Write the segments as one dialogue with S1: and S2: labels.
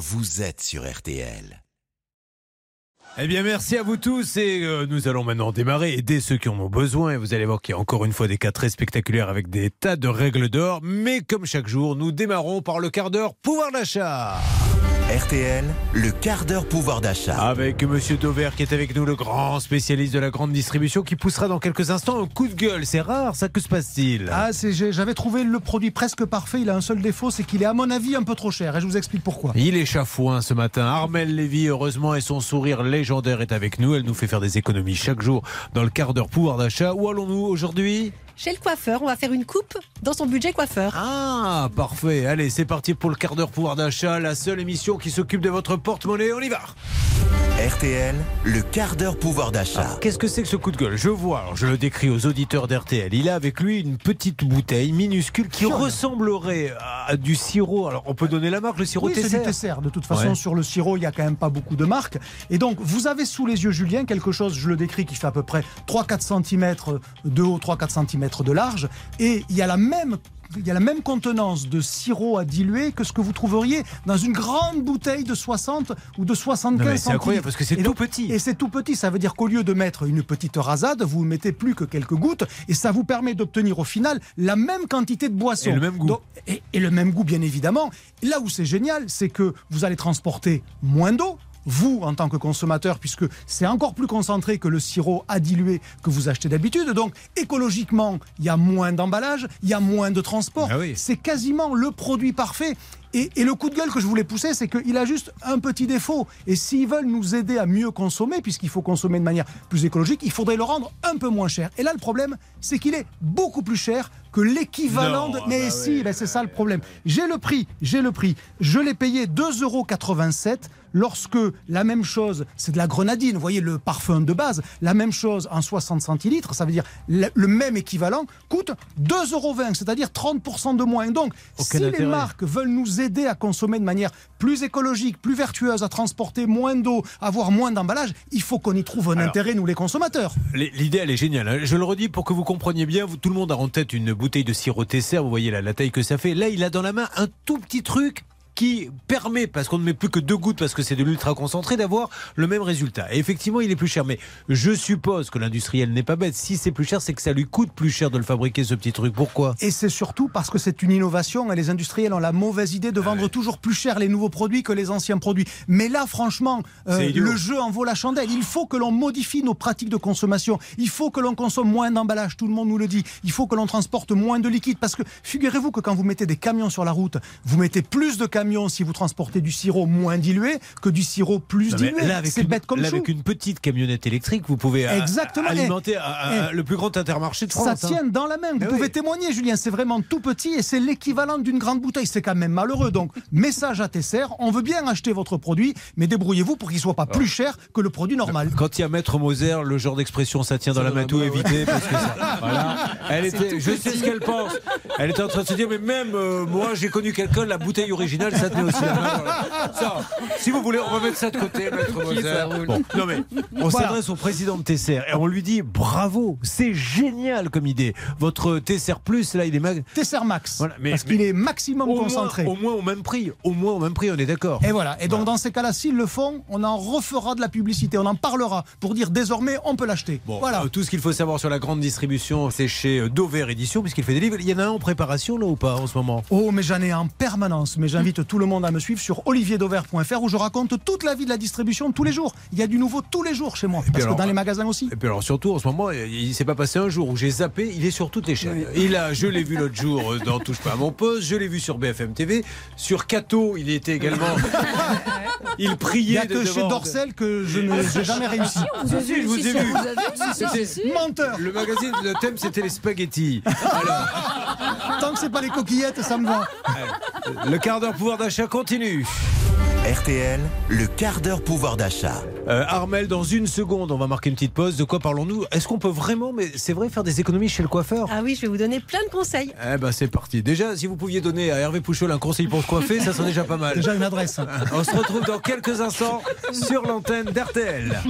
S1: vous êtes sur RTL.
S2: Eh bien, merci à vous tous et euh, nous allons maintenant démarrer, aider ceux qui en ont besoin. Et vous allez voir qu'il y a encore une fois des cas très spectaculaires avec des tas de règles d'or. Mais comme chaque jour, nous démarrons par le quart d'heure pouvoir d'achat.
S1: RTL, le quart d'heure pouvoir d'achat.
S2: Avec Monsieur Dover qui est avec nous, le grand spécialiste de la grande distribution, qui poussera dans quelques instants un coup de gueule. C'est rare, ça, que se passe-t-il?
S3: Ah, c'est, j'avais trouvé le produit presque parfait. Il a un seul défaut, c'est qu'il est, à mon avis, un peu trop cher. Et je vous explique pourquoi.
S2: Il est chafouin ce matin. Armel Lévy, heureusement, et son sourire légendaire est avec nous. Elle nous fait faire des économies chaque jour dans le quart d'heure pouvoir d'achat. Où allons-nous aujourd'hui?
S4: Chez le coiffeur, on va faire une coupe dans son budget coiffeur.
S2: Ah, parfait. Allez, c'est parti pour le quart d'heure pouvoir d'achat, la seule émission qui s'occupe de votre porte-monnaie. On y va.
S1: RTL, le quart d'heure pouvoir d'achat.
S2: Qu'est-ce que c'est que ce coup de gueule? Je vois, alors je le décris aux auditeurs d'RTL. Il a avec lui une petite bouteille minuscule qui ressemblerait à du sirop. Alors, on peut donner la marque, le sirop
S3: Oui, c'est
S2: Tesser.
S3: De toute façon,
S2: Ouais.
S3: sur le sirop, il n'y a quand même pas beaucoup de marques. Et donc, vous avez sous les yeux, Julien, quelque chose, je le décris, qui fait à peu près 3-4 cm de haut, 3-4 cm de large. Et il y a la même. Il y a la même contenance de sirop à diluer que ce que vous trouveriez dans une grande bouteille de 60 ou de 75
S2: Non, mais c'est incroyable parce que c'est tout
S3: donc-
S2: petit.
S3: Et c'est tout petit. Ça veut dire qu'au lieu de mettre une petite rasade, vous mettez plus que quelques gouttes et ça vous permet d'obtenir au final la même quantité de boisson.
S2: Et le même goût.
S3: Donc- et, et le même goût, bien évidemment. Là où c'est génial, c'est que vous allez transporter moins d'eau. Vous, en tant que consommateur, puisque c'est encore plus concentré que le sirop à diluer que vous achetez d'habitude. Donc, écologiquement, il y a moins d'emballage, il y a moins de transport.
S2: Ah oui.
S3: C'est quasiment le produit parfait. Et, et le coup de gueule que je voulais pousser, c'est qu'il a juste un petit défaut. Et s'ils veulent nous aider à mieux consommer, puisqu'il faut consommer de manière plus écologique, il faudrait le rendre un peu moins cher. Et là, le problème, c'est qu'il est beaucoup plus cher que l'équivalent de... Mais
S2: bah
S3: si,
S2: oui.
S3: ben c'est ça le problème. J'ai le prix, j'ai le prix. Je l'ai payé 2,87 euros lorsque la même chose, c'est de la grenadine, vous voyez le parfum de base, la même chose en 60 centilitres, ça veut dire le, même équivalent, coûte 2,20 euros, c'est-à-dire 30% de moins. Donc,
S2: Aucun
S3: si les marques veulent nous aider à consommer de manière plus écologique, plus vertueuse, à transporter moins d'eau, avoir moins d'emballage, il faut qu'on y trouve un
S2: Alors-
S3: intérêt, nous les consommateurs.
S2: L'idée, elle est géniale. hein. Je le redis pour que vous compreniez bien. Vous, tout le monde a en tête une bouteille de sirop Tesser. Vous voyez la, la taille que ça fait. Là, il a dans la main un tout petit truc qui permet, parce qu'on ne met plus que deux gouttes parce que c'est de l'ultra concentré, d'avoir le même résultat. Et effectivement, il est plus cher. Mais je suppose que l'industriel n'est pas bête. Si c'est plus cher, c'est que ça lui coûte plus cher de le fabriquer, ce petit truc. Pourquoi?
S3: Et c'est surtout parce que c'est une innovation et les industriels ont la mauvaise idée de vendre toujours plus cher les nouveaux produits que les anciens produits. Mais là, franchement, euh, le jeu en vaut la chandelle. Il faut que l'on modifie nos pratiques de consommation. Il faut que l'on consomme moins d'emballage. Tout le monde nous le dit. Il faut que l'on transporte moins de liquide. Parce que figurez-vous que quand vous mettez des camions sur la route, vous mettez plus de camions si vous transportez du sirop moins dilué que du sirop plus
S2: Non,
S3: dilué. C'est
S2: une,
S3: bête comme
S2: là,
S3: chou.
S2: avec une petite camionnette électrique, vous pouvez euh,
S3: Exactement.
S2: alimenter
S3: Eh,
S2: un- un-
S3: eh,
S2: le plus grand intermarché de France.
S3: Ça
S2: hein.
S3: tient dans la main. Vous
S2: Eh
S3: pouvez
S2: oui.
S3: témoigner, Julien. C'est vraiment tout petit et c'est l'équivalent d'une grande bouteille. C'est quand même malheureux. Donc, message à Tesser. On veut bien acheter votre produit, mais débrouillez-vous pour qu'il soit pas plus cher que le produit normal.
S2: Quand il y a Maître Moser, le genre d'expression ça tient dans la main, tout éviter. Parce que ça, voilà. Elle était, je sais ce qu'elle pense. Elle était en train de se dire, mais même euh, moi, j'ai connu quelqu'un, la bouteille originale, ça tenait aussi. Voilà. Ça, si vous voulez, on va mettre ça de côté, Maître Moser. Bon, non mais, on
S3: Voilà.
S2: s'adresse au président de Tesser et on lui dit, bravo, c'est génial comme idée. Votre Tesser Plus, là, il est mag...
S3: Tesser Max.
S2: Voilà, mais-
S3: parce qu'il est maximum
S2: au moins,
S3: concentré.
S2: au moins au même prix. Au moins au même prix, on est d'accord.
S3: Et voilà. Et donc, dans ces cas-là, s'ils le font, on en refera de la publicité. On en parlera pour dire désormais, on peut l'acheter.
S2: Bon,
S3: voilà.
S2: euh, tout ce qu'il faut savoir sur la grande distribution, c'est chez euh, Dover Édition, puisqu'il fait des livres. Il y en a un en préparation, là, ou pas, en ce moment?
S3: Oh, mais j'en ai en permanence. Mais j'invite tout le monde à me suivre sur olivierdover.fr où je raconte toute la vie de la distribution tous les jours. Il y a du nouveau tous les jours chez moi. Parce
S2: alors-
S3: que dans les magasins aussi.
S2: Et puis alors surtout en ce moment, il ne s'est pas passé un jour où j'ai zappé, il est sur toutes les chaînes. Il a, je l'ai vu l'autre jour euh, dans Touche pas à mon poste, je l'ai vu sur BFM TV, sur Cato, il était également. il priait
S3: Il n'y a
S2: de
S3: que chez Dorcel que je n'ai jamais réussi.
S2: Si, si, je vous ai vu.
S3: Menteur
S2: Le magazine, le thème c'était les spaghettis. Alors,
S3: Tant que c'est pas les coquillettes, ça me va.
S2: le quart d'heure pouvoir d'achat continue.
S1: RTL, le quart d'heure pouvoir d'achat.
S2: Euh, Armel, dans une seconde, on va marquer une petite pause. De quoi parlons-nous? Est-ce qu'on peut vraiment, mais c'est vrai, faire des économies chez le coiffeur?
S4: Ah oui, je vais vous donner plein de conseils.
S2: Eh ben c'est parti. Déjà, si vous pouviez donner à Hervé Pouchol un conseil pour se coiffer, ça serait déjà pas mal.
S3: Déjà une adresse.
S2: On se retrouve dans quelques instants sur l'antenne d'RTL.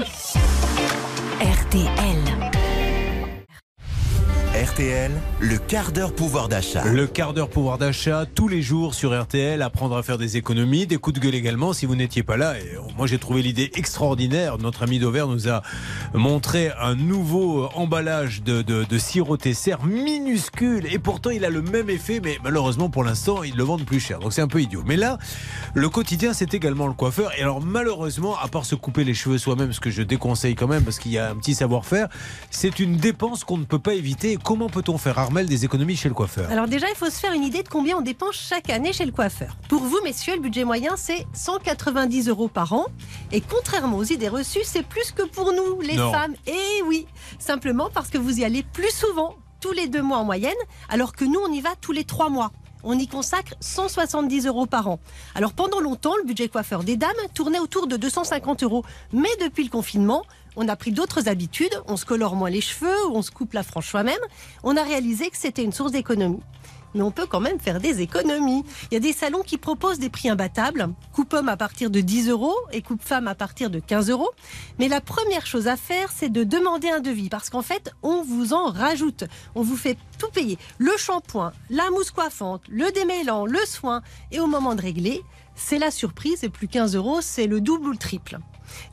S5: RTL.
S1: RTL, le quart d'heure pouvoir d'achat.
S2: Le quart d'heure pouvoir d'achat tous les jours sur RTL, apprendre à faire des économies, des coups de gueule également si vous n'étiez pas là. Et moi j'ai trouvé l'idée extraordinaire. Notre ami Dover nous a montré un nouveau emballage de, de, de sirop Tesser minuscule et pourtant il a le même effet mais malheureusement pour l'instant ils le vendent plus cher. Donc c'est un peu idiot. Mais là, le quotidien c'est également le coiffeur. Et alors malheureusement, à part se couper les cheveux soi-même, ce que je déconseille quand même parce qu'il y a un petit savoir-faire, c'est une dépense qu'on ne peut pas éviter. Peut-on faire, Armel, des économies chez le coiffeur?
S4: Alors déjà, il faut se faire une idée de combien on dépense chaque année chez le coiffeur. Pour vous, messieurs, le budget moyen, c'est 190 euros par an. Et contrairement aux idées reçues, c'est plus que pour nous, les
S2: Non.
S4: femmes. Et oui, simplement parce que vous y allez plus souvent, tous les deux mois en moyenne, alors que nous, on y va tous les trois mois. On y consacre 170 euros par an. Alors pendant longtemps, le budget coiffeur des dames tournait autour de 250 euros. Mais depuis le confinement, on a pris d'autres habitudes. On se colore moins les cheveux, on se coupe la frange soi-même. On a réalisé que c'était une source d'économie. Mais on peut quand même faire des économies. Il y a des salons qui proposent des prix imbattables. Coupe homme à partir de 10 euros et coupe femme à partir de 15 euros. Mais la première chose à faire, c'est de demander un devis. Parce qu'en fait, on vous en rajoute. On vous fait tout payer. Le shampoing, la mousse coiffante, le démêlant, le soin. Et au moment de régler, c'est la surprise. C'est plus 15 euros, c'est le double ou le triple.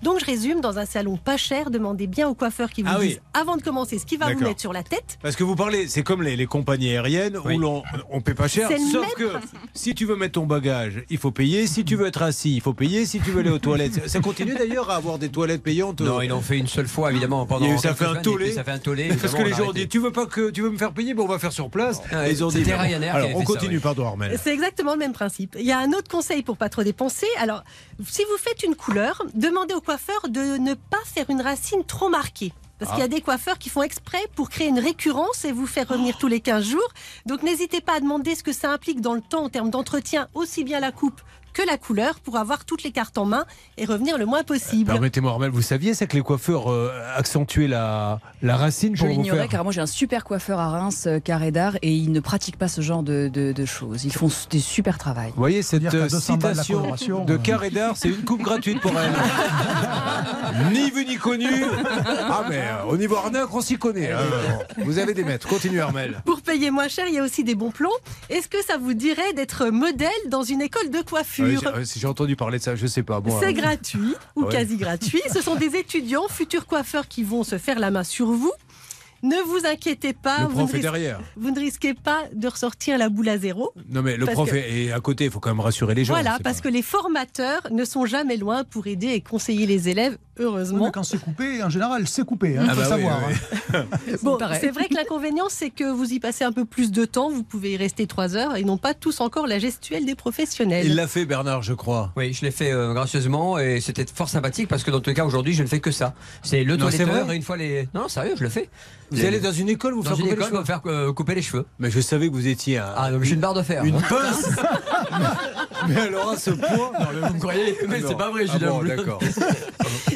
S4: Donc je résume, dans un salon pas cher, demandez bien au coiffeur qui vous
S2: Ah oui.
S4: avant de commencer ce qu'il va vous mettre sur la tête.
S2: Parce que vous parlez, c'est comme les, les compagnies aériennes
S5: Oui.
S2: où l'on on paie pas cher. Sauf que si tu veux mettre ton bagage, il faut payer. Si tu veux être assis, il faut payer. Si tu veux aller aux toilettes, ça continue d'ailleurs à avoir des toilettes payantes.
S5: Non, ils l'ont fait une seule fois, évidemment, pendant.
S2: Il y a eu- ça fait un tollé.
S5: Ça fait un tollé.
S2: Parce que les gens ont dit tu veux pas que tu veux me faire payer, bon on va faire sur place.
S5: Ah,
S2: ils ont dit
S5: c'était
S2: bon.
S5: Ryanair qui
S2: Alors on continue,
S5: oui.
S2: pardon Armel.
S4: C'est exactement le même principe. Il y a un autre conseil pour pas trop dépenser. Alors, si vous faites une couleur, demandez au coiffeur de ne pas faire une racine trop marquée. Parce qu'il y a des coiffeurs qui font exprès pour créer une récurrence et vous faire revenir tous les 15 jours. Donc n'hésitez pas à demander ce que ça implique dans le temps en termes d'entretien, aussi bien la coupe que la couleur, pour avoir toutes les cartes en main et revenir le moins possible.
S2: Permettez-moi Armel, vous saviez ça que les coiffeurs euh, accentuaient la, la racine
S6: Je
S2: pour vous
S6: l'ignorais
S2: faire
S6: car moi j'ai un super coiffeur à Reims, euh, Carré d'Art, et ils ne pratiquent pas ce genre de, de- de choses. Ils font des super travail.
S2: Vous voyez cette euh,
S3: 200 balles la
S2: citation de. Carré d'Art, c'est une coupe gratuite pour elle. ni vu ni connu. Ah mais euh, au niveau arnaque, on s'y connaît. hein. Vous avez des maîtres. Continue Armel.
S4: Pour payer moins cher, il y a aussi des bons plans. Est-ce que ça vous dirait d'être modèle dans une école de coiffure?
S2: Si j'ai entendu parler de ça, je sais pas. Bon,
S4: C'est gratuit ou
S2: Ouais.
S4: quasi gratuit. Ce sont des étudiants, futurs coiffeurs qui vont se faire la main sur vous. Ne vous inquiétez pas,
S2: le
S4: vous ne,
S2: est
S4: ris-
S2: derrière.
S4: vous ne risquez pas de ressortir la boule à zéro.
S2: Non mais le prof
S4: que-
S2: est à côté, il faut quand même rassurer les gens.
S4: voilà, parce
S2: pas-
S4: que les formateurs ne sont jamais loin pour aider et conseiller les élèves,
S3: Oui,
S4: heureusement.
S3: mais quand c'est coupé, en général, c'est coupé. Il
S2: Ah
S3: faut
S2: bah oui,
S3: savoir.
S2: oui,
S3: hein.
S4: Bon, c'est vrai que l'inconvénient, c'est que vous y passez un peu plus de temps, vous pouvez y rester trois heures et non pas tous encore la gestuelle des professionnels.
S2: Il l'a fait Bernard, je crois.
S5: Oui, je l'ai fait euh, gracieusement et c'était fort sympathique parce que dans tous les cas, aujourd'hui, je ne fais que ça. C'est le
S2: Non,
S5: toiletteur et une fois les. Non, sérieux, je le fais.
S2: Vous allez dans une école, vous
S5: Dans
S2: faire
S5: une
S2: couper les
S5: école,
S2: cheveux
S5: me faire euh, couper les cheveux.
S2: Mais je savais que vous étiez un-
S5: Ah, donc j'ai une barre de fer.
S2: une pince. mais alors à ce point.
S5: vous me croyez Mais
S2: Non.
S5: c'est pas vrai,
S2: Ah
S5: Julien
S2: bon, d'accord.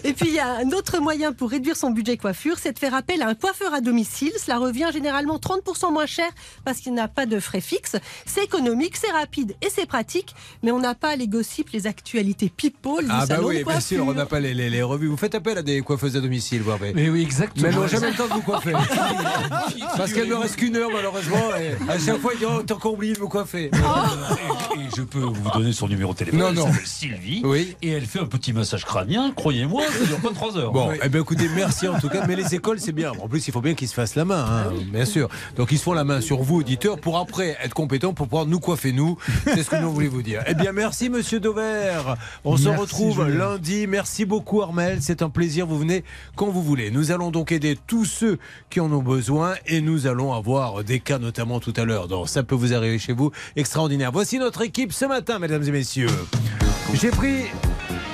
S4: Et puis il y a un autre moyen pour réduire son budget coiffure, c'est de faire appel à un coiffeur à domicile. Cela revient généralement 30% moins cher parce qu'il n'a pas de frais fixes. C'est économique, c'est rapide et c'est pratique, mais on n'a pas les gossips, les actualités people du
S2: Ah bah
S4: salon
S2: oui, bien sûr, on n'a pas les, les- les revues. Vous faites appel à des coiffeuses à domicile, vous.
S5: Mais oui, exactement.
S2: Mais elles n'ont jamais le temps de vous coiffer. Parce qu'elle ne reste qu'une heure, malheureusement. Et à chaque fois, il dit Oh, t'as encore oublié de me coiffer.
S7: Et, et je peux vous donner son numéro de téléphone.
S2: Non,
S7: elle
S2: non.
S7: s'appelle Sylvie.
S2: Oui.
S7: Et elle fait un petit massage crânien. Croyez-moi, ça dure pas 3 heures.
S2: Bon, eh bien écoutez, merci en tout cas. Mais les écoles, c'est bien. En plus, il faut bien qu'ils se fassent la main, hein, bien sûr. Donc, ils se font la main sur vous, auditeurs, pour après être compétents pour pouvoir nous coiffer, nous. C'est ce que nous voulons vous dire. Eh bien, merci, monsieur Dover. On se retrouve
S3: Julien.
S2: lundi. Merci beaucoup, Armel. C'est un plaisir. Vous venez quand vous voulez. Nous allons donc aider tous ceux qui en ont besoin et nous allons avoir des cas, notamment tout à l'heure. Donc, ça peut vous arriver chez vous. Extraordinaire. Voici notre équipe ce matin, mesdames et messieurs. J'ai pris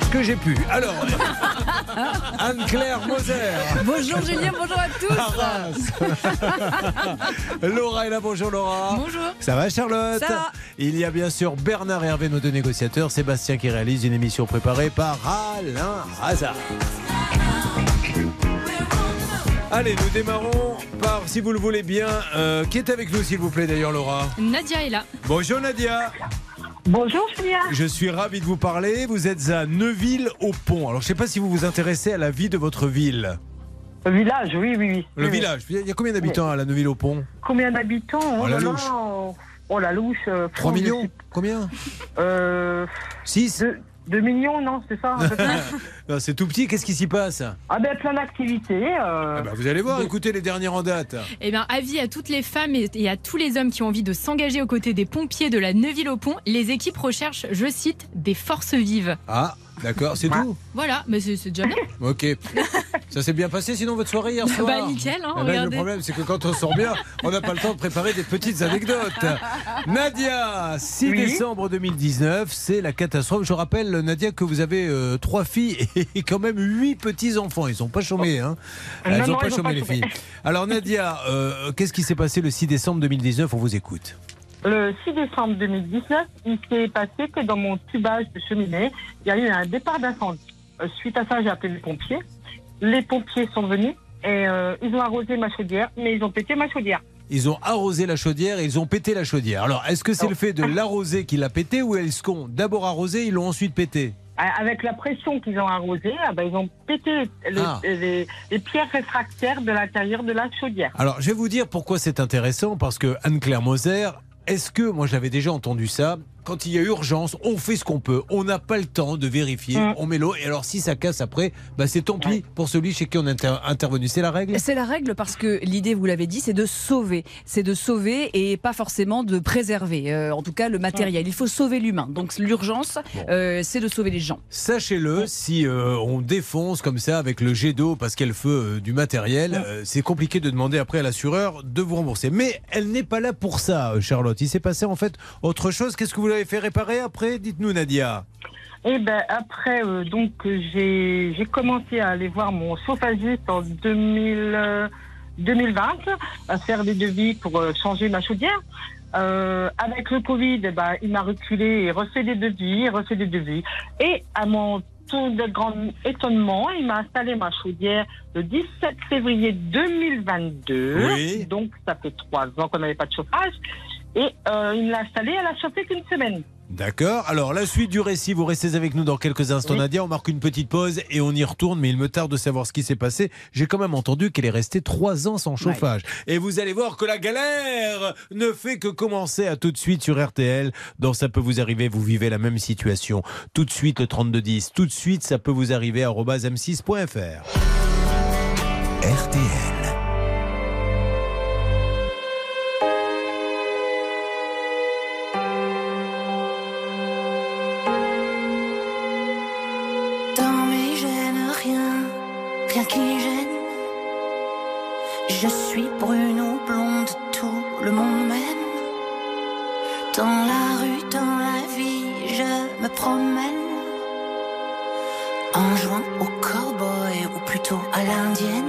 S2: ce que j'ai pu. Alors, Anne-Claire Moser.
S6: Bonjour Julien, bonjour à tous.
S2: Laura est là, bonjour Laura.
S6: Bonjour.
S2: Ça va Charlotte
S6: Ça va.
S2: Il y a bien sûr Bernard et Hervé, nos deux négociateurs, Sébastien qui réalise une émission préparée par Alain Hazard. Allez, nous démarrons par, si vous le voulez bien, euh, qui est avec nous s'il vous plaît d'ailleurs Laura
S8: Nadia est là.
S2: Bonjour Nadia,
S9: Bonjour Julien.
S2: je suis ravi de vous parler. Vous êtes à Neuville au Pont. Alors je ne sais pas si vous vous intéressez à la vie de votre ville.
S9: Le village, oui, oui, oui.
S2: Le
S9: Oui, oui.
S2: village. Il y a combien d'habitants à la Neuville-au-Pont?
S9: Combien d'habitants?
S2: Oh,
S9: Oh
S2: la
S9: là là,
S2: louche.
S9: Oh la louche. euh,
S2: 3
S9: je
S2: millions Combien?
S9: Euh,
S2: 6
S9: deux, deux millions, non, c'est ça
S2: C'est tout petit, qu'est-ce qui s'y passe
S9: Ah ben plein d'activités. euh,
S2: Ah bah, Vous allez voir, écoutez les dernières en date.
S8: Eh bien, avis à toutes les femmes et et à tous les hommes qui ont envie de s'engager aux côtés des pompiers de la Neuville-au-Pont. Les équipes recherchent, je cite, des forces vives.
S2: Ah, d'accord, c'est tout
S8: Voilà, mais c'est c'est déjà bien.
S2: Ok. Ça s'est bien passé sinon votre soirée hier soir
S8: Bah, nickel, hein,
S2: Eh ben, le problème, c'est que quand on sort bien, on n'a pas le temps de préparer des petites anecdotes. Nadia, 6
S9: Oui.
S2: décembre 2019, c'est la catastrophe. Je rappelle, Nadia, que vous avez euh, trois filles et quand même huit petits-enfants. Ils sont pas chômés, hein
S9: Non,
S2: Elles
S9: non,
S2: n'ont pas chômé,
S9: pas
S2: les
S9: chômé.
S2: filles. Alors, Nadia, euh, qu'est-ce qui s'est passé le 6 décembre 2019 On vous écoute.
S9: Le 6 décembre 2019, il s'est passé que dans mon tubage de cheminée, il y a eu un départ d'incendie. Euh, suite à ça, j'ai appelé les pompiers. Les pompiers sont venus et euh, ils ont arrosé ma chaudière, mais ils ont pété ma chaudière.
S2: Ils ont arrosé la chaudière et ils ont pété la chaudière. Alors, est-ce que c'est le fait de l'arroser qui l'a pété ou est-ce qu'on d'abord arrosé, ils l'ont ensuite pété?
S9: Avec la pression qu'ils ont arrosée, ah ben, ils ont pété les,
S2: Ah.
S9: les- les pierres réfractaires de l'intérieur de la chaudière.
S2: Alors, je vais vous dire pourquoi c'est intéressant, parce que Anne-Claire Moser, est-ce que, moi j'avais déjà entendu ça, quand il y a urgence, on fait ce qu'on peut, on n'a pas le temps de vérifier,
S9: Mm.
S2: on met l'eau, et alors si ça casse après, bah c'est tant pis pour celui chez qui on est inter- intervenu. C'est la règle?
S6: C'est la règle parce que l'idée, vous l'avez dit, c'est de sauver. C'est de sauver et pas forcément de préserver. Euh, en tout cas, le matériel. Il faut sauver l'humain. Donc l'urgence,
S2: Bon.
S6: euh, c'est de sauver les gens.
S2: Sachez-le, si euh, on défonce comme ça avec le jet d'eau parce qu'elle euh, du matériel, c'est compliqué de demander après à l'assureur de vous rembourser. Mais elle n'est pas là pour ça, Charlotte. Il s'est passé en fait autre chose. Qu'est-ce que vous fait réparer après Dites-nous, Nadia.
S9: Et ben après, euh, donc j'ai j'ai commencé à aller voir mon chauffagiste en 2000, euh, 2020, à faire des devis pour euh, changer ma chaudière. Avec le Covid, eh ben, il m'a reculé et refait des devis, refait des devis. Et à mon tout de grand étonnement, il m'a installé ma chaudière le 17 février 2022.
S2: Oui.
S9: Donc ça fait trois ans qu'on n'avait pas de chauffage. Et euh, il l'a installée, elle a chauffé qu'une semaine.
S2: D'accord. Alors, la suite du récit, vous restez avec nous dans quelques instants,
S9: Oui.
S2: Nadia. On marque une petite pause et on y retourne, mais il me tarde de savoir ce qui s'est passé. J'ai quand même entendu qu'elle est restée trois ans sans chauffage. Et vous allez voir que la galère ne fait que commencer à tout de suite sur RTL. Dans Ça peut vous arriver, vous vivez la même situation. Tout de suite, le 3210. Tout de suite, ça peut vous arriver, arobase m6.fr.
S1: RTL.
S10: Promène. En jouant au cowboy ou plutôt à l'indienne.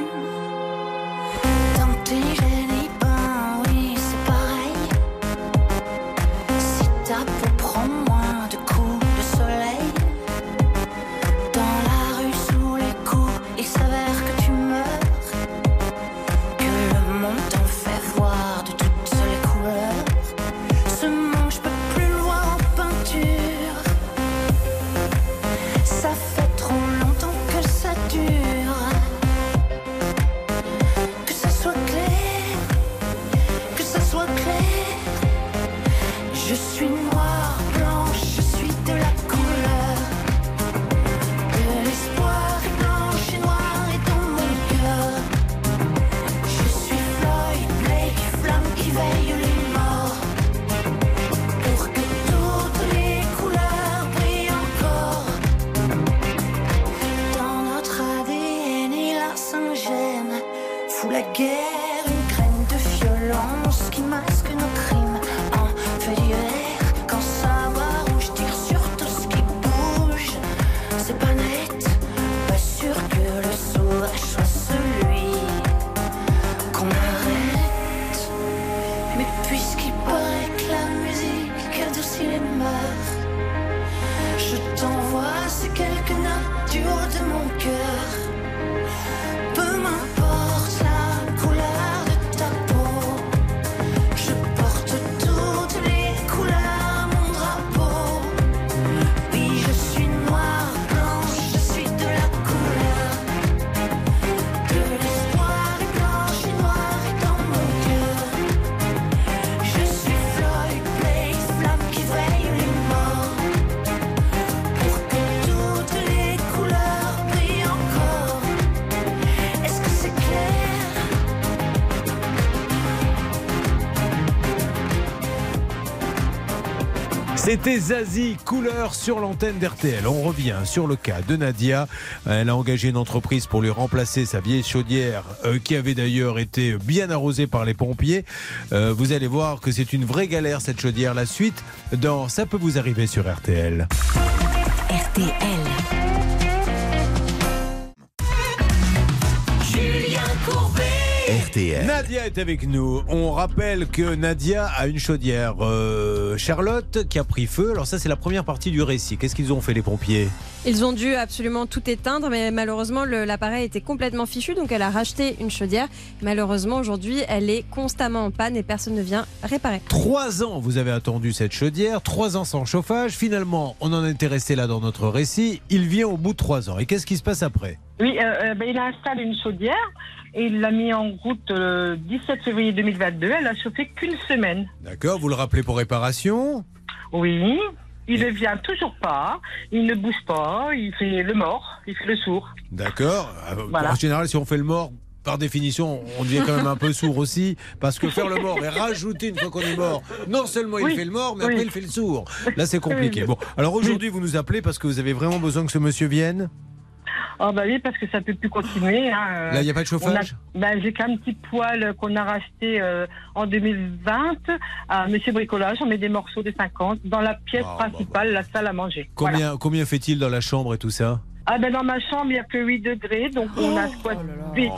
S2: C'était Zazie, couleur sur l'antenne d'RTL. On revient sur le cas de Nadia. Elle a engagé une entreprise pour lui remplacer sa vieille chaudière euh, qui avait d'ailleurs été bien arrosée par les pompiers. Euh, vous allez voir que c'est une vraie galère cette chaudière. La suite dans Ça peut vous arriver sur RTL.
S10: RTL.
S1: RTL.
S2: Nadia est avec nous. On rappelle que Nadia a une chaudière euh, Charlotte qui a pris feu. Alors ça c'est la première partie du récit. Qu'est-ce qu'ils ont fait les pompiers?
S11: Ils ont dû absolument tout éteindre, mais malheureusement, l'appareil était complètement fichu, donc elle a racheté une chaudière. Malheureusement, aujourd'hui, elle est constamment en panne et personne ne vient réparer.
S2: Trois ans vous avez attendu cette chaudière, trois ans sans chauffage. Finalement, on en était resté là dans notre récit. Il vient au bout de trois ans. Et qu'est-ce qui se passe après?
S9: Oui, euh, euh, ben, il a installé une chaudière et il l'a mis en route le 17 février 2022. Elle a chauffé qu'une semaine.
S2: D'accord, vous le rappelez pour réparation?
S9: Oui, il ne vient toujours pas, il ne bouge pas, il fait le mort, il fait le sourd.
S2: D'accord. Euh,
S9: Voilà.
S2: En général, si on fait le mort, par définition, on devient quand même un peu sourd aussi, parce que faire le mort et rajouter une fois qu'on est mort, non seulement il
S9: Oui,
S2: fait le mort, mais
S9: oui.
S2: après il fait le sourd. Là, c'est compliqué. Bon, alors aujourd'hui, vous nous appelez parce que vous avez vraiment besoin que ce monsieur vienne?
S9: Ah bah oui, parce que ça peut plus continuer. hein, euh,
S2: Là, il n'y a pas de
S9: on a-
S2: chauffage
S9: ben, J'ai qu'un petit poêle qu'on a racheté euh, en 2020 à Monsieur Bricolage. On met des morceaux de 50 dans la pièce
S2: Ah, bah,
S9: principale, la salle à manger. Voilà.
S2: Combien, combien fait-il dans la chambre et tout ça?
S9: Ah ben dans ma chambre, il n'y a que 8 degrés, donc on
S2: Oh
S9: a squat vite.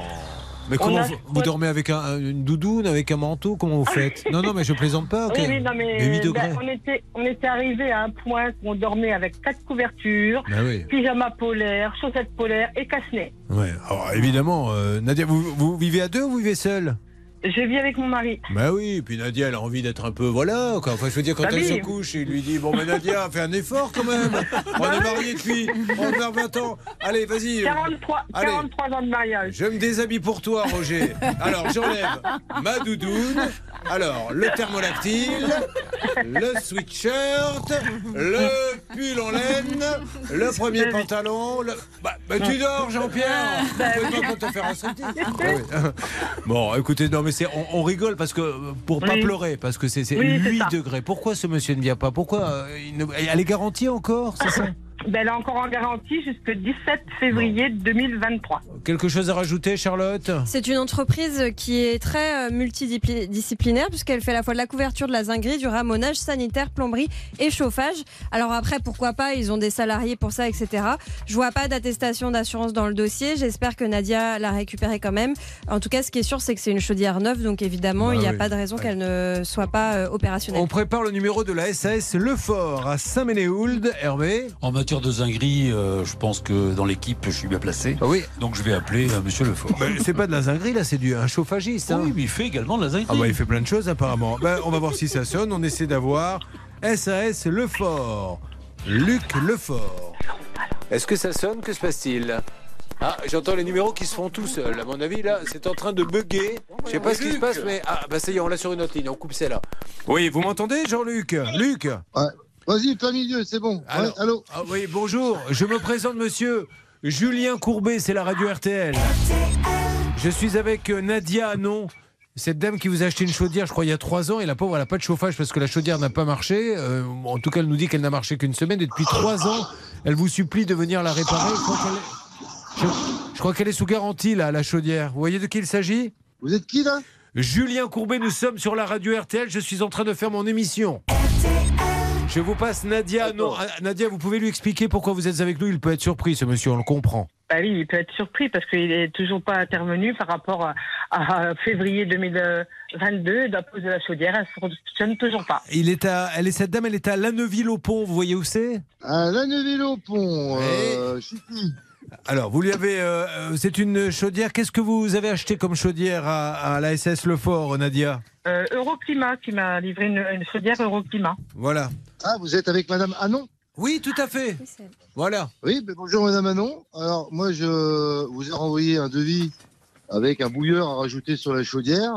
S2: Mais comment
S9: a
S2: vous, dormez avec un- une doudoune, avec un manteau Comment vous faites? Non, non, mais je plaisante pas. ok.
S9: Oui, oui, non, mais,
S2: Mais 8
S9: ben, on était, on était arrivé à un point où on dormait avec quatre couvertures,
S2: oui.
S9: pyjama polaire, chaussettes polaires et casse-nez.
S2: Ouais. Alors évidemment, euh, Nadia, vous, vous vivez à deux ou vous vivez seul?
S9: Je vis avec mon mari.
S2: Bah oui, et puis Nadia, elle a envie d'être un peu, voilà, quoi. Enfin, je veux dire, quand
S9: Bah
S2: elle
S9: oui.
S2: se couche, il lui dit, bon, mais Nadia, fais un effort quand même. On est mariés depuis, on a 20 ans. Allez, vas-y.
S9: 43,
S2: Allez.
S9: 43 ans de mariage.
S2: Je me déshabille pour toi, Roger. Alors, j'enlève ma doudoune, alors, le thermolactyle, le sweatshirt, le pull en laine, le premier pantalon. le- Bah, bah, tu dors, Jean-Pierre
S9: Bah
S2: Tu
S9: oui.
S2: te faire insulter. Ah oui. Bon, écoutez, non, mais c'est, on, on rigole parce que, euh, pour pas pleurer, parce que c'est, c'est
S9: Oui, c'est
S2: 8
S9: ça.
S2: degrés. Pourquoi ce monsieur ne vient pas? Pourquoi euh, il ne- Elle est garantie encore, c'est ça?
S9: Ben, elle est encore en garantie jusqu'au 17 février 2023.
S2: Quelque chose à rajouter, Charlotte?
S11: C'est une entreprise qui est très euh, multidisciplinaire puisqu'elle fait à la fois de la couverture, de la zinguerie, du ramonage, sanitaire, plomberie et chauffage. Alors après, pourquoi pas, ils ont des salariés pour ça, etc. Je vois pas d'attestation d'assurance dans le dossier. J'espère que Nadia l'a récupéré quand même. En tout cas, ce qui est sûr, c'est que c'est une chaudière neuve, donc évidemment,
S2: Bah
S11: il n'y a
S2: oui.
S11: pas de raison qu'elle ne soit pas euh, opérationnelle.
S2: On prépare le numéro de la SAS Lefort à Saint-Ménéhould. Hervé?
S7: En matière de zinguerie, euh, je pense que dans l'équipe, je suis bien placé.
S2: Ah oui.
S7: Donc je vais appeler euh, Monsieur Lefort.
S2: Ben, c'est pas de la zinguerie, là, c'est du un chauffagiste. hein.
S7: Oui, mais il fait également de la zinguerie.
S2: Ah bah il fait plein de choses apparemment. Ben, on va voir si ça sonne. On essaie d'avoir SAS Lefort. Luc Lefort. Est-ce que ça sonne Que se passe-t-il? Ah, j'entends les numéros qui se font tout seuls. À mon avis, là, c'est en train de bugger. Je sais pas ce qui se passe, mais ah, bah ça y est, on l'a sur une autre ligne. On coupe celle-là. Oui, vous m'entendez, Jean-Luc? Luc?
S12: Vas-y, plein milieu, c'est bon.
S2: Alors-
S12: Ouais, allô
S2: Ah oui, bonjour. Je me présente, monsieur Julien Courbet, c'est la radio RTL. Je suis avec euh, Nadia Anon. Cette dame qui vous a acheté une chaudière, je crois, il y a trois ans, et la pauvre, elle n'a pas de chauffage parce que la chaudière n'a pas marché. Euh, en tout cas, elle nous dit qu'elle n'a marché qu'une semaine, et depuis trois ans, elle vous supplie de venir la réparer. Je crois qu'elle est, je- je crois qu'elle est sous garantie, là, la chaudière. Vous voyez de qui il s'agit?
S12: Vous êtes qui, là?
S2: Julien Courbet, nous sommes sur la radio RTL. Je suis en train de faire mon émission. Je vous passe Nadia. Non, ah, Nadia, vous pouvez lui expliquer pourquoi vous êtes avec nous. Il peut être surpris, ce monsieur, on le comprend.
S9: Bah oui, il peut être surpris parce qu'il n'est toujours pas intervenu par rapport à, à février 2022. La pose de la chaudière, elle ne fonctionne toujours pas.
S2: Il est à, elle est cette dame, elle est à Lanneville-au-Pont. Vous voyez où c'est?
S12: À la au pont euh.
S2: Alors, vous lui avez. euh, euh, c'est une chaudière. Qu'est-ce que vous avez acheté comme chaudière à, à la SS Lefort, Nadia?
S9: Euh, Euroclimat qui m'a livré une, une chaudière Euroclimat.
S2: Voilà.
S12: Ah, vous êtes avec Madame Anon
S2: Oui, tout à fait. Voilà.
S12: Oui, ben bonjour Madame Anon. Alors, moi, je vous ai renvoyé un devis avec un bouilleur à rajouter sur la chaudière.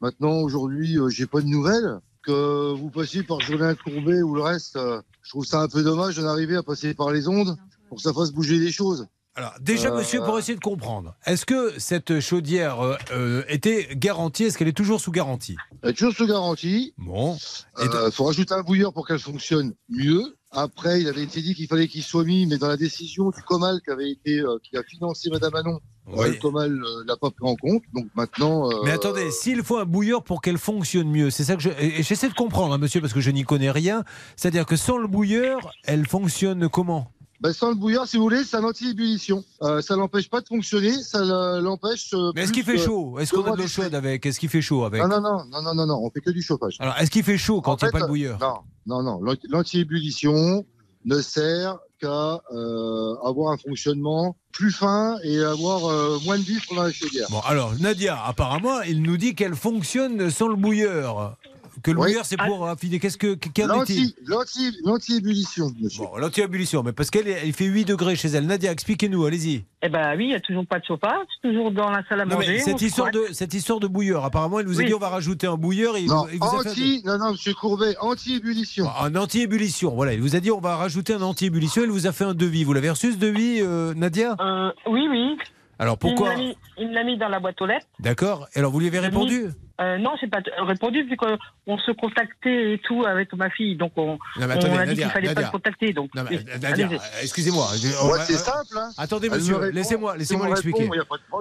S12: Maintenant, aujourd'hui, euh, j'ai pas de nouvelles. Que vous passiez par Julien Courbet ou le reste, euh, je trouve ça un peu dommage d'en arriver à passer par les ondes pour que ça fasse bouger les choses.
S2: Alors, déjà,
S12: Euh,
S2: monsieur, pour essayer de comprendre, est-ce que cette chaudière euh, euh, était garantie? Est-ce qu'elle est toujours sous garantie?
S12: Elle est toujours sous garantie.
S2: Bon.
S12: Il faut rajouter un bouilleur pour qu'elle fonctionne mieux. Après, il avait été dit qu'il fallait qu'il soit mis, mais dans la décision du Comal qui avait été, qui a financé Madame Manon,
S2: Oui.
S12: le Comal euh, l'a pas pris en compte. Donc maintenant.
S2: Mais attendez, s'il faut un bouilleur pour qu'elle fonctionne mieux, c'est ça que je. et- et j'essaie de comprendre, hein, monsieur, parce que je n'y connais rien. C'est-à-dire que sans le bouilleur, elle fonctionne comment?
S12: Ben, sans le bouilleur, si vous voulez, c'est un anti-ébullition. Euh, ça l'empêche pas de fonctionner, ça l'empêche. euh,
S2: Mais est-ce qu'il fait chaud? Est-ce
S12: de
S2: qu'on a de l'eau chaude avec? Est-ce qu'il fait chaud avec?
S12: Non, non, non, non, non, non, non, on fait que du chauffage.
S2: Alors, est-ce qu'il fait chaud quand
S12: En
S2: il n'y a pas le bouilleur?
S12: Non, non, non. L'anti- L'anti-ébullition ne sert qu'à euh, avoir un fonctionnement plus fin et avoir euh, moins de vif pendant la chaudière.
S2: Bon, alors, Nadia, apparemment, il nous dit qu'elle fonctionne sans le bouilleur. Que le
S12: Oui.
S2: bouilleur, c'est pour affiner. Qu'est-ce que.
S12: L'anti- l'anti- L'anti-ébullition, monsieur.
S2: Bon, l'anti-ébullition, mais parce qu'elle elle fait 8 degrés chez elle. Nadia, expliquez-nous, allez-y.
S9: Eh ben oui, il n'y a toujours pas de chauffage, toujours dans la salle à
S2: Non,
S9: manger.
S2: mais cette histoire, de, cette histoire de bouilleur, apparemment, il vous a dit on va rajouter un bouilleur. Et
S12: Non,
S2: il vous a fait un-
S12: anti, non, non, monsieur Courbet, anti-ébullition.
S2: Un anti-ébullition, voilà. Il vous a dit on va rajouter un anti-ébullition. Il vous a fait un devis. Vous l'avez reçu ce devis, euh, Nadia?
S9: Euh, oui, oui.
S2: Alors
S9: Il me
S2: pourquoi
S9: l'a mis- Il me l'a mis dans la boîte aux lettres.
S2: D'accord. Et alors vous lui avez répondu
S9: Euh, non, j'ai pas répondu vu qu'on se contactait et tout avec ma fille. Donc on,
S2: Non, mais
S9: on
S2: attendez,
S9: a dit
S2: Nadia,
S9: qu'il fallait pas se contacter. Donc, allez-y.
S2: euh, excusez-moi. va-
S12: c'est
S2: euh,
S12: simple. Hein.
S2: Attendez, monsieur, laissez-moi laissez
S12: elle me
S2: l'expliquer.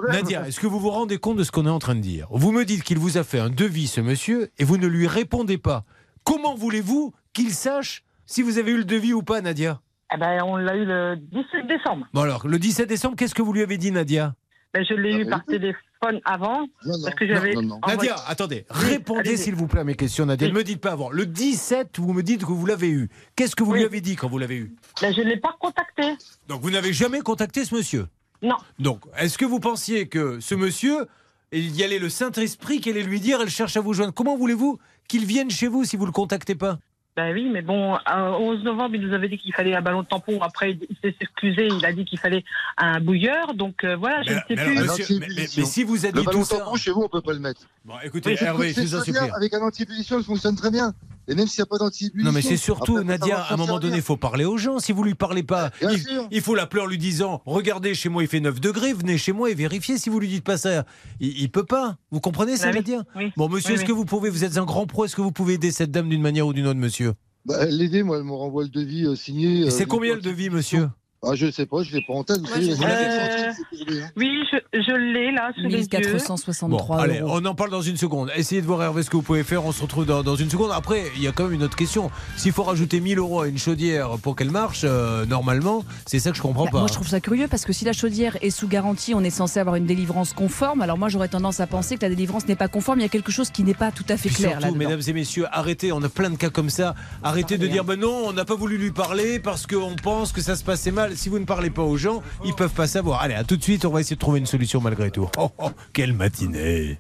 S2: Nadia, est-ce que vous vous rendez compte de ce qu'on est en train de dire? Vous me dites qu'il vous a fait un devis, ce monsieur, et vous ne lui répondez pas. Comment voulez-vous qu'il sache si vous avez eu le devis ou pas, Nadia?
S9: Eh ben, on l'a eu le 17 décembre.
S2: Bon alors, le 17 décembre, qu'est-ce que vous lui avez dit, Nadia?
S9: Ben, je l'ai
S12: Ah,
S9: eu
S12: oui.
S9: par téléphone avant.
S12: Non, non,
S9: Parce que j'avais.
S12: non, non, non.
S9: envoyé-
S2: Nadia, attendez,
S9: Oui,
S2: répondez s'il vous plaît à mes questions, Nadia.
S9: Oui.
S2: Ne me dites pas avant. Le 17, vous me dites que vous l'avez eu. Qu'est-ce que vous
S9: Oui.
S2: lui avez dit quand vous l'avez eu?
S9: Ben, je ne l'ai pas contacté.
S2: Donc vous n'avez jamais contacté ce monsieur?
S9: Non.
S2: Donc, est-ce que vous pensiez que ce monsieur, il y allait le Saint-Esprit qui allait lui dire, elle cherche à vous joindre? Comment voulez-vous qu'il vienne chez vous si vous ne le contactez pas?
S9: Ben oui, mais bon, euh, au 11 novembre, il nous avait dit qu'il fallait un ballon de tampon. Après, il s'est excusé, il a dit qu'il fallait un bouilleur. Donc euh, voilà, je ne sais
S2: mais,
S9: plus.
S2: alors, monsieur, mais- mais- mais si vous a
S12: Le
S2: dit
S12: ballon
S2: tout ça...
S12: tampon, chez vous, on peut pas le mettre.
S2: Bon, écoutez, Hervé, je vous.
S12: Avec un anti-ébullition, elle fonctionne très bien. Et même s'il n'y a pas d'anti-ébullition.
S2: Non mais c'est surtout
S12: après,
S2: Nadia, à un moment donné, il faut parler aux gens. Si vous lui parlez pas, il, il faut l'appeler en lui disant "Regardez, chez moi il fait 9 degrés, venez chez moi et vérifiez si vous lui dites pas ça." Il, il peut pas. Vous comprenez ça
S9: Ah oui,
S2: Nadia?
S9: Oui.
S2: Bon monsieur,
S9: Oui,
S2: est-ce
S9: oui.
S2: que vous pouvez vous êtes un grand pro, est-ce que vous pouvez aider cette dame d'une manière ou d'une autre monsieur?
S12: Bah, L'aider, moi, elle me renvoie le devis euh, signé. Euh,
S2: c'est
S12: du-
S2: combien le devis monsieur?
S12: Ah, je sais pas, je l'ai pas en tête.
S11: Moi, je
S9: Euh,
S12: hein.
S9: Oui, je, je l'ai là, sous les yeux.
S6: 1463
S2: Bon, allez,
S6: euros.
S2: on en parle dans une seconde. Essayez de voir Hervé ce que vous pouvez faire. On se retrouve dans, dans une seconde. Après, il y a quand même une autre question. S'il faut rajouter 1000 euros à une chaudière pour qu'elle marche, euh, normalement, c'est ça que je comprends
S6: Bah,
S2: pas.
S6: Moi, je trouve ça curieux parce que si la chaudière est sous garantie, on est censé avoir une délivrance conforme. Alors moi, j'aurais tendance à penser que la délivrance n'est pas conforme. Il y a quelque chose qui n'est pas tout à fait
S2: Puis
S6: clair là.
S2: surtout, mesdames et messieurs, arrêtez, on a plein de cas comme ça. Arrêtez de dire, ben non, on n'a pas voulu lui parler parce qu'on pense que ça se passait mal. Si vous ne parlez pas aux gens, ils peuvent pas savoir. Allez, à tout de suite, on va essayer de trouver une solution malgré tout. Oh, oh, quelle matinée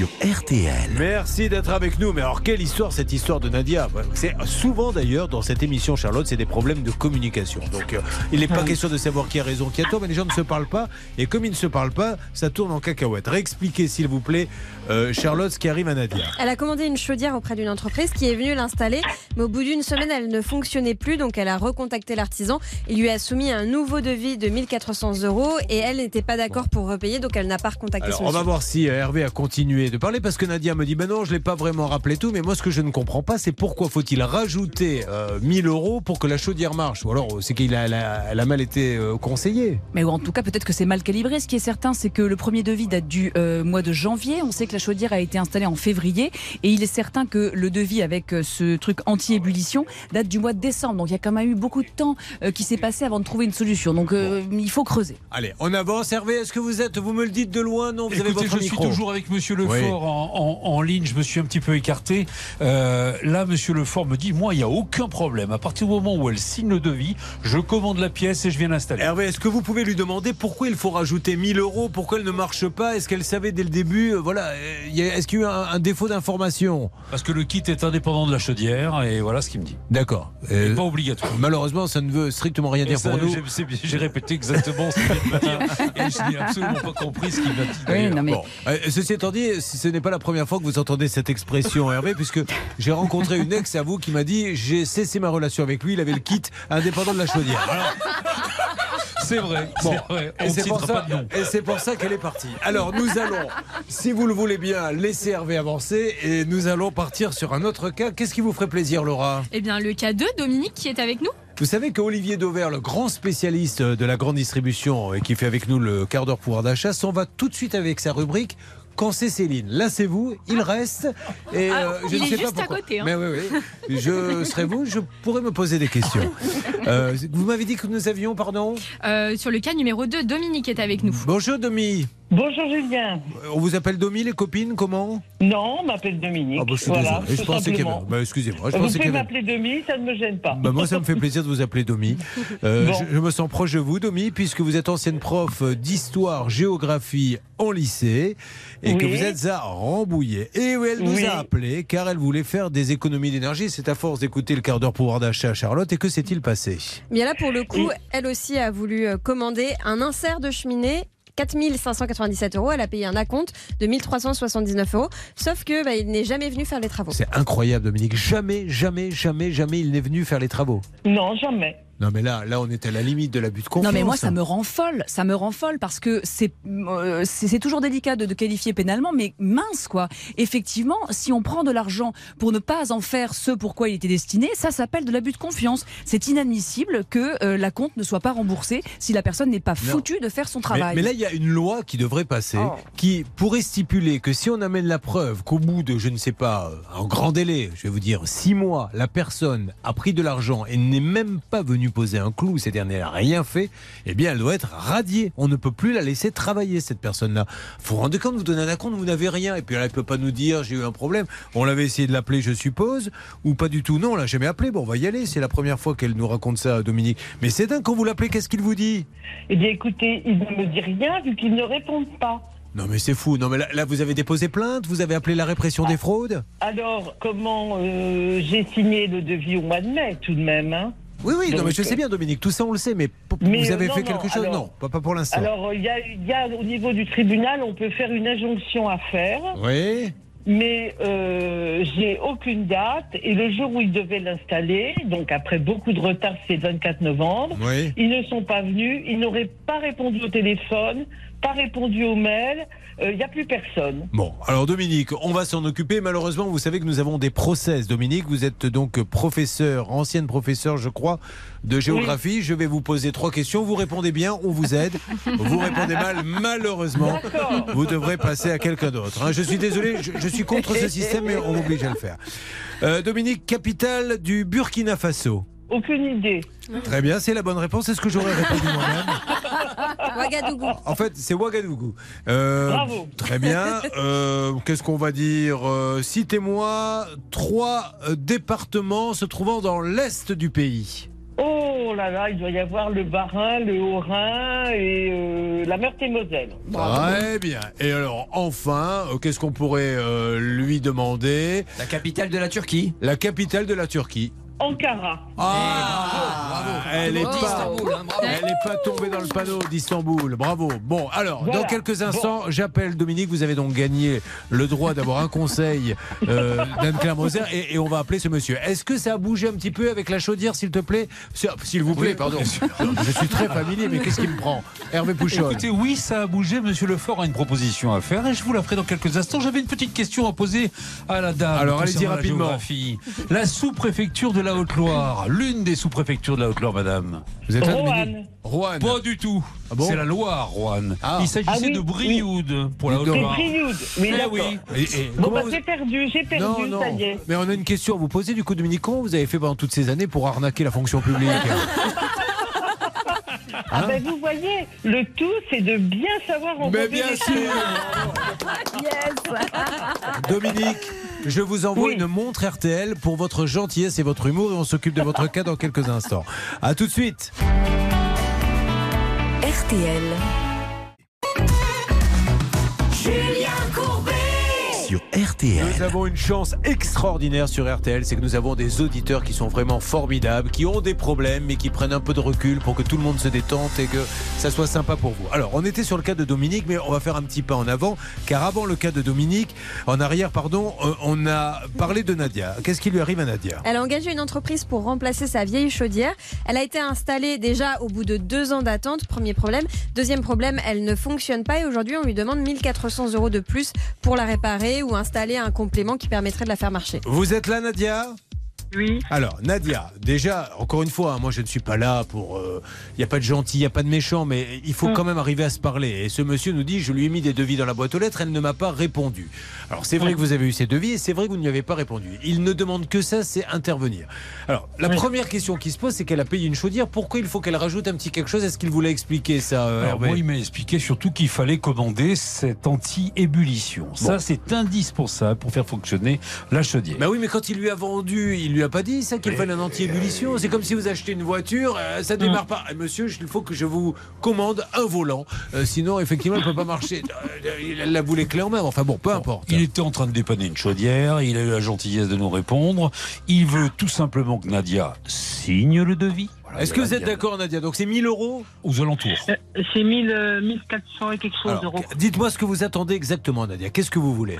S1: Sur RTL.
S2: Merci d'être avec nous. Mais alors, quelle histoire cette histoire de Nadia? C'est souvent d'ailleurs dans cette émission, Charlotte, c'est des problèmes de communication. Donc, euh, il n'est pas question de savoir qui a raison, qui a tort, mais les gens ne se parlent pas. Et comme ils ne se parlent pas, ça tourne en cacahuète. Réexpliquez, s'il vous plaît, euh, Charlotte, ce qui arrive à Nadia.
S11: Elle a commandé une chaudière auprès d'une entreprise qui est venue l'installer, mais au bout d'une semaine, elle ne fonctionnait plus, donc elle a recontacté l'artisan. Il lui a soumis un nouveau devis de 1400 euros et elle n'était pas d'accord pour repayer, donc elle n'a pas recontacté
S2: Alors,
S11: son
S2: on va voir si euh, Hervé a continué de parler parce que Nadia me dit ben non, je l'ai pas vraiment rappelé tout, mais moi ce que je ne comprends pas, c'est pourquoi faut-il rajouter euh, 1000 euros pour que la chaudière marche? Ou alors euh, c'est qu'il a, mal été euh, conseillée.
S6: Mais en tout cas, peut-être que c'est mal calibré. Ce qui est certain, c'est que le premier devis date du euh, mois de janvier. On sait que la chaudière a été installée en février. Et il est certain que le devis avec euh, ce truc anti-ébullition date du mois de décembre. Donc il y a quand même eu beaucoup de temps euh, qui s'est passé avant de trouver une solution. Donc euh, il faut creuser.
S2: Allez, on avance. Hervé, est-ce que vous êtes Vous me le dites de loin? Non, vous avez
S7: Écoutez,
S2: votre
S7: je
S2: micro.
S7: suis toujours avec Monsieur Lefort
S2: Oui.
S7: En, en- en ligne. Je me suis un petit peu écarté. Euh, là, Monsieur Lefort me dit, moi, il n'y a aucun problème. À partir du moment où elle signe le devis, je commande la pièce et je viens l'installer.
S2: Hervé, est-ce que vous pouvez lui demander pourquoi il faut rajouter 1000 euros Pourquoi elle ne marche pas? Est-ce qu'elle savait dès le début euh, Voilà. euh, Est-ce qu'il y a eu un, un défaut d'information?
S7: Parce que le kit est indépendant de la chaudière et voilà ce qu'il me dit.
S2: D'accord. Euh,
S7: pas obligatoire.
S2: malheureusement, ça ne veut strictement rien
S7: Et
S2: dire
S7: ça,
S2: pour nous.
S7: j'ai- répété exactement ce qu'il me dire et je n'ai absolument pas compris ce qu'il m'a dit.
S6: Oui,
S7: d'ailleurs.
S6: non mais
S2: Bon, euh, ceci étant dit, si ce n'est pas la première fois que vous entendez cette expression, Hervé, puisque j'ai rencontré une ex à vous qui m'a dit j'ai cessé ma relation avec lui, il avait le kit indépendant de la chaudière. Alors,
S7: C'est vrai.
S2: Bon,
S7: c'est vrai. On
S2: et c'est pour, ça-
S7: pas de nom.
S2: et c'est pour ça qu'elle est partie. Alors nous allons, si vous le voulez bien, laisser Hervé avancer et nous allons partir sur un autre cas. Qu'est-ce qui vous ferait plaisir, Laura?
S8: Eh bien, le cas 2, Dominique qui est avec nous.
S2: Vous savez qu'Olivier Dauvert, le grand spécialiste de la grande distribution et qui fait avec nous le quart d'heure pouvoir d'achat, s'en va tout de suite avec sa rubrique. Quand c'est Céline, là c'est vous, il reste. Et
S8: Ah,
S2: euh, je
S8: il
S2: ne
S8: est
S2: sais
S8: juste
S2: pas
S8: à
S2: pourquoi.
S8: côté, hein.
S2: Mais oui, oui. Je serais vous, je pourrais me poser des questions. Euh, vous m'avez dit que nous avions, pardon?
S8: Euh, sur le cas numéro 2, Dominique est avec nous.
S2: Bonjour Domi.
S9: Bonjour Julien.
S2: On vous appelle Domi, les copines, comment?
S9: Non, on m'appelle Dominique.
S2: Ah bah, je suis
S9: voilà,
S2: désolé. Je pensais qu'il y avait. Bah, Excusez-moi. Je
S9: Vous pouvez m'appeler Demi, ça ne me gêne pas.
S2: Bah, moi, ça me fait plaisir de vous appeler Domi. Euh,
S9: Bon.
S2: je, je me sens proche de vous, Domi, puisque vous êtes ancienne prof d'histoire, géographie en lycée et que vous êtes à Rambouillet. Et oui, elle nous
S9: Oui.
S2: a appelé car elle voulait faire des économies d'énergie. C'est à force d'écouter le quart d'heure pouvoir d'achat, Charlotte. Et que s'est-il passé?
S11: Bien là, pour le coup, elle aussi a voulu euh, commander un insert de cheminée. 4597 euros, elle a payé un acompte de 1379 euros, sauf que bah, il n'est jamais venu faire les travaux.
S2: C'est incroyable, Dominique. Jamais, jamais, jamais, jamais il n'est venu faire les travaux.
S9: Non, jamais.
S2: Non, mais là, là, on est à la limite de l'abus de confiance.
S6: Non mais moi ça me rend folle, ça me rend folle parce que c'est euh, c'est toujours délicat de, de qualifier pénalement, mais mince quoi. Effectivement, si on prend de l'argent pour ne pas en faire ce pourquoi il était destiné, ça s'appelle de l'abus de confiance. C'est inadmissible que euh, la compte ne soit pas remboursée si la personne n'est pas foutue de faire son travail.
S2: mais là, il y a une loi qui devrait passer,
S6: Oh.
S2: qui pourrait stipuler que si on amène la preuve qu'au bout de, je ne sais pas, euh, un grand délai, je vais vous dire six mois, la personne a pris de l'argent et n'est même pas venue poser un clou, c'est-à-dire n'a rien fait, eh bien, elle doit être radiée. On ne peut plus la laisser travailler, cette personne-là. Vous vous rendez compte, vous donnez un compte, vous n'avez rien, et puis là, elle ne peut pas nous dire j'ai eu un problème. On l'avait essayé de l'appeler, je suppose, ou pas du tout. Non, on l'a jamais appelé. Bon, on va y aller. C'est la première fois qu'elle nous raconte ça, Dominique. Mais c'est dingue quand vous l'appelez, qu'est-ce qu'il vous dit?
S9: Eh bien, écoutez, il ne me dit rien vu qu'il ne répond pas.
S2: Non mais c'est fou. Non mais là, là, vous avez déposé plainte, vous avez appelé la répression des fraudes?
S9: Alors, comment euh, j'ai signé le devis au mois de mai, tout de même hein
S2: Oui oui. non mais je sais bien Dominique, tout ça on le sait. Mais, vous
S9: euh,
S2: avez
S9: non,
S2: fait
S9: non,
S2: quelque chose
S9: alors-
S2: Non, pas, pas pour l'instant.
S9: Alors, il y, a, il y a au niveau du tribunal, on peut faire une injonction à faire.
S2: Oui.
S9: Mais euh, j'ai aucune date et le jour où ils devaient l'installer, donc après beaucoup de retard, c'est le 24 novembre,
S2: Oui.
S9: ils ne sont pas venus, ils n'auraient pas répondu au téléphone, pas répondu aux mails, euh, il n'y a plus personne.
S2: Bon, alors Dominique, on va s'en occuper. Malheureusement, vous savez que nous avons des process. Dominique, vous êtes donc professeur, ancienne professeure, je crois, de géographie. Je vais vous poser trois questions. Vous répondez bien, on vous aide. Vous répondez mal, malheureusement, vous devrez passer à quelqu'un d'autre. hein. Je suis désolé, je, je suis contre ce système, mais on m'oblige à le faire. Euh, Dominique, capitale du Burkina Faso.
S9: Aucune idée.
S2: Très bien, c'est la bonne réponse. C'est ce que j'aurais répondu moi-même.
S11: Ouagadougou.
S2: En fait, c'est Ouagadougou. Euh,
S9: Bravo.
S2: Très bien. Euh, Qu'est-ce qu'on va dire Euh, Citez-moi trois départements se trouvant dans l'est du pays.
S9: Oh là là, il doit y avoir le Bas-Rhin, le Haut-Rhin et euh, la Meurthe-et-Moselle.
S2: Très bien. Et alors, enfin, euh, qu'est-ce qu'on pourrait euh, lui demander?
S13: La capitale de la Turquie.
S2: La capitale de la Turquie.
S9: Ankara.
S2: Ah, elle n'est pas,
S13: Istanbul, hein,
S2: elle est pas tombée dans le panneau d'Istanbul. Bravo. Bon, alors,
S9: Voilà.
S2: dans quelques instants, j'appelle Dominique. Vous avez donc gagné le droit d'avoir un conseil euh, d'Anne-Claire Moser et, et on va appeler ce monsieur. Est-ce que ça a bougé un petit peu avec la chaudière, s'il te plaît? S'il vous plaît, pardon. Je suis très familier, mais qu'est-ce qui me prend? Hervé Pouchol.
S7: Écoutez, oui, ça a bougé. Monsieur Lefort a une proposition à faire et je vous la ferai dans quelques instants. J'avais une petite question à poser à la dame.
S2: Alors, allez-y
S7: la
S2: rapidement.
S7: géographie. La sous-préfecture de la Haute-Loire, l'une des sous-préfectures de la Haute-Loire, madame.
S2: Vous êtes là,
S9: Roanne.
S2: Roanne.
S7: Pas du tout.
S2: Ah bon
S7: C'est la Loire, Roanne.
S2: Ah.
S7: Il s'agissait
S9: Ah oui,
S7: de Brioude pour la
S2: donc.
S9: C'est
S7: Haute-Loire.
S9: Brioude. Oui,
S7: Eh oui.
S2: Et- et
S9: Bon, bah,
S2: vous-
S9: j'ai perdu, j'ai perdu,
S2: Non, non.
S9: ça y est.
S2: Mais on a une question à vous poser du coup, Dominique. Comment vous avez fait pendant toutes ces années pour arnaquer la fonction publique
S9: Ah ben vous voyez, le tout c'est de bien savoir
S2: Mais bien
S9: les
S2: sûr Dominique, je vous envoie
S9: Oui.
S2: une montre RTL pour votre gentillesse et votre humour et on s'occupe de votre cas dans quelques instants. A tout de suite.
S1: RTL. Sur RTL.
S2: Nous avons une chance extraordinaire sur RTL, c'est que nous avons des auditeurs qui sont vraiment formidables, qui ont des problèmes, mais qui prennent un peu de recul pour que tout le monde se détente et que ça soit sympa pour vous. Alors, on était sur le cas de Dominique, mais on va faire un petit pas en avant, car avant le cas de Dominique, en arrière, pardon, euh, on a parlé de Nadia. Qu'est-ce qui lui arrive à Nadia?
S11: Elle a engagé une entreprise pour remplacer sa vieille chaudière. Elle a été installée déjà au bout de deux ans d'attente. Premier problème. Deuxième problème, elle ne fonctionne pas et aujourd'hui on lui demande 1400 euros de plus pour la réparer ou installer un complément qui permettrait de la faire marcher.
S2: Vous êtes là, Nadia?
S9: Oui.
S2: Alors, Nadia, déjà, encore une fois, hein, moi je ne suis pas là pour. Il n'y a pas de gentil, il n'y a pas de méchant, mais il faut
S9: Mm.
S2: quand même arriver à se parler. Et ce monsieur nous dit je lui ai mis des devis dans la boîte aux lettres, elle ne m'a pas répondu. Alors, c'est vrai que vous avez eu ces devis et c'est vrai que vous ne lui avez pas répondu. Il ne demande que ça, c'est intervenir. Alors, la
S9: Oui.
S2: première question qui se pose, c'est qu'elle a payé une chaudière. Pourquoi il faut qu'elle rajoute un petit quelque chose? Est-ce qu'il voulait expliquer ça, euh,
S7: Alors, moi, il m'a expliqué surtout qu'il fallait commander cette anti-ébullition. Ça, c'est indispensable pour faire fonctionner la chaudière.
S2: Bah oui, mais quand il lui a vendu, il lui a pas dit ça qu'il fallait un anti-ébullition. C'est comme si vous achetez une voiture, euh, ça démarre pas. Eh, Monsieur, il faut que je vous commande un volant. Euh, sinon, effectivement, elle peut pas marcher. Euh, Il la voulait clé en main. Enfin bon, peu importe.
S7: Il était en train de dépanner une chaudière, il a eu la gentillesse de nous répondre. Il veut tout simplement que Nadia signe le devis. Voilà,
S2: Est-ce que
S7: a
S2: vous êtes d'accord, Nadia? Donc c'est 1000 euros
S7: Aux alentours.
S9: Euh, C'est 1000, euh, 1400 et quelque chose d'euros.
S2: Dites-moi ce que vous attendez exactement, Nadia. Qu'est-ce que vous voulez?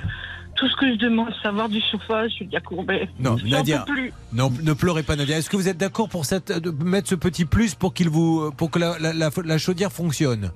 S9: Tout ce que je demande, c'est avoir du chauffage, Julia Courbet.
S2: Non, Nadia.
S9: plus.
S2: Non, ne pleurez pas, Nadia. Est-ce que vous êtes d'accord pour cette, de mettre ce petit plus pour qu'il vous, pour que la, la- la- la chaudière fonctionne?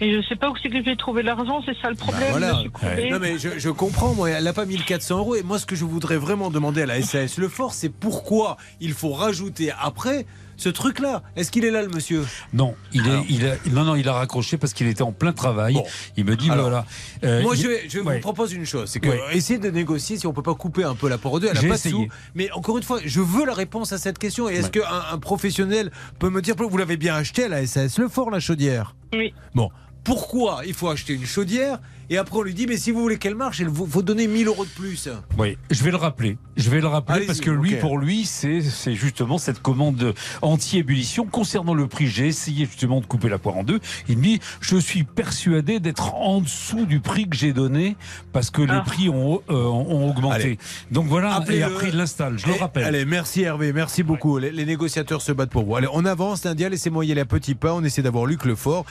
S9: Et je sais pas où c'est que je vais trouver l'argent, c'est ça le
S2: Bah
S9: problème.
S2: voilà.
S9: monsieur Courbet.
S2: Non mais je, je comprends, moi, elle n'a pas 1400 euros. Et moi, ce que je voudrais vraiment demander à la SAS Le Fort, c'est pourquoi il faut rajouter après ce truc-là. Est-ce qu'il est là, le monsieur?
S7: Non, il est, il a, non, non, il a raccroché parce qu'il était en plein travail.
S2: Bon.
S7: Il me dit
S2: Alors,
S7: voilà. euh,
S2: Moi,
S7: il-
S2: je, vais- je
S7: Ouais.
S2: vous propose une chose, c'est que
S7: Ouais.
S2: essayer de négocier si on peut pas couper un peu la porte en deux. Elle pas de
S7: essayé.
S2: sous. Mais encore une fois, je veux la réponse à cette question. Et est-ce
S7: Ouais.
S2: qu'un un professionnel peut me dire, vous l'avez bien acheté à la SAS Le Fort, la chaudière?
S9: Oui.
S2: Bon. Pourquoi il faut acheter une chaudière et après on lui dit mais si vous voulez qu'elle marche, il faut donner 1000 euros de plus.
S7: Oui, je vais le rappeler. Je vais le rappeler parce que lui, pour lui, c'est c'est justement cette commande anti-ébullition. Concernant le prix, j'ai essayé justement de couper la poire en deux. Il me dit, je suis persuadé d'être en dessous du prix que j'ai donné parce que les
S9: Ah.
S7: prix ont, euh, ont augmenté.
S2: Allez.
S7: Donc voilà, et
S2: Appelez-le.
S7: après il l'installe. Je le
S2: Eh,
S7: rappelle.
S2: Allez, merci Hervé, merci beaucoup. Les, les négociateurs se battent pour vous. Allez, on avance, Nadia, laissez-moi y aller à petits pas. On essaie d'avoir Luc Lefort.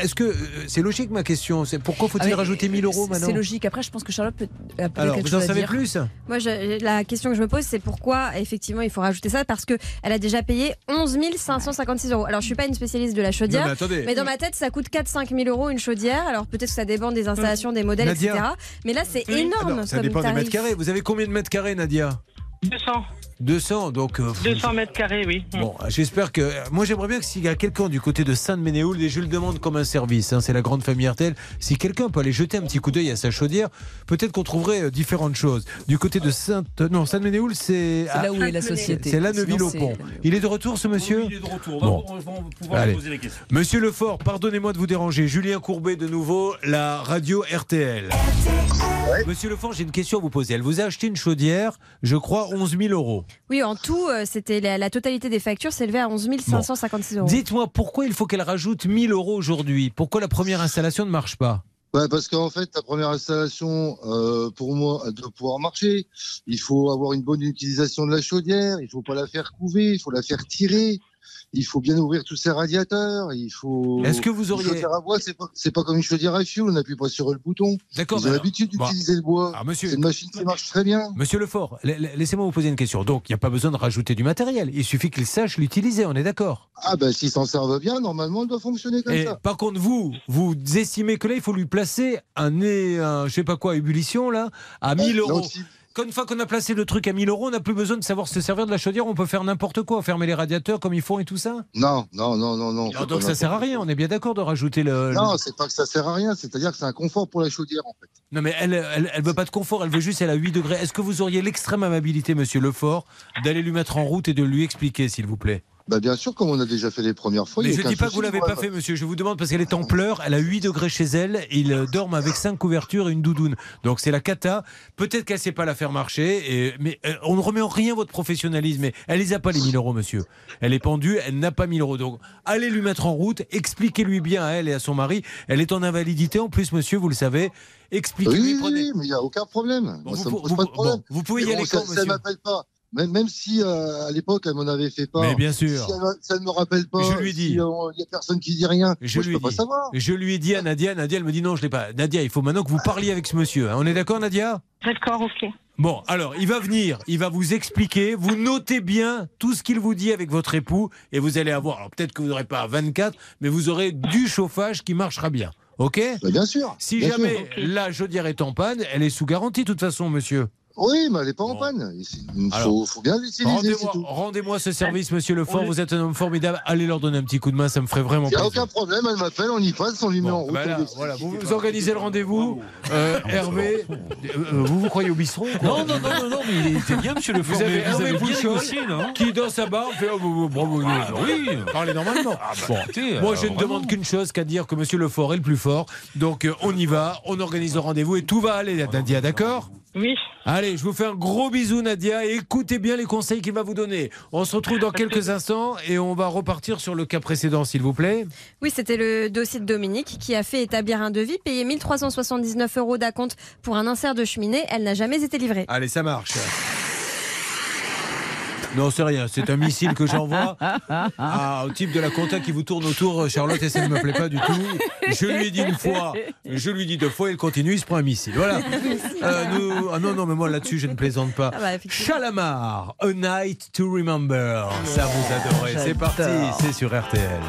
S2: Est-ce que euh, c'est logique ma question C'est pourquoi faut-il
S6: Ah, mais,
S2: rajouter 1000 euros
S6: c'est-
S2: maintenant
S6: C'est logique. Après, je pense que Charlotte peut,
S2: Alors,
S6: quelque
S2: vous en
S6: chose
S2: savez
S6: dire.
S2: plus?
S11: Moi, je- la question que je me pose, c'est pourquoi effectivement il faut rajouter ça parce que elle a déjà payé 11 556 euros. Alors, je suis pas une spécialiste de la
S2: Non,
S11: chaudière.
S2: mais
S11: dans ma tête, ça coûte 4-5 000 euros une chaudière. Alors peut-être que ça dépend des installations, des modèles,
S2: Nadia.
S11: etc. Mais là, c'est
S9: Oui.
S11: énorme.
S2: Alors, ça
S11: comme
S2: dépend des
S11: tarif.
S2: mètres carrés. Vous avez combien de mètres carrés, Nadia?
S9: 200.
S2: 200, donc. euh,
S9: 200 mètres carrés, oui.
S2: Bon, j'espère que. Moi, j'aimerais bien que s'il y a quelqu'un du côté de Sainte-Ménéhould, et je le demande comme un service, hein, c'est la grande famille RTL, si quelqu'un peut aller jeter un petit coup d'œil à sa chaudière, peut-être qu'on trouverait euh, différentes choses. Du côté de Sainte. Non, Sainte-Ménéhould, c'est.
S6: C'est là où est la société.
S2: C'est au pont. Il est de retour, ce monsieur
S7: Il est de retour.
S2: Bon.
S7: On va, pouvoir
S2: Allez.
S7: lui poser les questions.
S2: Monsieur Lefort, pardonnez-moi de vous déranger. Julien Courbet, de nouveau, la radio RTL. Monsieur Lefort, j'ai une question à vous poser. Elle vous a acheté une chaudière, je crois, 11 000 euros.
S11: Oui, en tout, euh, c'était la, la totalité des factures s'élevait à 11 556 euros.
S2: Dites-moi, pourquoi il faut qu'elle rajoute 1000 euros aujourd'hui? Pourquoi la première installation ne marche pas?
S12: Ouais, parce qu'en fait, la première installation, euh, pour moi, elle doit pouvoir marcher. Il faut avoir une bonne utilisation de la chaudière. Il faut pas la faire couver. Il faut la faire tirer. Il faut bien ouvrir tous ses radiateurs. Il faut.
S2: Est-ce que vous
S12: Une
S2: auriez.
S12: chaudière à bois, c'est pas, c'est pas comme une chaudière à fioul. On n'appuie pas sur le bouton.
S2: D'accord, alors-
S12: l'habitude
S2: Bon.
S12: d'utiliser le bois.
S2: Alors, monsieur,
S12: C'est une machine qui marche très bien.
S2: monsieur Lefort, la- la- laissez-moi vous poser une question. Donc, il n'y a pas besoin de rajouter du matériel. Il suffit qu'il sache l'utiliser, on est d'accord
S12: Ah ben, s'ils s'en servent bien, normalement, elle doit fonctionner comme
S2: Et
S12: ça.
S2: par contre, vous, vous estimez que là, il faut lui placer un nez, un, je sais pas quoi, ébullition, là, à 1000
S12: Donc,
S2: euros. Quand une fois qu'on a placé le truc à 1000 euros, on n'a plus besoin de savoir se servir de la chaudière, on peut faire n'importe quoi, fermer les radiateurs comme ils font et tout ça
S12: Non, non, non, non, non.
S2: Alors, Donc ça sert à rien, on est bien d'accord de rajouter le... le-
S12: Non, c'est pas que ça sert à rien. C'est-à-dire que c'est un confort pour la chaudière, en fait.
S2: Non mais elle, elle, elle veut pas de confort, elle veut juste, elle a 8 degrés. Est-ce que vous auriez l'extrême amabilité, monsieur Lefort, d'aller lui mettre en route et de lui expliquer, s'il vous plaît?
S12: Bah bien sûr, comme on a déjà fait les premières fois.
S2: Mais je
S12: aucun
S2: dis pas que vous l'avez pas fait, monsieur. Je vous demande parce qu'elle est en pleurs. Elle a 8 degrés chez elle. Ils euh, dorment avec 5 couvertures et une doudoune. Donc c'est la cata. Peut-être qu'elle sait pas la faire marcher. Et, mais euh, on ne remet en rien votre professionnalisme. Mais elle les a pas les 1000 euros, monsieur. Elle est pendue. Elle n'a pas 1000 euros. Donc allez lui mettre en route. Expliquez-lui bien à elle et à son mari. Elle est en invalidité en plus, monsieur. Vous le savez. Expliquez-lui.
S12: Oui,
S2: prenez-
S12: oui, mais il n'y a aucun problème. Moi,
S2: vous
S12: ça me
S2: pou-
S12: pose
S2: vous
S12: pas de
S2: pou-
S12: problème.
S2: bon, vous pouvez y aller
S12: ça,
S2: quand,
S12: ça
S2: monsieur
S12: m'appelle pas. Même, même si euh, à l'époque elle m'en avait fait pas.
S2: Mais bien sûr.
S12: Si elle- ça ne me rappelle pas.
S2: Je lui dis.
S12: si, euh, Il n'y a personne qui dit rien.
S2: Je
S12: moi, je
S2: lui
S12: peux pas
S2: dis.
S12: savoir.
S2: Je lui ai dit à Nadia. Nadia, elle me dit non, je l'ai pas. Nadia, il faut maintenant que vous parliez avec ce monsieur. hein. On est d'accord, Nadia?
S9: D'accord, ok.
S2: Bon, alors, il va venir, il va vous expliquer, vous notez bien tout ce qu'il vous dit avec votre époux, et vous allez avoir, alors peut-être que vous n'aurez pas 24, mais vous aurez du chauffage qui marchera bien. OK?
S12: Bah, Bien sûr.
S2: Si
S12: bien
S2: jamais
S12: sûr.
S2: la chaudière est en panne, elle est sous garantie de toute façon, monsieur.
S12: Oui, mais elle n'est pas en panne. Il faut, bien l'utiliser.
S2: Rendez-moi ce service, monsieur Lefort, vous êtes un homme formidable, allez leur donner un petit coup de main, ça me ferait vraiment
S12: Il n'y a
S2: plaisir.
S12: aucun problème, elle m'appelle, on y passe, on lui met en route.
S2: Bah voilà, vous, vous organisez le rendez-vous. Euh, Hervé, euh, vous vous croyez au bistrot quoi
S7: Non, non, non, non, non, mais il était bien, monsieur le
S2: Vous
S7: Fort,
S2: avez Hervé Pouchol
S7: non
S2: qui, dans sa barre, fait oh, bon, bon, bon, bon,
S7: Ah,
S2: bon,
S7: oui.
S2: Parlez normalement.
S7: Ah, bah,
S2: Bon.
S7: écoutez,
S2: Moi,
S7: euh,
S2: je ne demande qu'une chose qu'à dire que monsieur Lefort est le plus fort. Donc, euh, on y va, on organise le rendez-vous et tout va aller, Nadia, d'accord?
S9: Oui.
S2: Allez, je vous fais un gros bisou, Nadia, et écoutez bien les conseils qu'il va vous donner. On se retrouve dans quelques instants et on va repartir sur le cas précédent, s'il vous plaît.
S11: Oui, c'était le dossier de Dominique qui a fait établir un devis, payé 1379 euros d'acompte pour un insert de cheminée. Elle n'a jamais été livrée.
S2: Allez, ça marche. Non, c'est rien, c'est un missile que j'envoie au type de la compta qui vous tourne autour, euh, Charlotte, et ça ne me plaît pas du tout. Je lui ai dit une fois, je lui dis deux fois, il continue, il se prend un missile. Voilà. Euh, nous- ah non, non, mais moi là-dessus, je ne plaisante pas.
S11: Ah bah.
S2: Chalamar, A Night to Remember. Ça vous adorez. C'est parti, c'est sur RTL.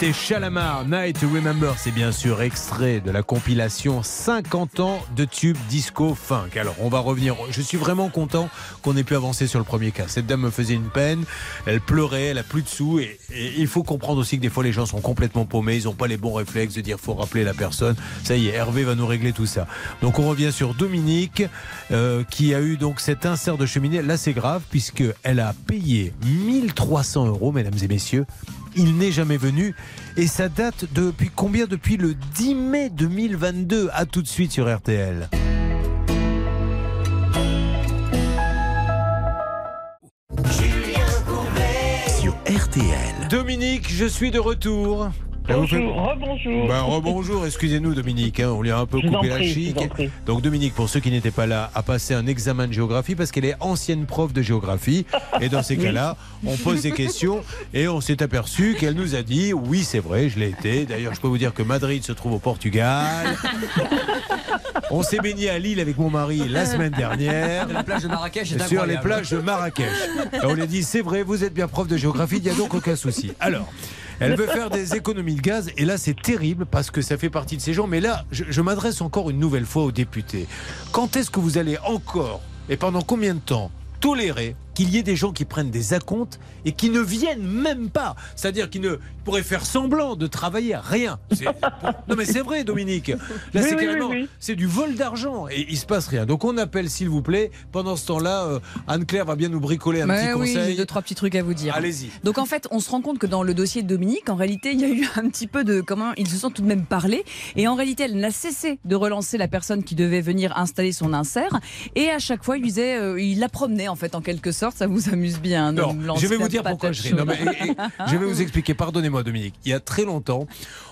S2: C'était Chalamar, Night Remember. C'est bien sûr extrait de la compilation 50 ans de tube disco funk. Alors, on va revenir. Je suis vraiment content qu'on ait pu avancer sur le premier cas. Cette dame me faisait une peine. Elle pleurait, elle a plus de sous. Et, et il faut comprendre aussi que des fois, les gens sont complètement paumés. Ils n'ont pas les bons réflexes de dire faut rappeler la personne. Ça y est, Hervé va nous régler tout ça. Donc, on revient sur Dominique, euh, qui a eu donc cet insert de cheminée. Là, c'est grave, puisque elle a payé 1300 euros, mesdames et messieurs. Il n'est jamais venu. Et ça date depuis combien Depuis le 10 mai 2022. À tout de suite sur RTL.
S1: Sur RTL.
S2: Dominique, je suis de retour. Fait-
S14: Bonjour, rebonjour.
S2: Bah, rebonjour, excusez-nous Dominique, hein, on lui a un peu
S14: Je
S2: coupé la
S14: prie,
S2: chic. Donc Dominique, pour ceux qui n'étaient pas là, a passé un examen de géographie parce qu'elle est ancienne prof de géographie. Et dans ces cas-là, on pose des questions et on s'est aperçu qu'elle nous a dit oui c'est vrai, je l'ai été. D'ailleurs, je peux vous dire que Madrid se trouve au Portugal. On s'est baigné à Lille avec mon mari la semaine dernière.
S5: La plage de Marrakech est
S2: Sur les plages de Marrakech. Et on lui a dit c'est vrai, vous êtes bien prof de géographie, il n'y a donc aucun souci. Alors. Elle veut faire des économies de gaz et là c'est terrible parce que ça fait partie de ces gens. Mais là, je, m'adresse encore une nouvelle fois aux députés. Quand est-ce que vous allez encore et pendant combien de temps tolérer qu'il y ait des gens qui prennent des acomptes et qui ne viennent même pas C'est-à-dire qu'ils ne pourraient faire semblant de travailler à rien. Non mais c'est vrai Dominique. Là c'est
S14: oui,
S2: carrément
S14: oui, oui.
S2: c'est du vol d'argent et il se passe rien. Donc on appelle s'il vous plaît. Pendant ce temps-là, euh, Anne-Claire va bien nous bricoler un
S6: Mais
S2: petit
S6: oui, j'ai
S2: conseil.
S6: deux, trois petits trucs à vous dire.
S2: Allez-y.
S6: Donc en fait, on se rend compte que dans le dossier de Dominique, en réalité, il y a eu un petit peu de comment ils se sont tout de même parlé. Et en réalité, elle n'a cessé de relancer la personne qui devait venir installer son insert. Et à chaque fois, il disait, euh, il la promenait en fait en quelque sorte. Ça vous amuse bien.
S2: Non,
S6: lancez
S2: je vais vous dire pourquoi je ris. Non,
S6: chaude.
S2: mais, et- et- je vais vous expliquer. Pardonnez-moi, Dominique. Il y a très longtemps,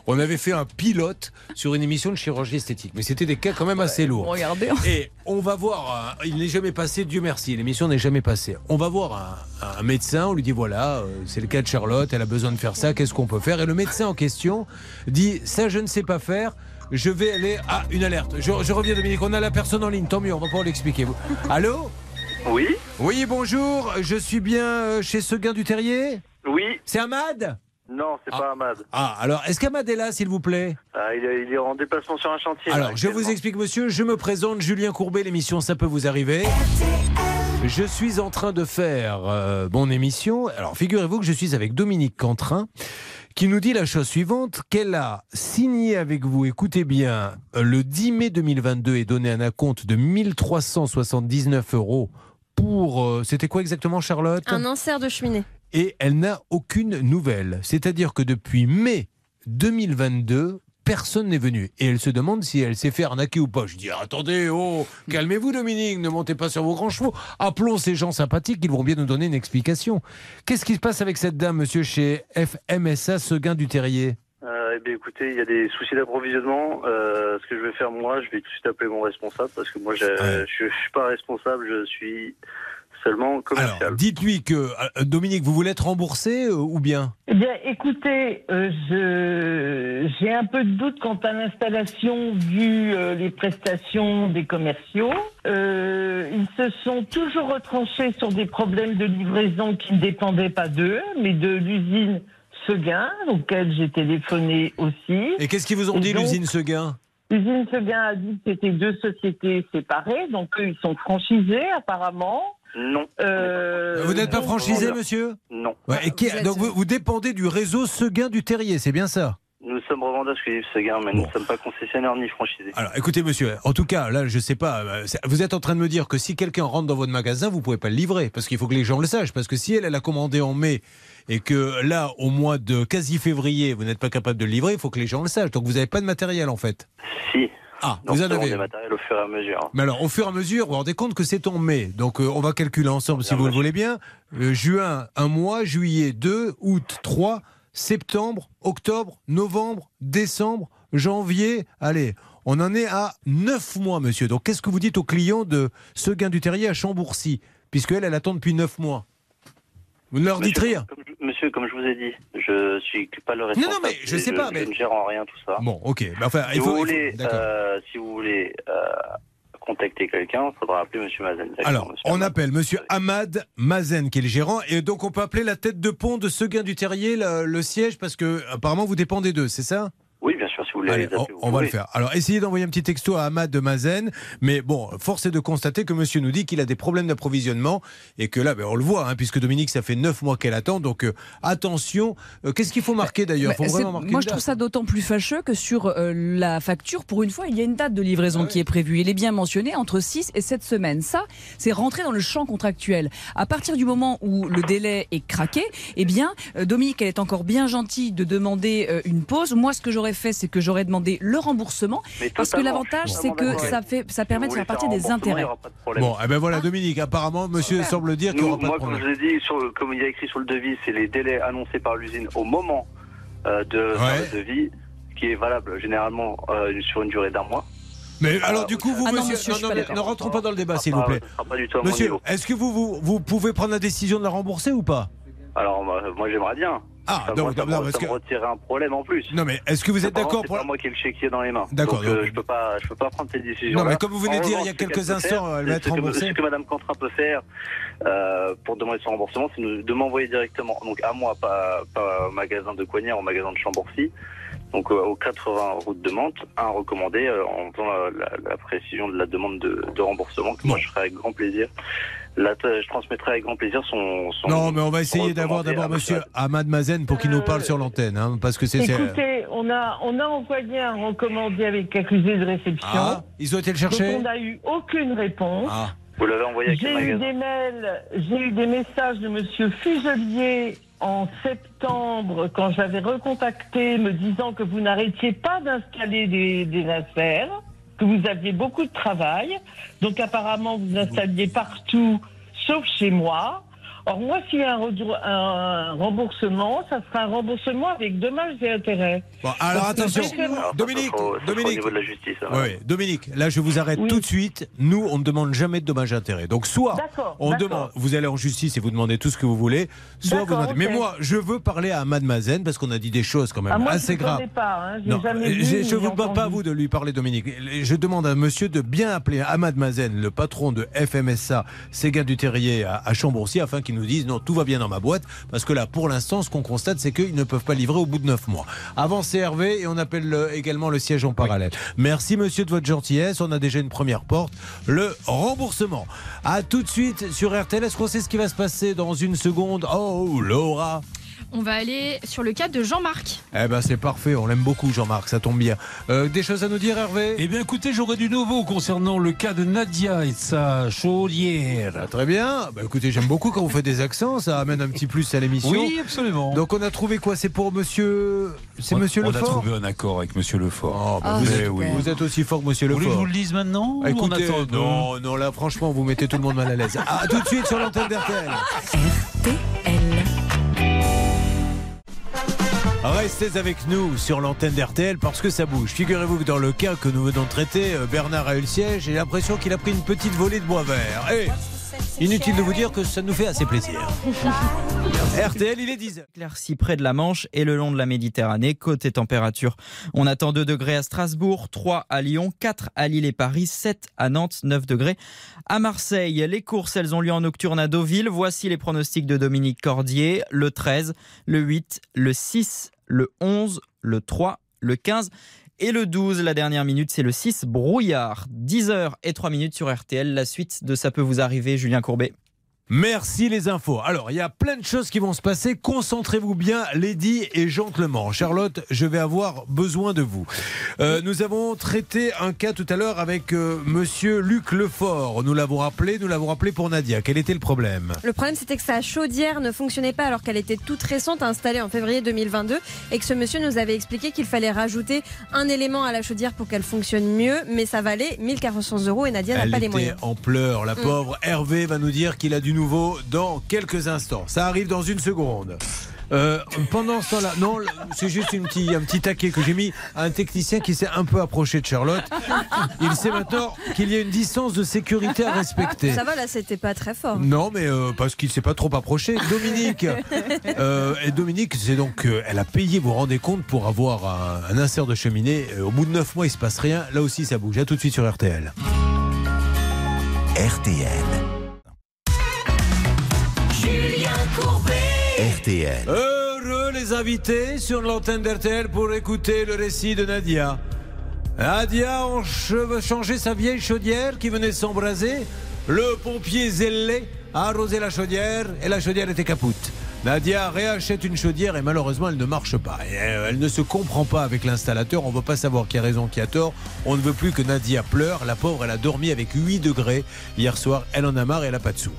S2: on avait fait un pilote sur une émission de chirurgie esthétique, mais c'était des cas quand même assez lourds.
S6: Regardez.
S2: Et on va voir. euh, il n'est jamais passé. Dieu merci. L'émission n'est jamais passée. On va voir un, un médecin. On lui dit voilà, euh, c'est le cas de Charlotte. Elle a besoin de faire ça. Qu'est-ce qu'on peut faire? Et le médecin en question dit ça, je ne sais pas faire. Je vais aller à une alerte. Je, je reviens, Dominique. On a la personne en ligne. Tant mieux. On va pouvoir l'expliquer. Allô?
S15: Oui
S2: Oui, bonjour. Je suis bien euh, chez Seguin du Terrier
S15: Oui
S2: C'est Ahmad
S15: Non, c'est pas Ahmad.
S2: Ah, alors, est-ce qu'Ahmad est là, s'il vous plaît
S15: Ah, il, est, il est en déplacement sur un chantier. là,
S2: Alors, je vous explique, monsieur. Je me présente, Julien Courbet. L'émission, ça peut vous arriver. Je suis en train de faire euh, mon émission. Alors, figurez-vous que je suis avec Dominique Cantrin, qui nous dit la chose suivante qu'elle a signé avec vous, écoutez bien, euh, le 10 mai 2022 et donné un acompte de 1379 euros pour. euh, C'était quoi exactement, Charlotte
S11: Un insert de cheminée.
S2: et elle n'a aucune nouvelle. C'est-à-dire que depuis mai 2022, personne n'est venu. Et elle se demande si elle s'est fait arnaquer ou pas. Je dis attendez, oh, calmez-vous Dominique, ne montez pas sur vos grands chevaux. Appelons ces gens sympathiques, ils vont bien nous donner une explication. Qu'est-ce qui se passe avec cette dame, monsieur, chez FMSA Seguin du Terrier?
S15: Euh, eh bien, écoutez, il y a des soucis d'approvisionnement. Euh, ce que je vais faire, moi, je vais tout de suite appeler mon responsable parce que moi, je ne suis pas responsable, je suis seulement commercial.
S2: Alors, dites-lui que, euh, Dominique, vous voulez être remboursé euh, ou bien?
S14: Eh bien, écoutez, euh, je- j'ai un peu de doute quant à l'installation vu euh, les prestations des commerciaux. Euh, ils se sont toujours retranchés sur des problèmes de livraison qui ne dépendaient pas d'eux, mais de l'usine Seguin, auquel j'ai téléphoné aussi.
S2: Et qu'est-ce qu'ils vous ont
S14: Et
S2: dit,
S14: donc,
S2: l'usine Seguin?
S14: L'usine Seguin a dit que c'était deux sociétés séparées, donc eux, ils sont franchisés apparemment.
S15: Non.
S14: Euh,
S2: Vous n'êtes pas franchisé, monsieur?
S15: Non.
S2: Ouais, et qui-
S14: Vous êtes-
S2: Donc, vous, vous dépendez du réseau Seguin du Terrier, c'est bien ça?
S15: Nous sommes revendeurs exclusifs Seguin, mais nous ne sommes pas concessionnaires ni franchisés.
S2: Alors, écoutez, monsieur, en tout cas, là, je sais pas, euh, vous êtes en train de me dire que si quelqu'un rentre dans votre magasin, vous pouvez pas le livrer, parce qu'il faut que les gens le sachent. Parce que si elle, elle a commandé en mai, et que là, au mois de quasi février, vous n'êtes pas capable de le livrer, il faut que les gens le sachent. Donc, vous n'avez pas de matériel, en fait.
S15: Si.
S2: Ah, vous en avez.
S15: des matériels au fur et à mesure. hein.
S2: Mais alors, au fur et à mesure, vous vous rendez compte que c'est en mai. Donc, euh, on va calculer ensemble, si vous le voulez bien. Euh, juin, un mois. Juillet, 2. Août, 3. Septembre, octobre, novembre, décembre, janvier. Allez, on en est à 9 mois, monsieur. Donc, qu'est-ce que vous dites aux clients de Seguin du Terrier à Chambourcy Puisqu'elle, elle attend depuis 9 mois? Vous ne leur dites rien
S15: comme je- Monsieur, comme je vous ai dit, je suis pas le
S2: non,
S15: responsable.
S2: mais je sais pas, mais-
S15: Je ne gère en rien tout ça.
S2: Bon, ok. Mais enfin,
S15: si
S2: il faut-
S15: vous
S2: il faut-
S15: voulez, euh, si vous voulez euh, contacter quelqu'un, il faudra appeler Monsieur Mazen.
S2: Alors,
S15: monsieur
S2: on appelle Monsieur Ahmad Mazen, qui est le gérant, et donc on peut appeler la tête de pont de Seguin du Terrier, le, le siège, parce que apparemment vous dépendez d'eux, c'est ça?
S15: Sûr, si vous voulez
S2: Allez,
S15: les
S2: on,
S15: appeler, vous
S2: on va le faire. Alors, essayez d'envoyer un petit texto à Ahmad de Mazen. Mais bon, force est de constater que monsieur nous dit qu'il a des problèmes d'approvisionnement et que là, ben, on le voit, hein, puisque Dominique, ça fait neuf mois qu'elle attend. Donc, euh, attention. Euh, Qu'est-ce qu'il faut marquer d'ailleurs? Faut
S6: c'est-
S2: vraiment marquer
S6: moi, je trouve ça d'autant plus fâcheux que sur euh, la facture, pour une fois, il y a une date de livraison
S2: Ah
S6: qui est prévue. Il est bien mentionné entre 6 et 7 semaines. Ça, c'est rentré dans le champ contractuel. À partir du moment où le délai est craqué, eh bien, euh, Dominique, elle est encore bien gentille de demander euh, une pause. Moi, ce que j'aurais fait, c'est que j'aurais demandé le remboursement. Parce que l'avantage,
S15: je
S6: c'est que ça, fait, ça permet de faire partie des intérêts.
S2: Bon, eh ben voilà, Dominique, apparemment, monsieur semble dire qu'il n'y aura pas
S15: moi,
S2: de
S15: comme
S2: problème.
S15: je l'ai dit, sur, comme il y a écrit sur le devis, c'est les délais annoncés par l'usine au moment euh, de faire le devis, qui est valable généralement euh, sur une durée d'un mois.
S2: Mais alors, du coup, vous,
S15: Ah non,
S2: monsieur,
S15: je
S2: non, non, ne rentrons pas dans le débat,
S15: Ça
S2: s'il vous plaît. Monsieur, est-ce que vous, vous, vous pouvez prendre la décision de la rembourser ou pas?
S15: Alors, moi, moi, j'aimerais bien.
S2: Ah,
S15: ça,
S2: donc,
S15: moi, ça,
S2: non, parce
S15: ça me
S2: que-
S15: retirait un problème en plus.
S2: Non, mais est-ce que vous êtes d'accord
S15: C'est
S2: pour
S15: pas moi qui ai le chéquier dans les mains.
S2: D'accord,
S15: Donc, euh, je peux pas, je peux pas prendre cette décision.
S2: Non, mais comme vous venez de dire il y a quelques instants, elle va être
S15: ce que,
S2: remboursée.
S15: ce que Madame Contra peut faire euh, pour demander son remboursement, c'est de m'envoyer directement, donc à moi, pas, pas au magasin de Coignard, au magasin de Chambourcy, donc euh, au 80 route de Mantes, un recommandé euh, en faisant la, la- la précision de la demande de, de remboursement, que moi je ferai avec grand plaisir. Là, je transmettrai avec grand plaisir son. son
S2: Non, mais on va essayer d'avoir d'abord monsieur Ahmad Mazen pour qu'il nous parle sur l'antenne, hein, parce que c'est.
S14: Écoutez, on a, on a envoyé un recommandé avec accusé de réception.
S2: Ah, ils ont été le chercher
S14: Donc on n'a eu aucune réponse.
S2: Ah.
S15: Vous l'avez envoyé à quel
S14: J'ai eu des mails, j'ai eu des messages de Monsieur Fuselier en septembre quand j'avais recontacté me disant que vous n'arrêtiez pas d'installer des, des affaires, que vous aviez beaucoup de travail. Donc apparemment vous installiez partout sauf chez moi. Or moi s'il y a un, remboursement, ça sera un remboursement avec dommages et intérêts.
S2: Bon, alors
S14: Parce
S2: attention, Dominique, Dominique.
S15: au niveau de la justice. hein.
S2: Oui, Dominique, là je vous arrête tout de suite. Nous, on ne demande jamais de dommages et intérêts. Donc soit on demande, vous allez en justice et vous demandez tout ce que vous voulez, soit vous
S14: D'accord,
S2: demandez. Mais moi, je veux parler à Ahmad Mazen parce qu'on a dit des choses quand même
S14: Ah, moi,
S2: assez
S14: je ne
S2: graves.
S14: pas, hein,
S2: Non,
S14: vu
S2: je ne vous demande pas
S14: entendu.
S2: vous de lui parler, Dominique. Je demande à monsieur de bien appeler Ahmad Mazen, le patron de FMSA, Séguin du Terrier à, à Chambourcy, afin qu'il nous dise non, tout va bien dans ma boîte. Parce que là, pour l'instant, ce qu'on constate, c'est qu'ils ne peuvent pas livrer au bout de neuf mois. Avant, Hervé et on appelle le- également le siège en parallèle. Merci, monsieur, de votre gentillesse. On a déjà une première porte, le remboursement. À tout de suite sur RTL. Est-ce qu'on sait ce qui va se passer dans une seconde? Oh, Laura
S8: On va aller sur le cas de Jean-Marc.
S2: Eh ben c'est parfait, on l'aime beaucoup Jean-Marc, ça tombe bien. Euh, des choses à nous dire Hervé?
S7: Eh bien écoutez, j'aurais du nouveau concernant le cas de Nadia et de sa chaudière.
S2: Très bien, bah, écoutez j'aime beaucoup quand vous faites des accents, ça amène un petit plus à l'émission.
S7: Oui, absolument.
S2: Donc on a trouvé quoi? C'est pour monsieur... C'est
S7: On-
S2: monsieur
S7: On a
S2: Lefort?
S7: trouvé un accord avec monsieur Lefort.
S2: Oh, bah,
S7: Ah,
S2: vous, êtes,
S7: oui.
S2: vous êtes aussi fort que monsieur
S7: Vous voulez que
S2: Lefort.
S7: je vous le dise maintenant ou
S2: Écoutez,
S7: on attend
S2: non, non, là franchement vous mettez tout le monde mal à l'aise. À tout de suite sur l'antenne d'RTL. Restez avec nous sur l'antenne d'RTL parce que ça bouge. Figurez-vous que dans le cas que nous venons de traiter, euh, Bernard a eu le siège. J'ai l'impression qu'il a pris une petite volée de bois vert. Et inutile de vous dire que ça nous fait assez plaisir. RTL, il est 10h.
S16: éclairci près de la Manche et le long de la Méditerranée. Côté température, on attend 2 degrés à Strasbourg, 3 à Lyon, 4 à Lille et Paris, 7 à Nantes, 9 degrés à Marseille. Les courses, elles ont lieu en nocturne à Deauville. Voici les pronostics de Dominique Cordier. Le 13, le 8, le 6, le 11, le 3, le 15 et le 12. La dernière minute, c'est le 6, brouillard. 10h et 3 minutes sur RTL. La suite de Ça peut vous arriver, Julien Courbet.
S2: Merci les infos. Alors, il y a plein de choses qui vont se passer. Concentrez-vous bien, Lady et gentlemen. Charlotte, je vais avoir besoin de vous. Euh, nous avons traité un cas tout à l'heure avec euh, monsieur Luc Lefort. Nous l'avons rappelé, nous l'avons rappelé pour Nadia. Quel était le problème?
S11: Le problème, c'était que sa chaudière ne fonctionnait pas alors qu'elle était toute récente, installée en février 2022, et que ce monsieur nous avait expliqué qu'il fallait rajouter un élément à la chaudière pour qu'elle fonctionne mieux, mais ça valait 1400 euros et Nadia n'a pas les
S2: était
S11: moyens.
S2: en pleurs, la
S11: Mm.
S2: pauvre. Hervé va nous dire qu'il a du nouveau dans quelques instants. Ça arrive dans une seconde. Euh, pendant ce temps-là, non, c'est juste une petit, un petit taquet que j'ai mis à un technicien qui s'est un peu approché de Charlotte. Il sait maintenant qu'il y a une distance de sécurité à respecter.
S11: Ça va, là, c'était pas très fort.
S2: Non, mais euh, parce qu'il s'est pas trop approché. Dominique, euh, et Dominique, c'est donc, euh, elle a payé, vous vous rendez compte, pour avoir un, un insert de cheminée. Au bout de 9 mois, il se passe rien. Là aussi, ça bouge. À tout de suite sur RTL.
S1: RTL.
S2: Heureux les invités sur l'antenne d'RTL pour écouter le récit de Nadia. Nadia a ch- changé sa vieille chaudière qui venait s'embraser. Le pompier zélé a arrosé la chaudière et la chaudière était capoute. Nadia réachète une chaudière et malheureusement elle ne marche pas. Euh, elle ne se comprend pas avec l'installateur. On ne veut pas savoir qui a raison, qui a tort. On ne veut plus que Nadia pleure. La pauvre, elle a dormi avec 8 degrés hier soir. Elle en a marre et elle n'a pas de sous.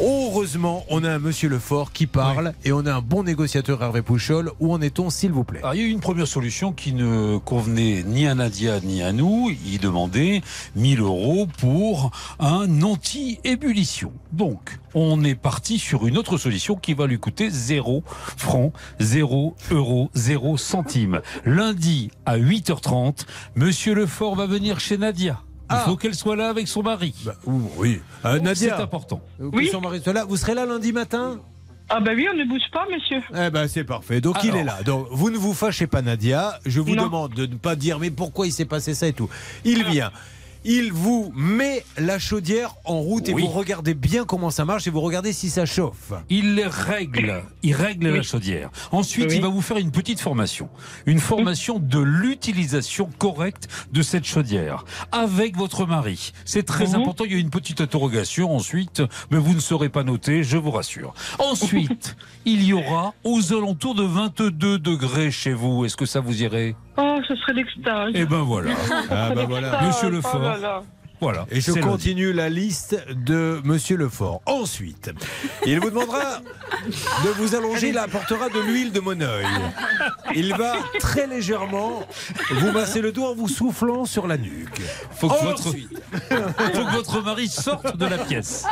S2: Heureusement, on a un monsieur Lefort qui parle et on a un bon négociateur Hervé Pouchol. Où en est-on, s'il vous plaît?
S7: Alors, il y a eu une première solution qui ne convenait ni à Nadia ni à nous. Il demandait 1000 euros pour un anti-ébullition. Donc, on est parti sur une autre solution qui va lui coûter 0 francs, 0 euros, 0 centimes. Lundi à 8h30, Monsieur Lefort va venir chez Nadia. Il faut qu'elle soit là avec son mari.
S2: oui. Euh, Nadia.
S7: C'est important.
S2: Oui. Son mari soit là. Vous serez là lundi matin
S17: Ah bah oui, on ne bouge pas, monsieur.
S2: Eh ben c'est parfait. Donc il est là. Donc vous ne vous fâchez pas Nadia. Je vous
S17: Non.
S2: demande de ne pas dire mais pourquoi il s'est passé ça et tout. Il vient. Il vous met la chaudière en route et vous regardez bien comment ça marche et vous regardez si ça chauffe.
S7: Il les règle, il règle la chaudière. Ensuite,
S2: Oui.
S7: il va vous faire une petite formation, une formation de l'utilisation correcte de cette chaudière avec votre mari. C'est très
S17: Mhm.
S7: important. Il y a une petite interrogation ensuite, mais vous ne serez pas noté, je vous rassure. Ensuite, il y aura aux alentours de 22 degrés chez vous. Est-ce que ça vous irait?
S17: Oh, ce serait l'extase.
S7: Eh ben voilà.
S2: Ah ben voilà.
S7: Monsieur
S17: Oh
S7: Lefort.
S17: là là.
S7: Voilà.
S2: Et je
S7: lundi.
S2: continue la liste de Monsieur Lefort. Ensuite, il vous demandera de vous allonger, il apportera de l'huile de moneuil. Il va très légèrement vous masser le doigt en vous soufflant sur la nuque.
S7: Faut que, votre...
S2: Ensuite,
S7: faut que votre mari sorte de la pièce.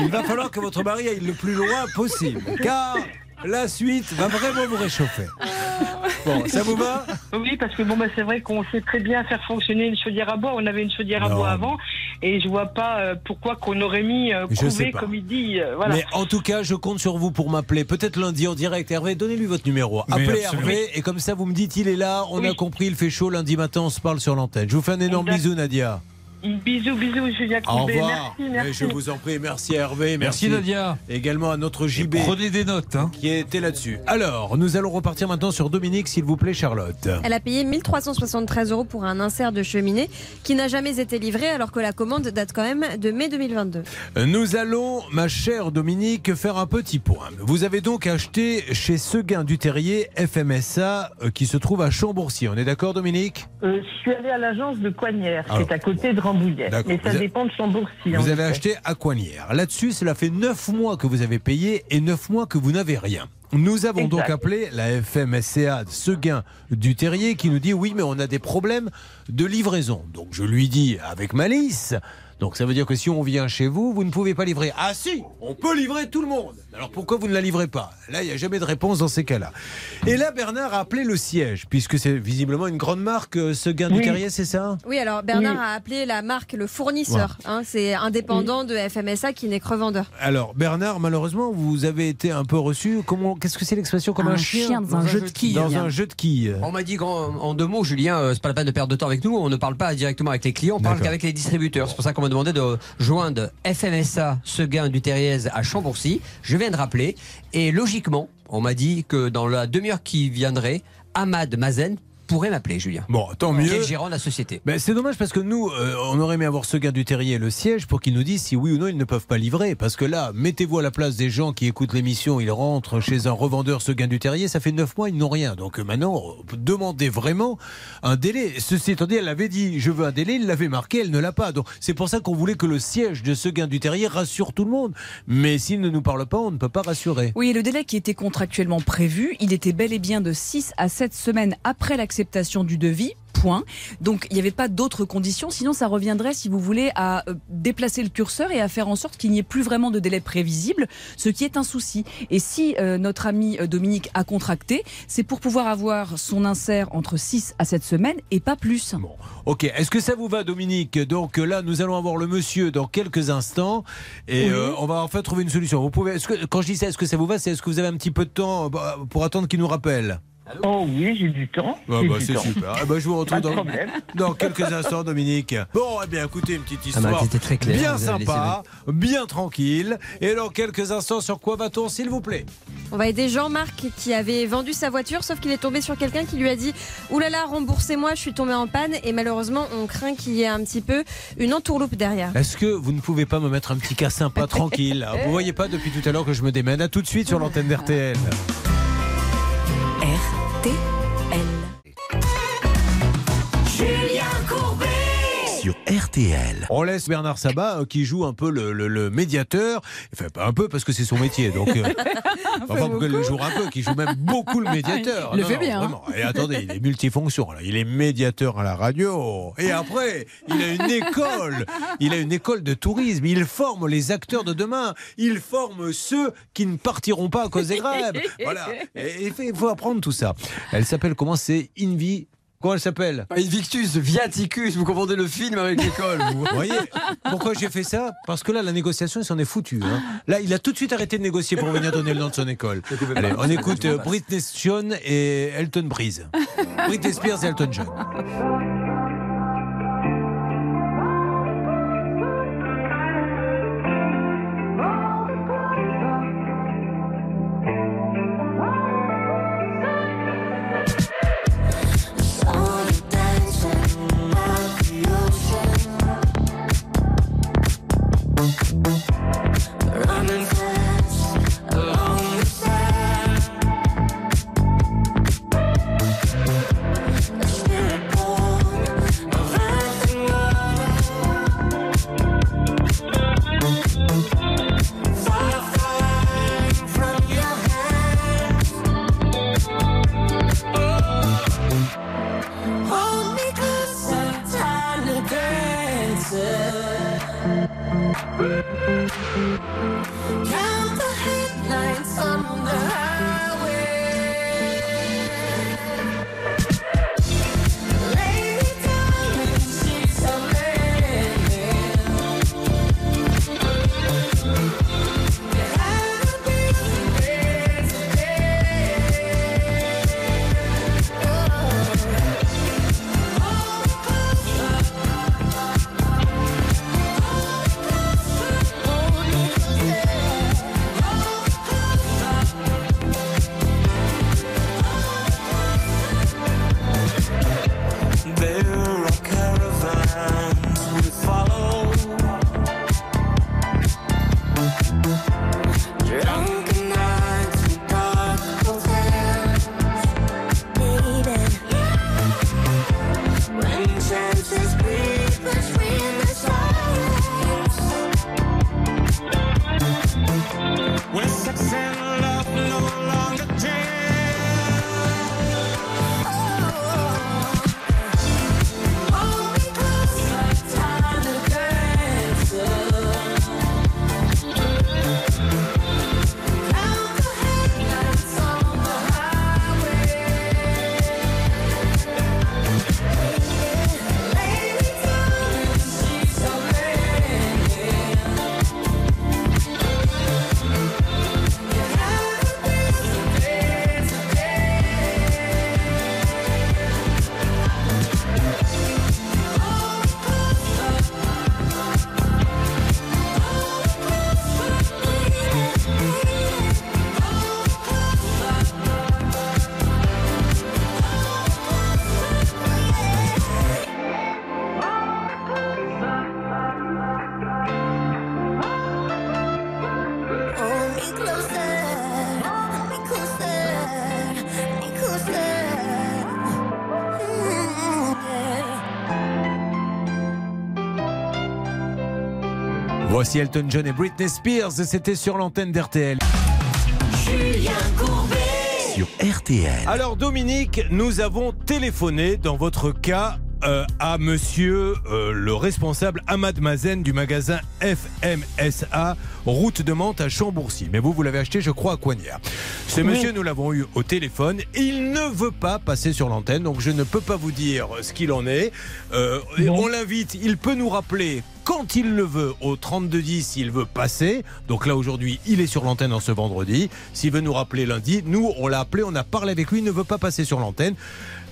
S2: il va falloir que votre mari aille le plus loin possible, car la suite va vraiment vous réchauffer. Bon, ça vous va?
S17: Oui, parce que bon, bah, c'est vrai qu'on sait très bien faire fonctionner une chaudière à bois. On avait une chaudière à bois avant, et je vois pas euh, pourquoi qu'on aurait mis euh,
S2: Je sais
S17: couvé,
S2: pas.
S17: comme il dit. euh, voilà.
S2: Mais en tout cas, je compte sur vous pour m'appeler. Peut-être lundi en direct. Hervé, donnez-lui votre numéro.
S7: Mais
S2: Appelez
S7: absolument.
S2: Hervé et comme ça, vous me dites il est là. On a compris, il fait chaud. Lundi matin, on se parle sur l'antenne. Je vous fais un énorme
S17: Exact.
S2: bisou, Nadia.
S17: Bisous, bisous, Julien
S2: Au
S17: Courbet.
S2: revoir.
S17: Merci,
S2: Mais
S17: merci.
S2: je vous en prie, merci à Hervé.
S7: Merci, Nadia.
S2: Également à notre JB.
S7: Prenez des notes. Hein.
S2: Qui était là-dessus. Alors, nous allons repartir maintenant sur Dominique, s'il vous plaît, Charlotte.
S11: Elle a payé 1373 euros pour un insert de cheminée qui n'a jamais été livré alors que la commande date quand même de mai 2022.
S2: Nous allons, ma chère Dominique, faire un petit point. Vous avez donc acheté chez Seguin du Terrier FMSA euh, qui se trouve à Chambourcy. On est d'accord, Dominique?
S14: Euh, je suis allée à l'agence de Coignères, c'est à côté de Rambouillet. Mais ça
S2: Vous
S14: dépend de Chambourcy. en
S2: Vous avez
S14: effet.
S2: acheté à Coignères. Là-dessus, cela fait 9 mois que vous avez payé et 9 mois que vous n'avez rien. Nous avons donc appelé la FMSCA de Seguin du Terrier qui nous dit oui, mais on a des problèmes de livraison. Donc je lui dis avec malice. Donc ça veut dire que si on vient chez vous, vous ne pouvez pas livrer. Ah si, on peut livrer tout le monde. Alors pourquoi vous ne la livrez pas? Là, il n'y a jamais de réponse dans ces cas-là. Et là, Bernard a appelé le siège, puisque c'est visiblement une grande marque, euh, Seguin du
S11: Oui.
S2: Terrier, c'est ça?
S11: Oui, alors Bernard
S2: Oui.
S11: a appelé la marque le fournisseur. hein, c'est indépendant de FMSA qui n'est que revendeur.
S2: Alors Bernard, malheureusement, vous avez été un peu reçu. Comment Qu'est-ce que c'est l'expression comme un,
S5: Un chien? dans un jeu de quilles.
S2: Dans un jeu de quilles.
S5: On m'a dit qu'en- en deux mots, Julien, euh, c'est pas la peine de perdre de temps avec nous. On ne parle pas directement avec les clients, on parle qu'avec les distributeurs. C'est pour ça qu'on m'a demandé de joindre FMSA Seguin du Terriez à Chambourcy. Je viens de rappeler. Et logiquement, on m'a dit que dans la demi-heure qui viendrait, Ahmad Mazen pourrait m'appeler, Julien.
S2: Bon, tant
S5: Qui
S2: mieux.
S5: est le gérant de la société.
S2: Ben, c'est dommage parce que nous, euh, on aurait aimé avoir ce gars du terrier le siège pour qu'ils nous disent si oui ou non ils ne peuvent pas livrer. Parce que là, mettez-vous à la place des gens qui écoutent l'émission, ils rentrent chez un revendeur ce gain du terrier, ça fait 9 mois, ils n'ont rien. Donc euh, maintenant, demandez vraiment un délai. Ceci étant dit, elle avait dit je veux un délai, il l'avait marqué, elle ne l'a pas. Donc c'est pour ça qu'on voulait que le siège de ce gain du terrier rassure tout le monde. Mais s'il ne nous parle pas, on ne peut pas rassurer.
S6: Oui, et le délai qui était contractuellement prévu, il était bel et bien de 6 à 7 semaines après l'acceptation du devis. Point. Donc il n'y avait pas d'autres conditions, sinon ça reviendrait, si vous voulez, à euh, déplacer le curseur et à faire en sorte qu'il n'y ait plus vraiment de délai prévisible, ce qui est un souci. Et si euh, notre ami euh, Dominique a contracté, c'est pour pouvoir avoir son insert entre 6 à 7 semaines et pas plus.
S2: Ok, est-ce que ça vous va Dominique? Donc là, nous allons avoir le monsieur dans quelques instants et
S14: Oui.
S2: euh, on va enfin trouver une solution. Vous pouvez, que, quand je dis ça, est-ce que ça vous va? C'est est-ce que vous avez un petit peu de temps bah, pour attendre qu'il nous rappelle?
S14: Oh oui, j'ai du temps.
S2: Ah bah, c'est super. Ah bah, je vous retrouve dans, quelques instants, Dominique. Bon, eh bien, écoutez, une petite
S5: Ah bah,
S2: histoire
S5: c'était très clair,
S2: bien sympa, bien tranquille. Et dans quelques instants, sur quoi va-t-on, s'il vous plaît?
S11: On va aider Jean-Marc qui avait vendu sa voiture, sauf qu'il est tombé sur quelqu'un qui lui a dit Oulala, remboursez-moi, je suis tombé en panne. Et malheureusement, on craint qu'il y ait un petit peu une entourloupe derrière.
S2: Est-ce que vous ne pouvez pas me mettre un petit cas sympa, tranquille? Vous voyez pas depuis tout à l'heure que je me démène. À tout de suite sur l'antenne d'RTL.
S10: Julien
S1: Sur RTL.
S2: On laisse Bernard Sabat euh, qui joue un peu le, le- le médiateur. Enfin, pas un peu parce que c'est son métier. Donc, euh, enfin, vous le joue un peu, qui joue même beaucoup le médiateur.
S6: Il le fait bien,
S2: vraiment. Et attendez, il est multifonction. Là. Il est médiateur à la radio. Et après, il a une école. Il a une école de tourisme. Il forme les acteurs de demain. Il forme ceux qui ne partiront pas à cause des grèves. Voilà. Et il fait- il faut apprendre tout ça. Elle s'appelle comment? C'est Invi. Comment elle s'appelle?
S5: Invictus, Viaticus, vous confondez le film avec l'école. vous.
S2: Vous voyez pourquoi j'ai fait ça? Parce que là, la négociation, il s'en est foutu. hein. Là, il a tout de suite arrêté de négocier pour venir donner le nom de son école. Allez, on écoute euh, Britney Spears et Elton Breeze. Britney Spears et Elton John. Voici Elton John et Britney Spears. C'était sur l'antenne d'RTL.
S10: Julien Courbet.
S1: Sur RTL.
S2: Alors Dominique, nous avons téléphoné dans votre cas euh, à monsieur euh, le responsable Ahmad Mazen du magasin FMSA, route de Mantes à Chambourcy. Mais vous, vous l'avez acheté, je crois, à Coignard. Ce monsieur, nous l'avons eu au téléphone. Il ne veut pas passer sur l'antenne, donc je ne peux pas vous dire ce qu'il en est. Euh, on l'invite, il peut nous rappeler quand il le veut au 3210 s'il veut passer. Donc là aujourd'hui, il est sur l'antenne en ce vendredi. S'il veut nous rappeler lundi, nous on l'a appelé, on a parlé avec lui, il ne veut pas passer sur l'antenne.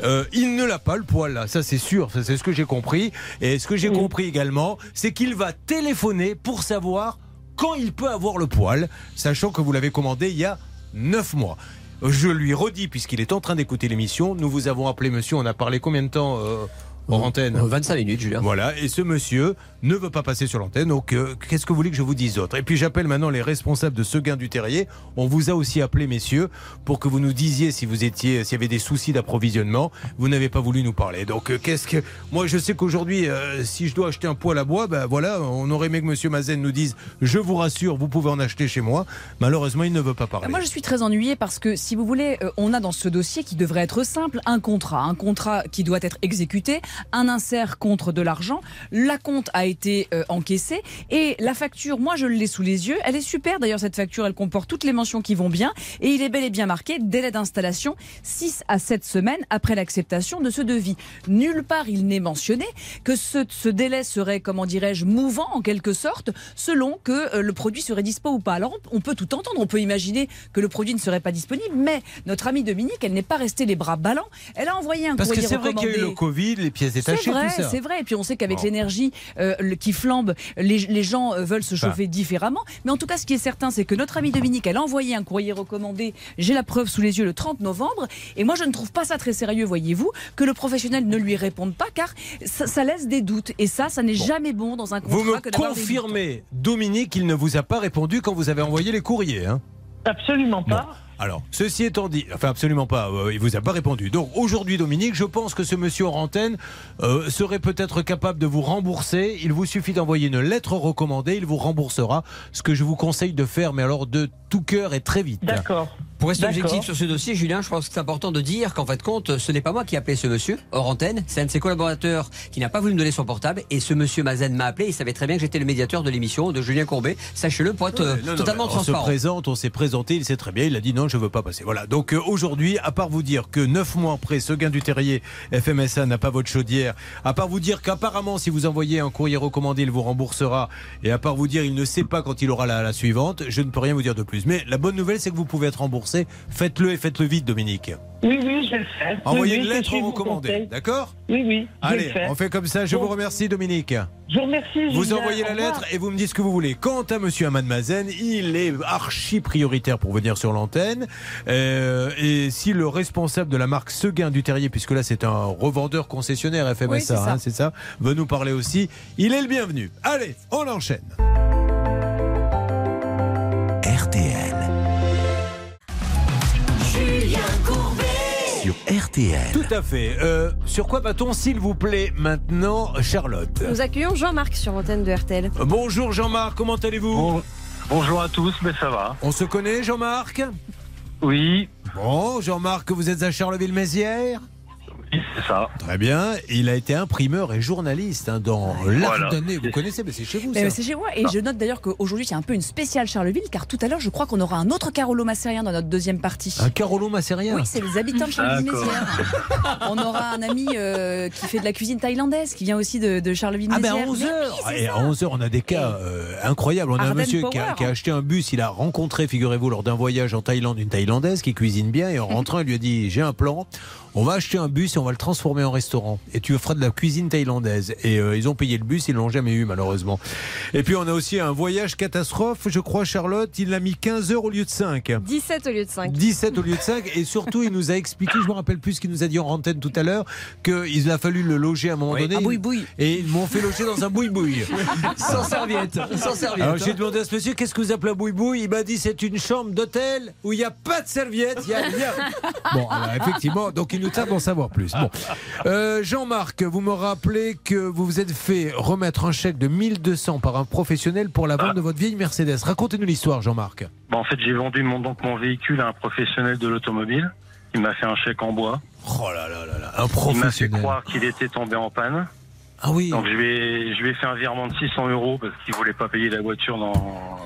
S2: Euh, il ne l'a pas le poil là, ça c'est sûr, ça, c'est ce que j'ai compris. Et ce que j'ai compris également, c'est qu'il va téléphoner pour savoir quand il peut avoir le poil, sachant que vous l'avez commandé il y a 9 mois. Je lui redis, puisqu'il est en train d'écouter l'émission, nous vous avons appelé monsieur, on a parlé combien de temps euh, hors antenne
S5: 25 minutes, Julien.
S2: Voilà, et ce monsieur ne veut pas passer sur l'antenne, donc euh, qu'est-ce que vous voulez que je vous dise d'autre? Et puis j'appelle maintenant les responsables de Seguin du Terrier. On vous a aussi appelé, messieurs, pour que vous nous disiez si vous étiez, s'il y avait des soucis d'approvisionnement. Vous n'avez pas voulu nous parler. Donc euh, qu'est-ce que. Moi, je sais qu'aujourd'hui, euh, si je dois acheter un poêle à bois, ben voilà, on aurait aimé que monsieur Mazen nous dise Je vous rassure, vous pouvez en acheter chez moi. Malheureusement, il ne veut pas parler.
S6: Moi, je suis très ennuyée parce que, si vous voulez, on a dans ce dossier qui devrait être simple un contrat. Un contrat qui doit être exécuté, un insert contre de l'argent. La compte a été euh, encaissée et la facture, moi, je l'ai sous les yeux. Elle est super. D'ailleurs, cette facture, elle comporte toutes les mentions qui vont bien. Et il est bel et bien marqué délai d'installation 6 à 7 semaines après l'acceptation de ce devis. Nulle part, il n'est mentionné que ce, ce délai serait, comment dirais-je, mouvant en quelque sorte, selon que euh, le produit serait dispo ou pas. Alors, on, on peut tout entendre. On peut imaginer que le produit ne serait pas disponible, mais notre amie Dominique, elle n'est pas restée les bras ballants. Elle a envoyé un
S2: Parce que c'est vrai qu'il y a eu le Covid, les pièces détachées,
S6: C'est vrai, c'est vrai. Et puis on sait qu'avec
S2: Bon.
S6: l'énergie euh, le- qui flambe, les, les gens euh, veulent se
S2: Enfin.
S6: chauffer différemment. Mais en tout cas, ce qui est certain, c'est que notre amie Dominique, elle a envoyé un courrier recommandé. J'ai la preuve sous les yeux le 30 novembre. Et moi, je ne trouve pas ça très sérieux, voyez-vous, que le professionnel ne lui réponde pas, car ça, ça laisse des doutes. Et ça, ça n'est jamais bon dans un contrat
S2: Vous me
S6: que
S2: confirmez, Dominique, qu'il ne vous a pas répondu quand vous avez envoyé les courriers. Hein?
S17: Absolument pas.
S2: Alors, ceci étant dit, enfin absolument pas, euh, il vous a pas répondu. Donc aujourd'hui, Dominique, je pense que ce monsieur en antenne euh, serait peut-être capable de vous rembourser. Il vous suffit d'envoyer une lettre recommandée, il vous remboursera. Ce que je vous conseille de faire, mais alors de tout cœur et très vite.
S17: D'accord.
S5: Pour rester objectif sur ce dossier, Julien, je pense que c'est important de dire qu'en fait de compte, ce n'est pas moi qui ai appelé ce monsieur hors antenne, c'est un de ses collaborateurs qui n'a pas voulu me donner son portable et ce monsieur Mazen m'a appelé, il savait très bien que j'étais le médiateur de l'émission de Julien Courbet. Sachez-le pour être euh,
S2: Non, non,
S5: totalement
S2: mais on se
S5: transparent.
S2: présente, on s'est présenté, il sait très bien, il a dit non, je veux pas passer. Voilà. Donc euh, aujourd'hui, à part vous dire que neuf mois après, ce gain du terrier FMSA n'a pas votre chaudière, à part vous dire qu'apparemment, si vous envoyez un courrier recommandé, il vous remboursera, et à part vous dire il ne sait pas quand il aura la, la suivante, je ne peux rien vous dire de plus. Mais la bonne nouvelle, c'est que vous pouvez être remboursé. Faites-le et faites-le vite, Dominique.
S17: Oui, oui, je vais le faire.
S2: Envoyez
S17: Oui, oui,
S2: une
S17: je
S2: lettre recommandée, d'accord
S17: Oui, oui.
S2: Allez, on fait comme ça. Je
S17: Bon.
S2: vous remercie, Dominique.
S17: Je vous remercie.
S2: Vous
S17: Julien.
S2: envoyez la lettre et vous me dites ce que vous voulez. Quant à monsieur Ahmad Mazen, il est archi prioritaire pour venir sur l'antenne. Euh, et si le responsable de la marque Seguin du Terrier, puisque là c'est un revendeur concessionnaire
S6: Oui, c'est
S2: FMSA,
S6: ça.
S2: hein, c'est ça, veut nous parler aussi, il est le bienvenu. Allez, on enchaîne.
S1: RTL.
S2: Tout à fait. Euh, sur quoi va-t-on, s'il vous plaît, maintenant, Charlotte
S11: Nous accueillons Jean-Marc sur l'antenne de RTL.
S2: Euh, Bonjour Jean-Marc, comment allez-vous
S18: Bonjour à tous, mais ça va.
S2: On se connaît, Jean-Marc?
S18: Oui.
S2: Bon, Jean-Marc, vous êtes à Charleville-Mézières?
S18: Oui, c'est ça.
S2: Très bien. Il a été imprimeur et journaliste hein, dans
S18: Voilà.
S2: l'Ardennais. Vous connaissez, mais c'est chez vous.
S6: C'est chez moi. Et je note d'ailleurs qu'aujourd'hui, il y a un peu une spéciale Charleville, car tout à l'heure, je crois qu'on aura un autre Carolo Massérien dans notre deuxième partie.
S2: Un Carolo Massérien
S6: Oui, c'est les habitants de Charleville-Mézières. On aura un ami euh, qui fait de la cuisine thaïlandaise, qui vient aussi de, de
S2: Ah
S6: Charleville-Mézières.
S2: ben à 11h
S6: Mais oui, c'est
S2: à 11h, on a des cas euh, incroyables. On a un monsieur qui a, qui a acheté un bus, il a rencontré, figurez-vous, lors d'un voyage en Thaïlande, une Thaïlandaise qui cuisine bien. Et en rentrant, il lui a dit J'ai un plan, on va acheter un bus et on va le transformer en restaurant. Et tu feras de la cuisine thaïlandaise. Et euh, ils ont payé le bus, ils l'ont jamais eu, malheureusement. Et puis, on a aussi un voyage catastrophe, je crois, Charlotte. Il a mis 15 heures au lieu de 5.
S11: 17 au lieu de 5.
S2: 17 au lieu de 5 et surtout il nous a expliqué, je me rappelle plus ce qu'il nous a dit en antenne tout à l'heure, qu'il a fallu le loger à un moment donné.
S5: un.
S2: Et ils m'ont fait loger dans un boui-boui.
S5: Sans serviette, sans serviette.
S2: Alors j'ai demandé à ce monsieur qu'est-ce que vous appelez un boui-boui Il m'a dit c'est une chambre d'hôtel où il n'y a pas de serviette, il y a rien. Bon, alors, effectivement, donc il nous tarde d'en savoir plus. Bon. Euh, Jean-Marc, vous me rappelez que vous vous êtes fait remettre un chèque de 1200 par un professionnel pour la vente de votre vieille Mercedes. Racontez-nous l'histoire, Jean-Marc.
S18: Bon, en fait, j'ai vendu mon, donc, mon véhicule à un professionnel de l'automobile. Il m'a fait un chèque en bois.
S2: Oh là là là là, un
S18: Il m'a fait
S2: professionnel.
S18: croire qu'il était tombé en panne.
S2: Ah oui.
S18: Donc je lui ai, je lui ai fait un virement de 600 euros parce qu'il voulait pas payer la voiture dans,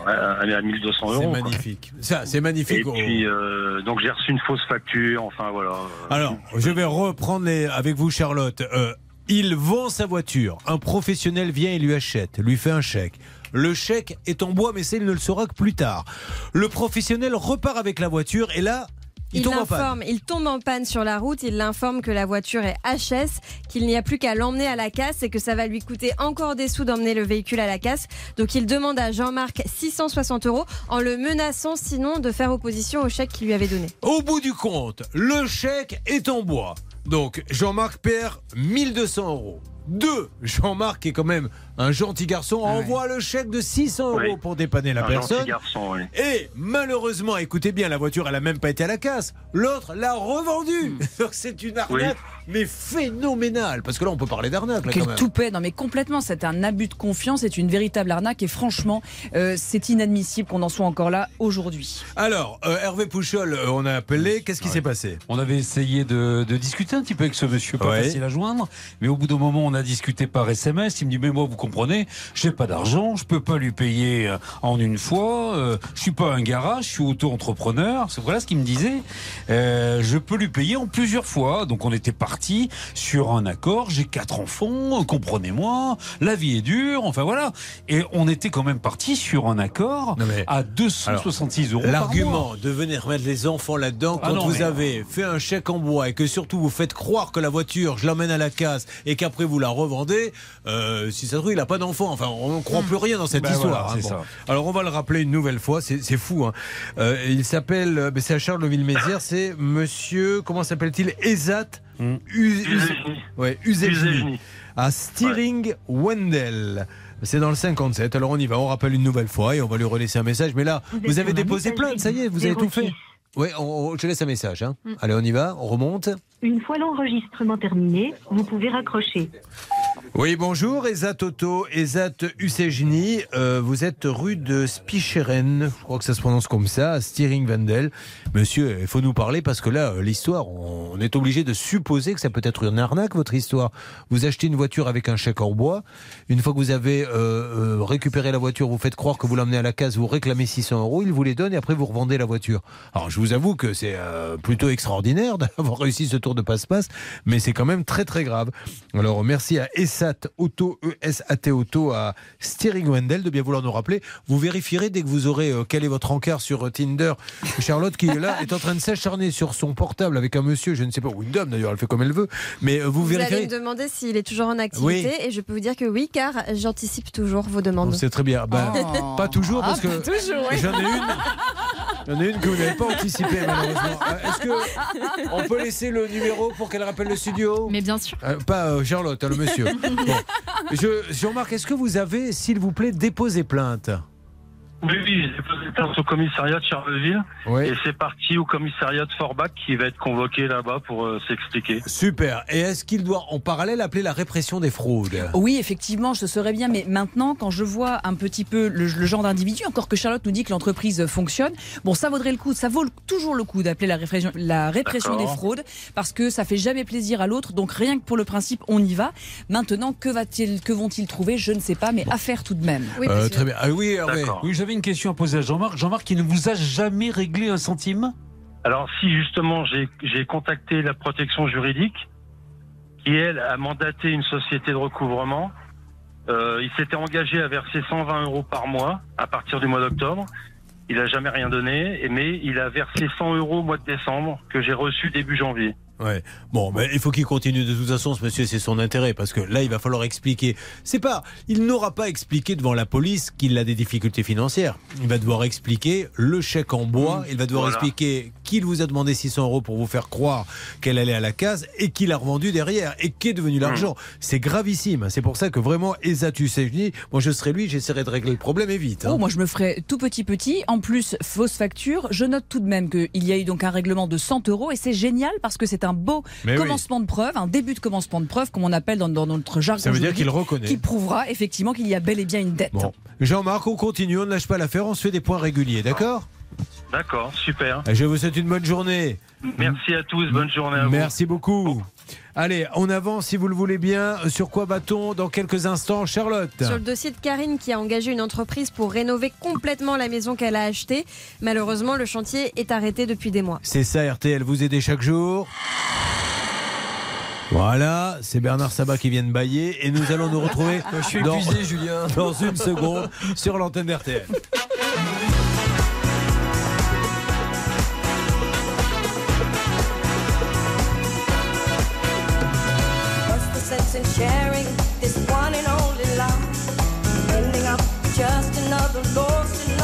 S18: à, à 1200 euros.
S2: C'est magnifique. Ça, c'est magnifique.
S18: Et puis, euh, donc j'ai reçu une fausse facture. Enfin voilà.
S2: Alors, je vais reprendre les, avec vous, Charlotte. Euh, Il vend sa voiture. Un professionnel vient et lui achète, lui fait un chèque. Le chèque est en bois, mais ça, il ne le saura que plus tard. Le professionnel repart avec la voiture et là, il,
S11: Il
S2: tombe en panne.
S11: l'informe, il tombe en panne sur la route, il l'informe que la voiture est HS, qu'il n'y a plus qu'à l'emmener à la casse et que ça va lui coûter encore des sous d'emmener le véhicule à la casse. Donc il demande à Jean-Marc 660 euros en le menaçant sinon de faire opposition au chèque qu'il lui avait donné.
S2: Au bout du compte, le chèque est en bois. Donc Jean-Marc perd 1200 euros. Deux, Jean-Marc est quand même un gentil garçon, envoie le chèque de 600 euros pour dépanner la
S18: Un
S2: personne.
S18: gentil garçon, oui.
S2: Et malheureusement, écoutez bien, la voiture, elle a même pas été à la casse. L'autre l'a revendue. Donc c'est une arnaque, mais phénoménale. Parce que là, on peut parler d'arnaque.
S6: Quel toupet, non mais complètement, c'est un abus de confiance, c'est une véritable arnaque et franchement, euh, c'est inadmissible qu'on en soit encore là aujourd'hui.
S2: Alors, euh, Hervé Pouchol, euh, on a appelé. Qu'est-ce qui s'est passé?
S7: On avait essayé de, de discuter un petit peu avec ce monsieur, pas
S2: Ouais.
S7: facile à joindre, mais au bout d'un moment, on a discuté par SMS. Il me dit Mais moi, vous comprenez, j'ai pas d'argent, je peux pas lui payer euh, en une fois, euh, je suis pas un garage, je suis auto-entrepreneur. C'est voilà ce qu'il me disait. Euh, je peux lui payer en plusieurs fois. Donc, on était parti sur un accord. J'ai quatre enfants, comprenez-moi, la vie est dure, enfin voilà. Et on était quand même parti sur un accord à 266 euros. par mois.
S2: L'argument de venir mettre les enfants là-dedans
S7: Ah
S2: quand
S7: non,
S2: vous
S7: mais-
S2: avez fait un chèque en bois et que surtout vous faites croire que la voiture, je l'emmène à la casse et qu'après vous la revendez, euh, si ça se trouve, il n'a pas d'enfant. Enfin, on ne croit plus rien dans cette
S7: Ben
S2: histoire.
S7: voilà,
S2: hein, bon.
S7: ça.
S2: Alors on va le rappeler une nouvelle fois, c'est fou. hein. Euh, il s'appelle, euh, ben, c'est à Charleville-Mézières, c'est monsieur, comment s'appelle-t-il? Ezat
S7: Hmm.
S2: Uz-. Ouais. À Steering Wendell. C'est dans le 57. Alors on y va, on rappelle une nouvelle fois et on va lui relaisser un message. Mais là,
S19: Vous
S2: avez déposé plainte, ça y est, vous avez tout fait.
S19: 06.
S2: Oui, on- on- je laisse un message. hein.
S19: Mm.
S2: Allez, on y va, on remonte.
S19: Une fois l'enregistrement terminé, vous pouvez raccrocher.
S2: Oui, bonjour, Ezat Toto, Ezat Usejni. Euh, vous êtes rue de Spicheren, je crois que ça se prononce comme ça, à Wendel. Monsieur, il faut nous parler parce que là, euh, l'histoire, on est obligé de supposer que ça peut être une arnaque, votre histoire. Vous achetez une voiture avec un chèque en bois. Une fois que vous avez euh, récupéré la voiture, vous faites croire que vous l'emmenez à la case, vous réclamez 600 euros, il vous les donne et après vous revendez la voiture. Alors, je vous avoue que c'est plutôt extraordinaire d'avoir réussi ce tour de passe-passe, mais c'est quand même très très grave. Alors, merci à ESAT Auto, ESAT Auto à Steering Wendell de bien vouloir nous rappeler. Vous vérifierez dès que vous aurez euh, quel est votre encart sur euh, Tinder. Charlotte qui est là est en train de s'acharner sur son portable avec un monsieur, je ne sais pas, ou une dame d'ailleurs, elle fait comme elle veut, mais euh, vous,
S11: Vous allez
S2: vérifierez.
S11: me demander s'il est toujours en activité et je peux vous dire que oui car j'anticipe toujours vos demandes.
S2: C'est très bien. Ben,
S11: Oh.
S2: Pas toujours parce
S11: Ah,
S2: que j'en ai une. J'en ai une que vous n'avez pas anticipée malheureusement. Euh, Est-ce que on peut laisser le numéro pour qu'elle rappelle le studio
S8: Mais bien sûr.
S2: Euh, Pas euh, Charlotte, hein, le monsieur. Bon. Je, Jean-Marc, est-ce que vous avez, s'il vous plaît, déposé plainte?
S18: Oui, oui, j'ai posé plainte au commissariat de Charleville.
S2: Oui.
S18: Et c'est parti au commissariat de Forbach qui va être convoqué là-bas pour euh, s'expliquer.
S2: Super. Et est-ce qu'il doit en parallèle appeler la répression des fraudes?
S6: Oui, effectivement, ce serait bien, mais maintenant, quand je vois un petit peu le, le genre d'individu, encore que Charlotte nous dit que l'entreprise fonctionne, bon, ça vaudrait le coup, ça vaut toujours le coup d'appeler la répression, la répression des fraudes, parce que ça fait jamais plaisir à l'autre, donc rien que pour le principe, on y va. Maintenant, que, va-t-il, que vont-ils trouver? Je ne sais pas, mais à faire tout de même.
S2: Euh, Très bien. Ah oui.
S7: Oui, j'avais une question à poser à Jean-Marc. Jean-Marc, il ne vous a jamais réglé un centime?
S18: Alors si justement j'ai contacté la protection juridique, qui elle a mandaté une société de recouvrement, euh, il s'était engagé à verser 120 euros par mois à partir du mois d'octobre. Il n'a jamais rien donné, mais il a versé 100 euros au mois de décembre que j'ai reçu début janvier.
S2: Ouais. Bon, mais il faut qu'il continue de toute façon, ce monsieur, c'est son intérêt, parce que là, il va falloir expliquer. C'est pas, il n'aura pas expliqué devant la police qu'il a des difficultés financières. Il va devoir expliquer le chèque en bois. Il va devoir
S18: Voilà.
S2: expliquer qu'il vous a demandé 600 euros pour vous faire croire qu'elle allait à la case et qu'il a revendu derrière et qu'est devenu l'argent. C'est gravissime. C'est pour ça que vraiment, Esatus Sejni, moi je serais lui, j'essaierais de régler le problème et vite. hein.
S6: Oh, moi je me ferais tout petit petit. En plus, fausse facture. Je note tout de même qu'il y a eu donc un règlement de 100 euros et c'est génial parce que c'est un beau
S2: Mais oui.
S6: commencement de preuve, un début de commencement de preuve, comme on appelle dans, dans notre jargon.
S2: Ça veut dire qu'il reconnaît.
S6: Qui prouvera effectivement qu'il y a bel et bien une dette.
S2: Bon. Jean-Marc, on continue, on ne lâche pas l'affaire, on se fait des points réguliers, d'accord?
S18: D'accord, super.
S2: Je vous souhaite une bonne journée.
S18: Merci à tous, bonne journée à vous.
S2: Merci beaucoup. Allez, on avance si vous le voulez bien. Sur quoi va-t-on dans quelques instants, Charlotte?
S11: Sur le dossier de Karine qui a engagé une entreprise pour rénover complètement la maison qu'elle a achetée, malheureusement le chantier est arrêté depuis des mois.
S2: C'est ça, RTL, vous aidez chaque jour? Voilà, c'est Bernard Sabat qui vient de bailler et nous allons nous retrouver
S5: Je suis
S2: dans,
S5: épuisé, Julien.
S2: dans une seconde sur l'antenne d'RTL.
S10: in sharing this one and only love. Ending up just another lost and lonely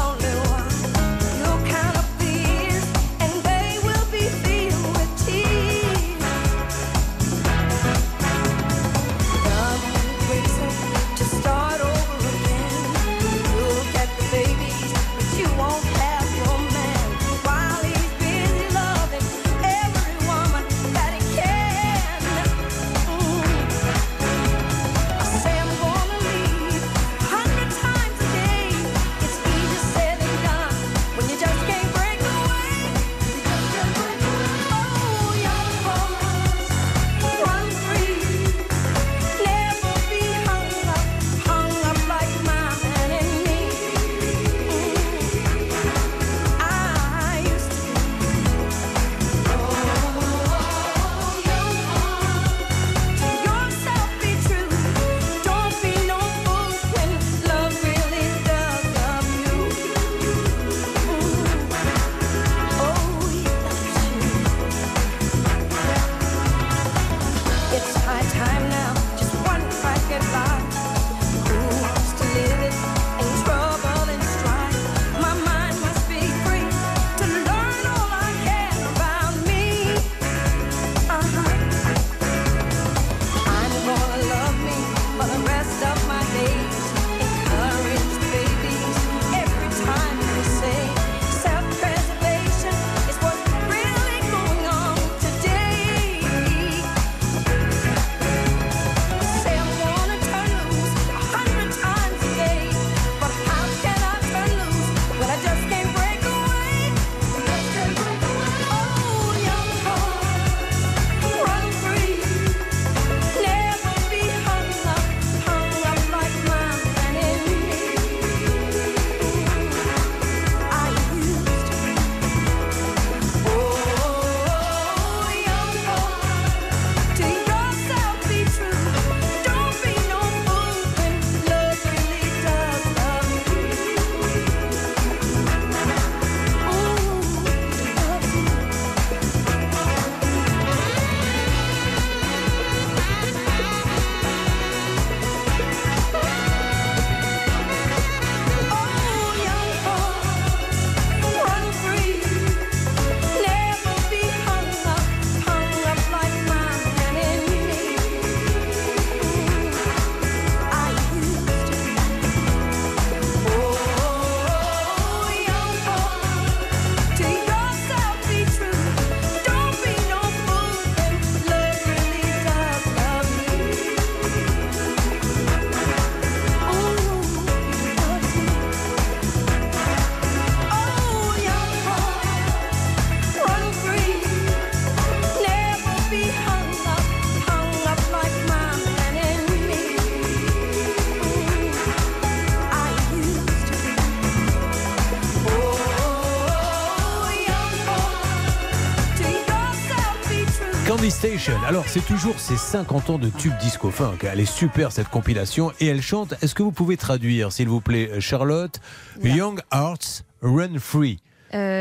S2: Station. Alors, c'est toujours ces 50 ans de tube disco funk. Elle est super cette compilation et elle chante. Est-ce que vous pouvez traduire, s'il vous plaît, Charlotte? Young Hearts Run Free.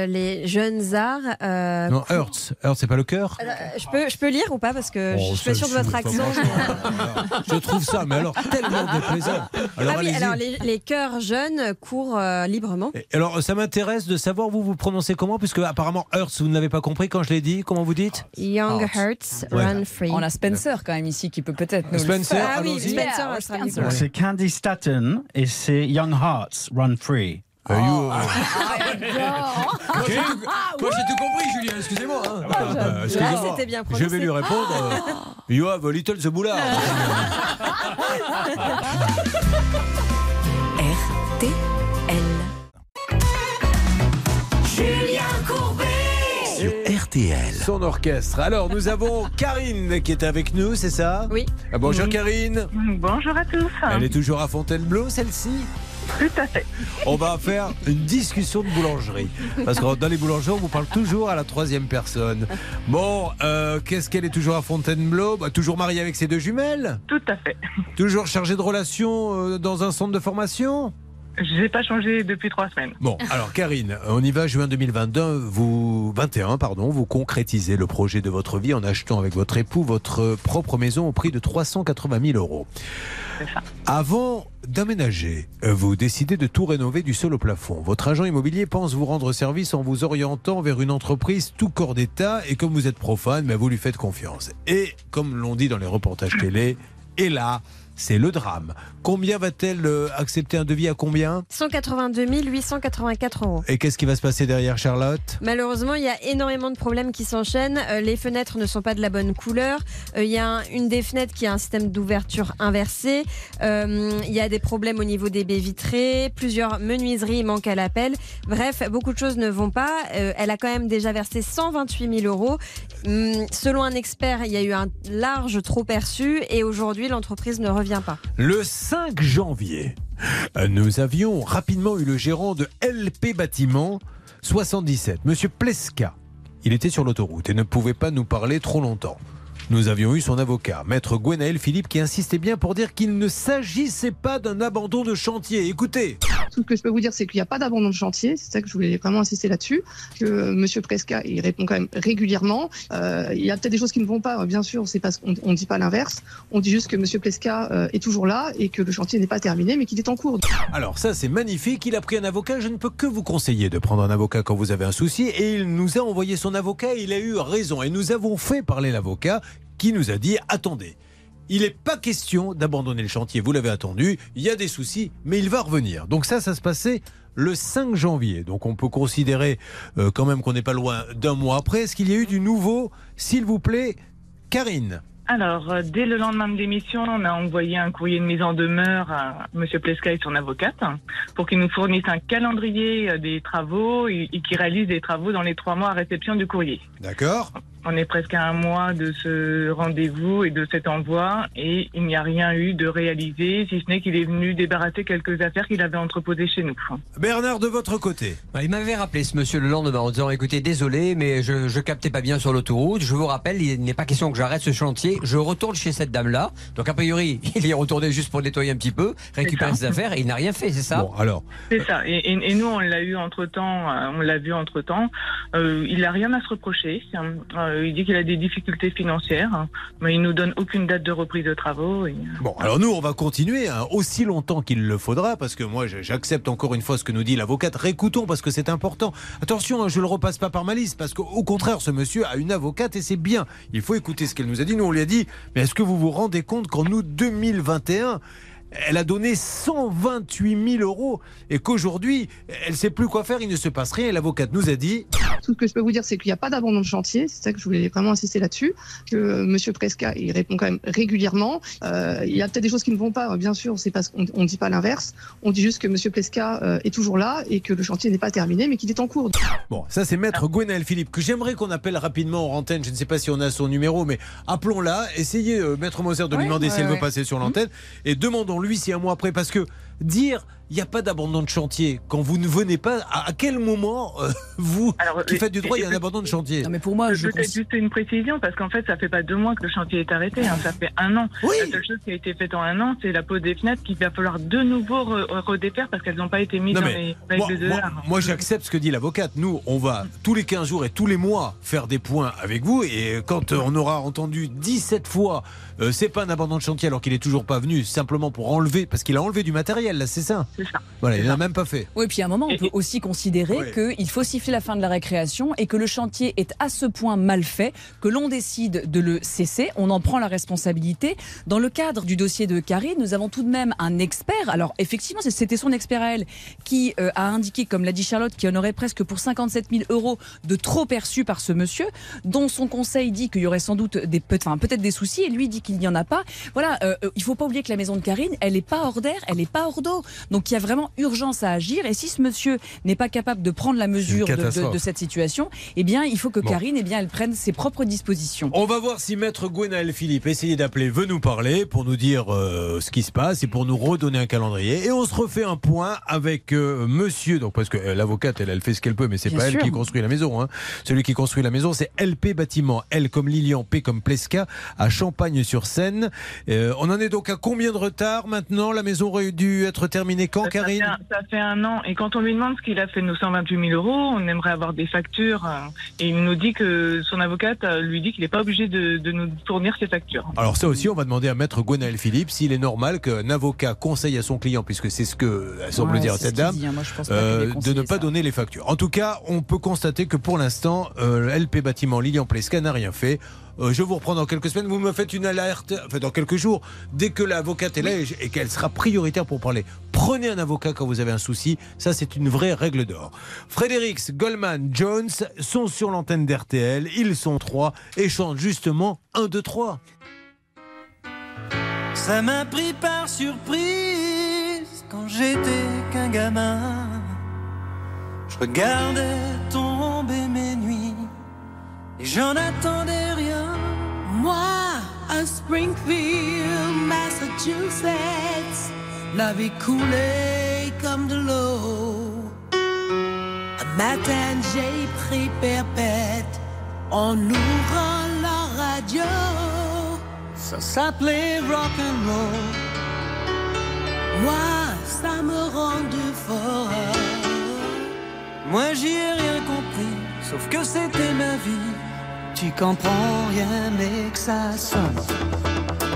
S11: Euh, les jeunes arts. euh,
S2: Non, Hearts. Hearts, c'est pas le cœur
S11: euh, je peux, je peux lire ou pas parce que
S2: Oh,
S11: je suis pas sûre de votre accent.
S2: franchement. Je trouve ça, mais alors tellement déplaisant. Alors,
S11: ah oui,
S2: allez-y.
S11: alors les, les chœurs jeunes courent euh, librement.
S2: Alors, ça m'intéresse de savoir, vous vous prononcez comment Puisque apparemment, Hearts, vous ne l'avez pas compris quand je l'ai dit. Comment vous dites?
S11: Young
S2: Hearts. Ouais.
S11: Run Free.
S6: On a Spencer quand même ici qui peut peut-être nous
S2: Spencer.
S11: Ah oui. Spencer,
S6: Yeah, Spencer.
S20: C'est Candy Staten et c'est Young Hearts Run Free.
S2: Euh, you-
S5: Moi, j'ai tout, moi, j'ai tout compris, Julien, excusez-moi. hein.
S2: Excusez-moi.
S11: Là, c'était bien
S2: Je vais lui répondre. euh, you have a little the boulard.
S10: RTL. Julien Courbet.
S2: Sur RTL. Son orchestre. Alors, nous avons Karine qui est avec nous, c'est ça?
S11: Oui.
S2: Ah, bonjour
S17: Oui.
S2: Karine.
S17: Bonjour à tous.
S2: Elle est toujours à Fontainebleau, celle-ci?
S9: Tout à fait.
S2: On va faire une discussion de boulangerie. Parce que dans les boulangeries, on vous parle toujours à la troisième personne. Bon, euh, qu'est-ce qu'elle est toujours à Fontainebleau? Bah, Toujours mariée avec ses deux jumelles?
S9: Tout à fait.
S2: Toujours chargée de relations euh, dans un centre de formation?
S9: Je n'ai pas changé depuis trois semaines.
S2: Bon, alors Karine, on y va, juin 2022, vous, 21, pardon, vous concrétisez le projet de votre vie en achetant avec votre époux votre propre maison au prix de 380 000 euros. Avant d'aménager, euh, vous décidez de tout rénover du sol au plafond. Votre agent immobilier pense vous rendre service en vous orientant vers une entreprise tout corps d'État et comme vous êtes profane, mais vous lui faites confiance. Et comme l'on dit dans les reportages télé, et là, c'est le drame. Combien va-t-elle euh, accepter un devis à combien
S11: 182 884 euros.
S2: Et qu'est-ce qui va se passer derrière Charlotte?
S11: Malheureusement, il y a énormément de problèmes qui s'enchaînent. Euh, les fenêtres ne sont pas de la bonne couleur. Euh, il y a un- une des fenêtres qui a un système d'ouverture inversé. Euh, il y a des problèmes au niveau des baies vitrées. Plusieurs menuiseries manquent à l'appel. Bref, beaucoup de choses ne vont pas. Elle a quand même déjà versé 128 000 euros. Hum, selon un expert, il y a eu un large trop perçu et aujourd'hui, l'entreprise ne revient
S2: Le 5 janvier, euh, nous avions rapidement eu le gérant de LP Bâtiment 77, Monsieur Pleska. Il était sur l'autoroute et ne pouvait pas nous parler trop longtemps. Nous avions eu son avocat, maître Gwenaël Philippe, qui insistait bien pour dire qu'il ne s'agissait pas d'un abandon de chantier. Écoutez,
S21: Tout ce que je peux vous dire, c'est qu'il n'y a pas d'abandon de chantier. C'est ça que je voulais vraiment insister là-dessus. Que euh, Monsieur Presca, il répond quand même régulièrement. Euh, il y a peut-être des choses qui ne vont pas. Bien sûr, c'est parce qu'on ne dit pas l'inverse. On dit juste que Monsieur Presca euh, est toujours là et que le chantier n'est pas terminé, mais qu'il est en cours.
S2: Alors ça c'est magnifique, il a pris un avocat, je ne peux que vous conseiller de prendre un avocat quand vous avez un souci et il nous a envoyé son avocat, il a eu raison et nous avons fait parler l'avocat qui nous a dit attendez, il n'est pas question d'abandonner le chantier, vous l'avez attendu, il y a des soucis, mais il va revenir. Donc ça, ça se passait le 5 janvier, donc on peut considérer euh, quand même qu'on n'est pas loin d'un mois après. Est-ce qu'il y a eu du nouveau S'il vous plaît, Karine?
S9: Alors, euh, dès le lendemain de l'émission, on a envoyé un courrier de mise en demeure à Monsieur Pleska et son avocate pour qu'ils nous fournissent un calendrier euh, des travaux et, et qu'ils réalisent des travaux dans les trois mois à réception du courrier.
S2: D'accord
S9: On est presque à un mois de ce rendez-vous et de cet envoi et il n'y a rien eu de réalisé, si ce n'est qu'il est venu débarrasser quelques affaires qu'il avait entreposées chez nous.
S2: Bernard, de votre côté
S13: Bah, Il m'avait rappelé ce monsieur le lendemain en disant écoutez désolé mais je, je captais pas bien sur l'autoroute je vous rappelle il n'est pas question que j'arrête ce chantier je retourne chez cette dame là donc a priori il est retourné juste pour nettoyer un petit peu récupérer ses affaires et il n'a rien fait c'est ça?
S2: Bon, alors
S9: C'est ça. Et, et- et nous, on l'a eu entre temps, on l'a vu entre temps. il n'a rien à se reprocher. Euh, il dit qu'il a des difficultés financières, hein, mais il nous donne aucune date de reprise de travaux. et-
S2: Bon, alors nous, on va continuer hein, aussi longtemps qu'il le faudra, parce que moi, j'accepte encore une fois ce que nous dit l'avocate. Récoutons, parce que c'est important. Attention, hein, je le repasse pas par malice, parce qu'au contraire, ce monsieur a une avocate et c'est bien. Il faut écouter ce qu'elle nous a dit. Nous, on lui a dit, mais est-ce que vous vous rendez compte qu'en août 2021, elle a donné 128 000 euros et qu'aujourd'hui, elle sait plus quoi faire, il ne se passe rien. Et l'avocate nous a dit,
S21: Tout ce que je peux vous dire, c'est qu'il n'y a pas d'abandon de chantier. C'est ça que je voulais vraiment insister là-dessus. Que euh, Monsieur Presca, il répond quand même régulièrement. Euh, il y a peut-être des choses qui ne vont pas. Bien sûr, c'est parce qu'on ne dit pas l'inverse. On dit juste que Monsieur Presca euh, est toujours là et que le chantier n'est pas terminé, mais qu'il est en cours.
S2: Bon, ça c'est Maître Gwenaël Philippe, que j'aimerais qu'on appelle rapidement en antenne. Je ne sais pas si on a son numéro, mais appelons-la. Essayez, euh, Maître Moser, de lui demander si elle veut passer sur l'antenne. Et demandons-lui si un mois après, parce que dire il n'y a pas d'abandon de chantier quand vous ne venez pas, à à quel moment, euh, vous qui faites du droit, il y a un abandon de chantier?
S6: Mais pour moi, je
S9: Peut-être juste une précision, parce qu'en fait, ça fait pas deux mois que le chantier est arrêté, hein, ça fait un an. La seule chose qui a été faite en un an, c'est la pose des fenêtres qu'il va falloir de nouveau re- redéfaire parce qu'elles n'ont pas été mises
S2: Non,
S9: dans les
S2: moi,
S9: règles de
S2: moi- moi, j'accepte ce que dit l'avocate. Nous, on va tous les 15 jours et tous les mois faire des points avec vous. Et quand euh, on aura entendu 17 fois, euh, c'est pas un abandon de chantier alors qu'il est toujours pas venu, simplement pour enlever, parce qu'il a enlevé du matériel, là, c'est ça
S9: C'est ça.
S2: Voilà, il n'a même pas fait.
S6: Oui, puis à un moment, on peut aussi considérer
S2: Oui.
S6: qu'il faut siffler la fin de la récréation et que le chantier est à ce point mal fait que l'on décide de le cesser. On en prend la responsabilité. Dans le cadre du dossier de Karine, nous avons tout de même un expert. Alors, effectivement, c'était son expert à elle qui euh, a indiqué, comme l'a dit Charlotte, qu'il y en aurait presque pour 57 000 euros de trop perçus par ce monsieur, dont son conseil dit qu'il y aurait sans doute des, enfin, peut-être des soucis et lui dit qu'il n'y en a pas. Voilà, euh, euh, il faut pas oublier que la maison de Karine, elle n'est pas hors d'air, elle n'est pas hors cours d'eau. Donc il y a vraiment urgence à agir. Et si ce monsieur n'est pas capable de prendre la mesure de, de- de cette situation, eh bien, il faut que
S2: Bon.
S6: Karine, eh bien, elle prenne ses propres dispositions.
S2: On va voir si Maître Gwenaël Philippe, essayez d'appeler, veut nous parler pour nous dire euh, ce qui se passe et pour nous redonner un calendrier. Et on se refait un point avec euh, monsieur, donc parce que euh, l'avocate, elle, elle fait ce qu'elle peut, mais c'est pas elle
S6: sûr.
S2: qui construit la maison. Hein. Celui qui construit la maison, c'est LP Bâtiment. L comme Lilian, P comme Plesca, à Champagne-sur-Seine. Euh, on en est donc à combien de retard maintenant? La maison aurait dû être terminée quand,
S17: Ça fait,
S2: Karine
S17: un, ça fait un an. Et quand on lui demande ce qu'il a fait de nos 128 000 euros, on aimerait avoir des factures. euh, Et il nous dit que son avocate euh, lui dit qu'il n'est pas obligé de, de nous fournir ses factures.
S2: Alors ça aussi, on va demander à Maître Gwenaël Philippe s'il est normal qu'un avocat conseille à son client, puisque c'est ce que semble
S6: Ouais,
S2: dire cette dame,
S6: dit, hein. Moi,
S2: euh, de ne pas
S6: ça.
S2: donner les factures. En tout cas, on peut constater que pour l'instant, euh, LP Bâtiment Lilian Plesca n'a rien fait. Euh, je vous reprends dans quelques semaines. Vous me faites une alerte, enfin dans quelques jours, dès que l'avocate est là et, et qu'elle sera prioritaire pour parler. Prenez un avocat quand vous avez un souci. Ça, c'est une vraie règle d'or. Frédéric, Goldman, Jones sont sur l'antenne d'RTL. Ils sont trois et chantent justement 1, 2, 3.
S22: Ça m'a pris par surprise quand j'étais qu'un gamin. Je regardais nuits et j'en attendais rien.
S23: Moi, à Springfield, Massachusetts, la vie coulait comme de l'eau. Un matin, j'ai pris perpète en ouvrant la radio.
S22: Ça s'appelait rock and roll.
S23: Moi, ça me rendait fort.
S22: Moi j'y ai rien compris, sauf que c'était ma vie. Tu comprends rien mais que ça sonne.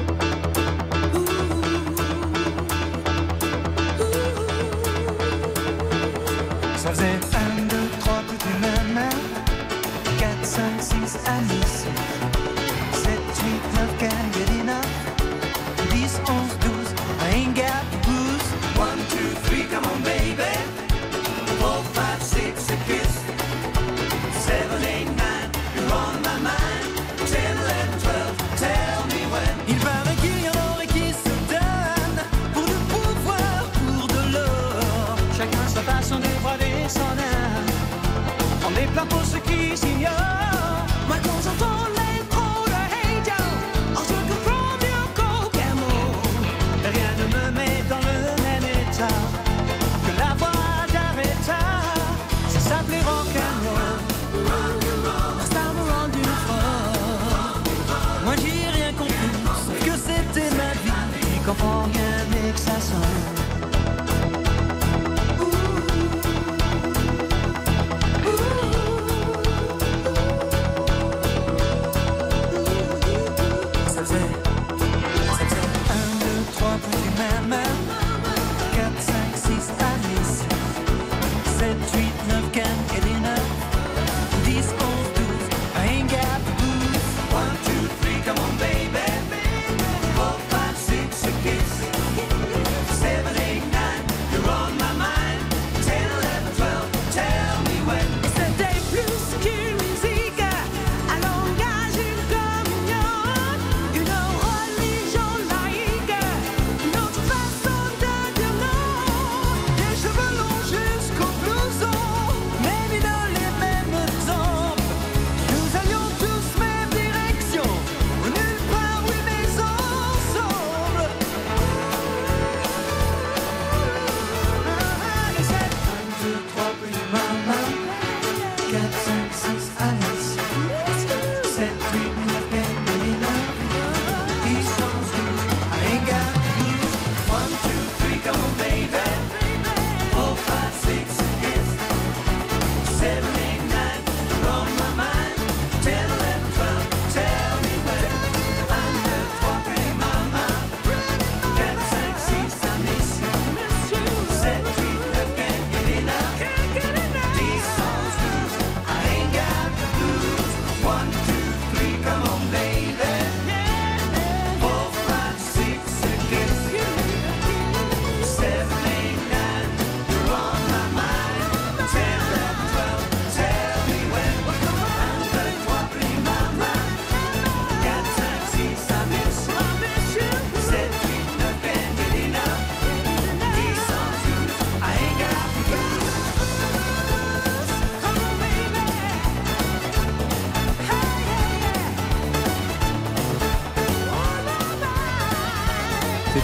S22: Vie. J'y comprends rien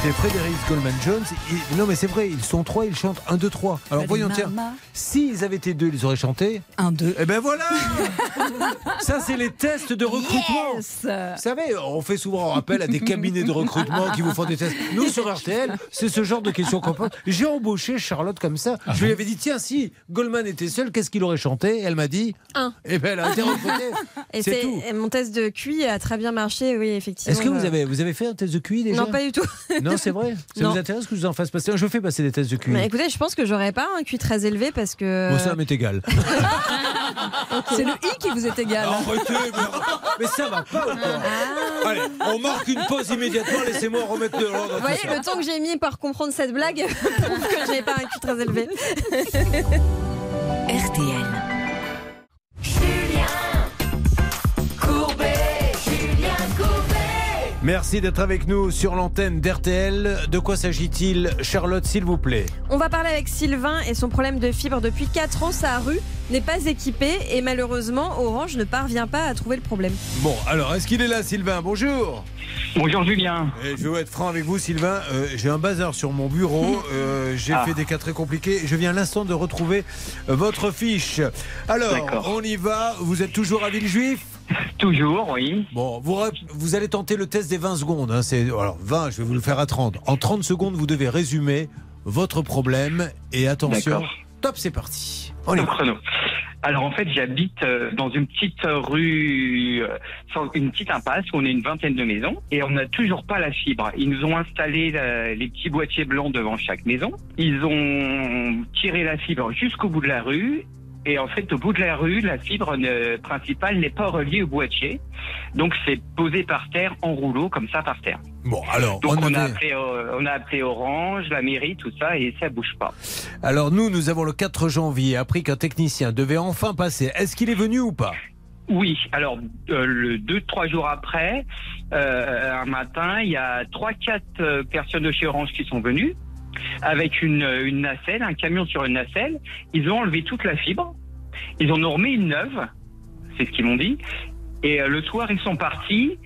S2: C'était Frédéric Goldman Jones. Il- non, mais c'est vrai, ils sont trois, ils chantent 1, 2, 3. Alors
S6: Allez,
S2: voyons, tiens, s'ils avaient été deux, ils auraient chanté.
S6: 1, 2.
S2: Eh ben voilà Ça, c'est les tests de recrutement.
S6: Yes
S2: Vous savez, on fait souvent appel à des cabinets de recrutement qui vous font des tests. Nous, sur RTL, c'est ce genre de questions qu'on pose. J'ai embauché Charlotte comme ça. Je lui avais dit, tiens, si Goldman était seul, qu'est-ce qu'il aurait chanté? Et Elle m'a dit,
S11: Un.
S2: eh ben, elle a été recrutée.
S11: Et
S2: C'est tout.
S11: mon test de QI a très bien marché, oui, effectivement.
S2: Est-ce que vous
S11: Euh,
S2: avez, vous avez fait un test de QI déjà?
S11: Non, pas du tout.
S2: Non, c'est vrai Ça
S11: Non.
S2: vous intéresse que je vous en fasse passer Je fais passer des tests de QI.
S11: Mais écoutez, je pense que j'aurais pas un QI très élevé parce que.
S2: Bon, ça m'est égal.
S6: C'est le i qui vous est égal.
S2: Arrêtez, mais, mais ça va pas quoi Allez, on marque une pause immédiatement. Laissez-moi remettre de l'ordre.
S11: Vous voyez, le temps que j'ai mis pour comprendre cette blague prouve que j'ai pas un QI très élevé.
S10: RTL.
S2: Merci d'être avec nous sur l'antenne d'RTL. De quoi s'agit-il, Charlotte, s'il vous plaît?
S11: On va parler avec Sylvain et son problème de fibre. Depuis 4 ans, sa rue n'est pas équipée et malheureusement, Orange ne parvient pas à trouver le problème.
S2: Bon, alors, est-ce qu'il est là, Sylvain? Bonjour.
S24: Bonjour Julien.
S2: Eh, je vais être franc avec vous, Sylvain. Euh, J'ai un bazar sur mon bureau. Euh, J'ai
S24: Ah.
S2: fait des cas très compliqués. Je viens à l'instant de retrouver euh, votre fiche. Alors,
S24: D'accord.
S2: on y va. Vous êtes toujours à Villejuif?
S24: Toujours, oui.
S2: Bon, vous, vous allez tenter le test des 20 secondes. hein. C'est- Alors, 20, je vais vous le faire à 30. En 30 secondes, vous devez résumer votre problème. Et attention,
S24: D'accord.
S2: top, c'est parti. On va.
S24: chrono. Alors en fait, j'habite euh, dans une petite rue, euh, une petite impasse où on est une vingtaine de maisons et on n'a toujours pas la fibre. Ils nous ont installé euh, les petits boîtiers blancs devant chaque maison. Ils ont tiré la fibre jusqu'au bout de la rue. Et en fait, au bout de la rue, la fibre ne- principale n'est pas reliée au boîtier. Donc, c'est posé par terre, en rouleau, comme ça, par terre.
S2: Bon, alors,
S24: Donc,
S2: on
S24: on, a appelé, euh, on a appelé Orange, la mairie, tout ça, et ça bouge pas.
S2: Alors, nous, nous avons le 4 janvier appris qu'un technicien devait enfin passer. Est-ce qu'il est venu ou pas?
S24: Oui, alors euh, le deux trois jours après, euh, un matin, il y a trois quatre personnes de chez Orange qui sont venues avec une, une nacelle, un camion sur une nacelle. Ils ont enlevé toute la fibre, ils en ont remis une neuve, c'est ce qu'ils m'ont dit. Et euh, le soir, ils sont partis.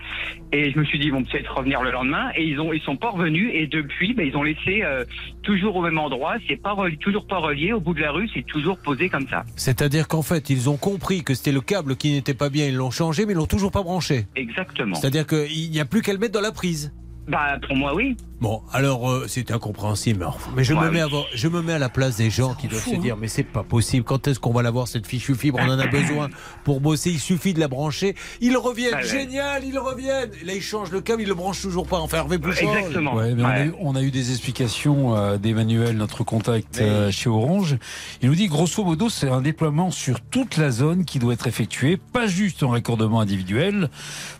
S24: Et je me suis dit, ils vont peut-être revenir le lendemain. Et ils ont, ils sont pas revenus. Et depuis, ben, ils ont laissé euh, toujours au même endroit. C'est pas toujours pas relié. Au bout de la rue, c'est toujours posé comme ça.
S2: C'est-à-dire qu'en fait, ils ont compris que c'était le câble qui n'était pas bien, ils l'ont changé, mais ils l'ont toujours pas branché.
S24: Exactement.
S2: C'est-à-dire qu'il n'y a plus qu'à le mettre dans la prise.
S24: Bah, pour moi, oui.
S2: Bon, alors euh, c'est incompréhensible, mais, enfin, mais je,
S24: Ouais,
S2: me mets
S24: oui.
S2: à, voir- je me mets à la place des gens qui doivent
S24: fou,
S2: se
S24: hein.
S2: dire mais c'est pas possible, quand est-ce qu'on va l'avoir cette fichue fibre? On en a besoin pour bosser, il suffit de la brancher. Ils reviennent,
S7: ouais.
S2: génial, ils reviennent. Là, ils changent le câble, ils le branchent toujours pas. Enfin, Hervé Pouchol.
S7: Ouais, mais On, a eu, on a eu des explications euh, d'Emmanuel, notre contact euh, chez Orange. Il nous dit grosso modo, c'est un déploiement sur toute la zone qui doit être effectué, pas juste en raccordement individuel.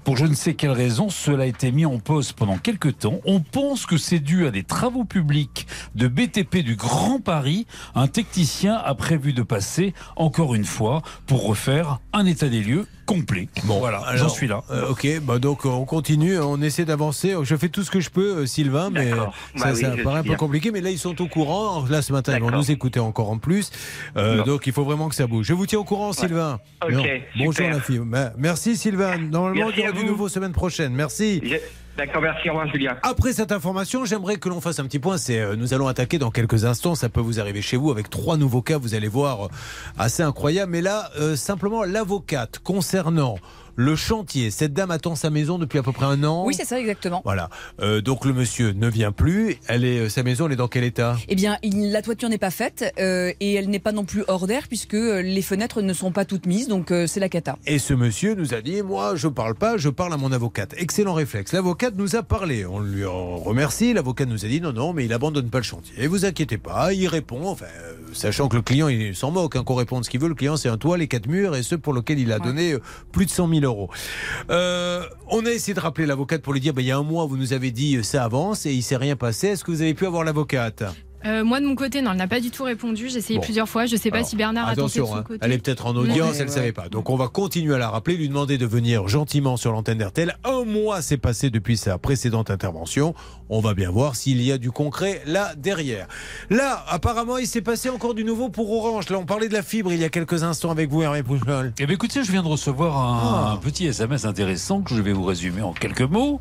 S7: Pour je ne sais quelle raison, cela a été mis en pause pendant quelques temps. On pense que c'est dû à des travaux publics de BTP du Grand Paris. Un technicien a prévu de passer encore une fois pour refaire un état des lieux complet. Bon, voilà, j'en suis là.
S2: euh, ok, bah donc on continue, on essaie d'avancer. Je fais tout ce que je peux, euh, Sylvain, mais ça,
S24: Bah oui,
S2: ça
S24: je
S2: paraît un peu compliqué. Mais là, ils sont au courant. Là, ce matin, ils vont nous écouter encore en plus. Euh, donc, il faut vraiment que ça bouge. Je vous tiens au courant, Sylvain.
S24: Ok,
S2: Non. Bonjour la fille. Bah, Merci Sylvain. Normalement,
S24: Merci
S2: il y aura
S24: à
S2: du nouveau semaine prochaine. Merci.
S24: D'accord, merci, au Julien.
S2: Après cette information, j'aimerais que l'on fasse un petit point. C'est, euh, nous allons attaquer dans quelques instants. Ça peut vous arriver chez vous avec trois nouveaux cas. Vous allez voir, euh, assez incroyable. Mais là, euh, simplement l'avocate concernant le chantier. Cette dame attend sa maison depuis à peu près un an.
S6: Oui, c'est ça exactement.
S2: Voilà. Euh, donc le monsieur ne vient plus. Elle est, euh, sa maison, elle est dans quel état?
S6: Eh bien, il- la toiture n'est pas faite euh, et elle n'est pas non plus hors d'air puisque les fenêtres ne sont pas toutes mises, donc euh, c'est la cata.
S2: Et ce monsieur nous a dit, moi, je parle pas, je parle à mon avocate. Excellent réflexe. L'avocate nous a parlé. On lui en remercie. L'avocate nous a dit, non, non, mais il abandonne pas le chantier. Et vous inquiétez pas, il répond. Enfin, sachant que le client, il s'en moque, hein, qu'on réponde ce qu'il veut. Le client, c'est un toit, les quatre murs et ceux pour lesquels il a donné plus de 100 000 euros. Euh, on a essayé de rappeler l'avocate pour lui dire, bah, il y a un mois, vous nous avez dit, euh, ça avance et il s'est rien passé. Est-ce que vous avez pu avoir l'avocate?
S8: Euh, moi de mon côté, non, elle n'a pas du tout répondu. J'ai essayé
S2: Bon.
S8: plusieurs fois. Je ne sais pas
S2: Alors,
S8: si Bernard a tenté de
S2: Attention,
S8: son
S2: hein,
S8: côté.
S2: elle est peut-être en audience, elle ne
S8: ouais.
S2: savait pas. Donc on va continuer à la rappeler, lui demander de venir gentiment sur l'antenne d'RTL. Un mois s'est passé depuis sa précédente intervention. On va bien voir s'il y a du concret là derrière. Là, apparemment, il s'est passé encore du nouveau pour Orange. Là, on parlait de la fibre il y a quelques instants avec vous, Hervé Pouchol.
S7: Eh bien, écoutez, je viens de recevoir un, un petit SMS intéressant que je vais vous résumer en quelques mots.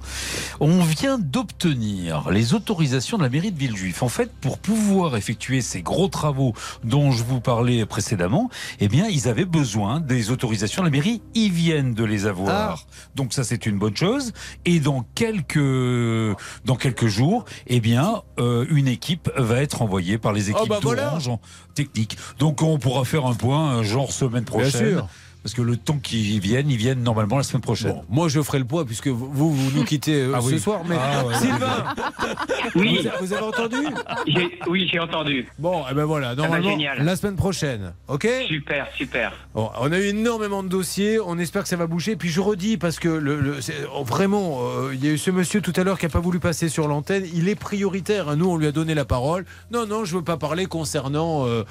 S7: On vient d'obtenir les autorisations de la mairie de Villejuif. En fait, pour pouvoir effectuer ces gros travaux dont je vous parlais précédemment, eh bien, ils avaient besoin des autorisations de la mairie. Ils viennent de les avoir. Donc ça, c'est une bonne chose. Et dans quelques, dans quelques jours, eh bien, euh, une équipe va être envoyée par les équipes
S2: bah voilà.
S7: d'Orange en technique. Donc on pourra faire un point, euh, genre semaine prochaine. Parce que le temps qu'ils viennent, ils viennent normalement la semaine prochaine.
S2: Bon, moi, je ferai le poids puisque vous, vous nous quittez euh,
S7: Ah
S2: ce
S7: oui.
S2: soir. Mais
S7: Ah ouais.
S2: Sylvain,
S24: Oui.
S2: vous, vous avez entendu
S24: J'ai- Oui, j'ai entendu.
S2: Bon, et ben voilà,
S24: va,
S2: normalement,
S24: génial.
S2: la semaine prochaine. Ok
S24: Super, super.
S2: Bon, on a eu énormément de dossiers, on espère que ça va bouger. Puis je redis, parce que le, le- c'est- oh, vraiment, euh, il y a eu ce monsieur tout à l'heure qui n'a pas voulu passer sur l'antenne. Il est prioritaire. hein. Nous, on lui a donné la parole. Non, non, je ne veux pas parler concernant euh,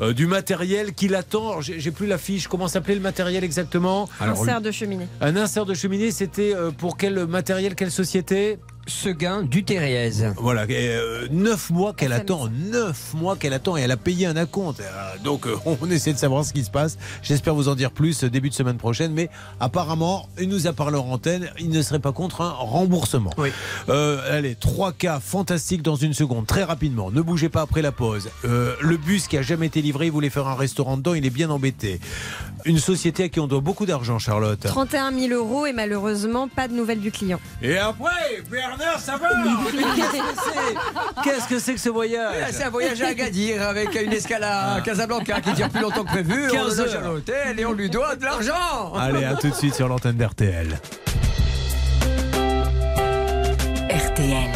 S2: euh, du matériel qu'il attend. J'ai plus la fiche. Comment s'appelait le matériel exactement
S11: Un serre de cheminée.
S2: Un insert de cheminée, c'était euh, pour quel matériel, quelle société?
S5: Seguin du Thérièse.
S2: Voilà, euh, neuf mois qu'elle attend, neuf mois qu'elle attend et elle a payé un acompte. Euh, donc euh, on essaie de savoir ce qui se passe. J'espère vous en dire plus début de semaine prochaine. Mais apparemment, il nous a parlé en antenne, il ne serait pas contre un remboursement. Euh, allez, trois cas fantastiques dans une seconde, très rapidement. Ne bougez pas après la pause. Euh, le bus qui a jamais été livré, il voulait faire un restaurant dedans, il est bien embêté. Une société à qui on doit beaucoup d'argent, Charlotte.
S11: 31 000 euros et malheureusement pas de nouvelles du client.
S2: Et après, Bernard, ça va Qu'est-ce que c'est que ce voyage
S5: Ah, C'est un voyage à Agadir avec une escale à Casablanca qui dure plus longtemps que prévu.
S2: 15
S5: on loge à l'hôtel et on lui doit de l'argent.
S2: Allez, à tout de suite sur l'antenne d'RTL.
S25: RTL.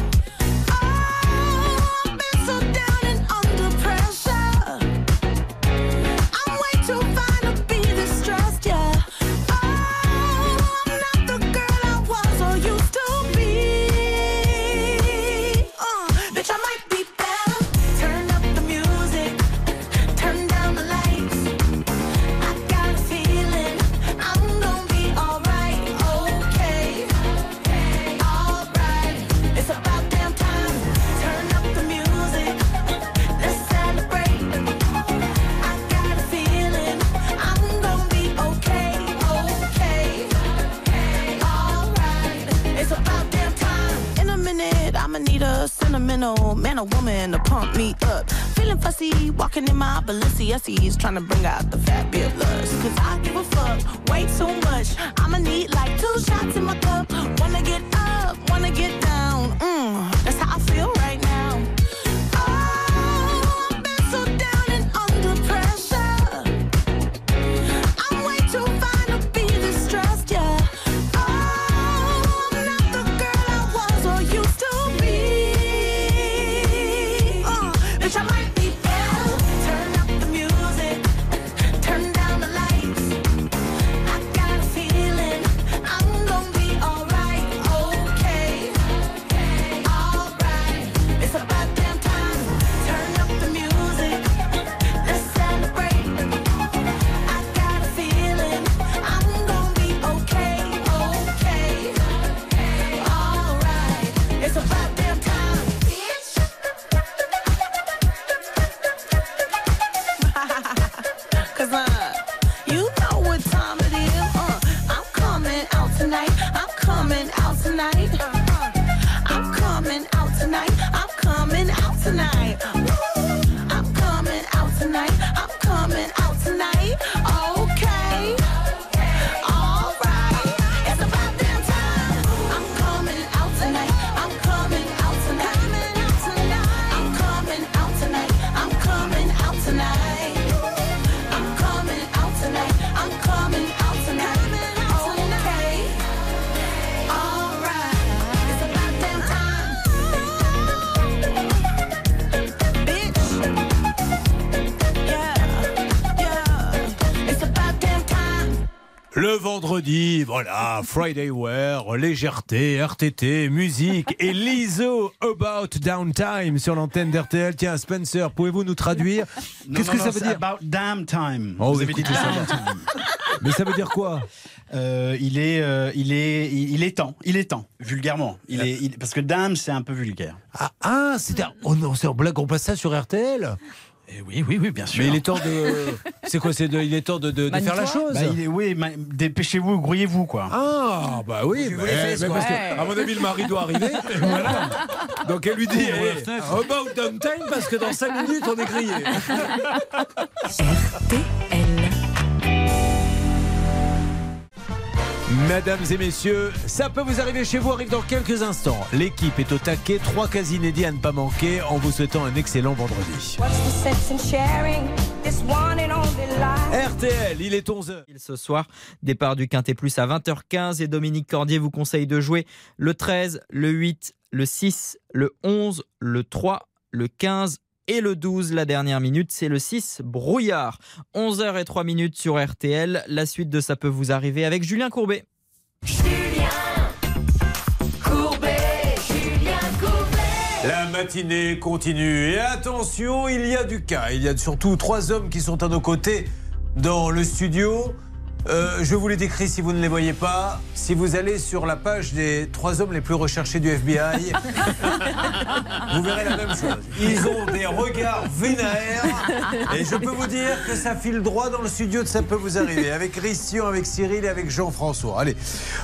S23: Need a sentimental man or woman to pump me up. Feeling fussy, walking in my Balenciennes, trying to bring out the fabulous. Cause I give a fuck way too much. I'ma need like two shots in my cup. Wanna get up, wanna get down. Mm, that's how I feel right now.
S2: Voilà, Friday Wear, légèreté, RTT, musique et l'ISO About Downtime sur l'antenne d'RTL. Tiens, Spencer, pouvez-vous nous traduire Qu'est-ce que
S20: non,
S2: ça veut dire
S20: About damn time.
S2: Oh,
S20: Vous avez dit
S2: ça. Mais ça veut dire quoi
S20: Euh, il est, euh, il est, il, il est temps. Il est temps, vulgairement. Il est, il- parce que damn, c'est un peu vulgaire.
S2: Ah, ah c'est un... Oh non, c'est en blague, on passe ça sur RTL
S20: Eh oui, oui, oui, bien sûr.
S2: Mais il est temps de... C'est quoi c'est de... Il est temps de, de- de faire la chose
S20: Bah, il est, oui, ma- dépêchez-vous, grouillez-vous, quoi.
S2: Ah, bah oui,
S20: vous
S2: mais- mais parce que, à mon avis, le mari doit arriver. voilà. Donc elle lui dit hey,
S20: fenêtre.
S2: About downtime parce que dans 5 minutes, on est grillé. Mesdames et messieurs, ça peut vous arriver chez vous, arrive dans quelques instants. L'équipe est au taquet, trois cas inédits à ne pas manquer en vous souhaitant un excellent vendredi. RTL, il est 11h.
S16: Ce soir, départ du Quintet Plus à 20h15 et Dominique Cordier vous conseille de jouer le 13, le 8, le 6, le 11, le 3, le 15 et le 12. La dernière minute, c'est le 6, brouillard. 11h03 minutes sur RTL. La suite de Ça peut vous arriver avec Julien Courbet.
S26: Courbet, Julien Courbet.
S2: La matinée continue et attention, il y a du cas. Il y a surtout trois hommes qui sont à nos côtés dans le studio. Euh, je vous les décris si vous ne les voyez pas. Si vous allez sur la page des trois hommes les plus recherchés du FBI, vous verrez la même chose. Ils ont des regards vénères et je peux vous dire que ça file droit dans le studio de Ça peut vous arriver. Avec Christian, avec Cyril et avec Jean-François. Allez,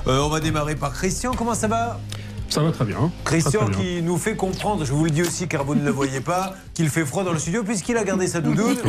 S2: euh, on va démarrer par Christian. Comment ça va?
S27: Ça va très bien.
S2: Christian
S27: Très, très bien.
S2: qui nous fait comprendre, je vous le dis aussi car vous ne le voyez pas, qu'il fait froid dans le studio puisqu'il a gardé sa doudoune.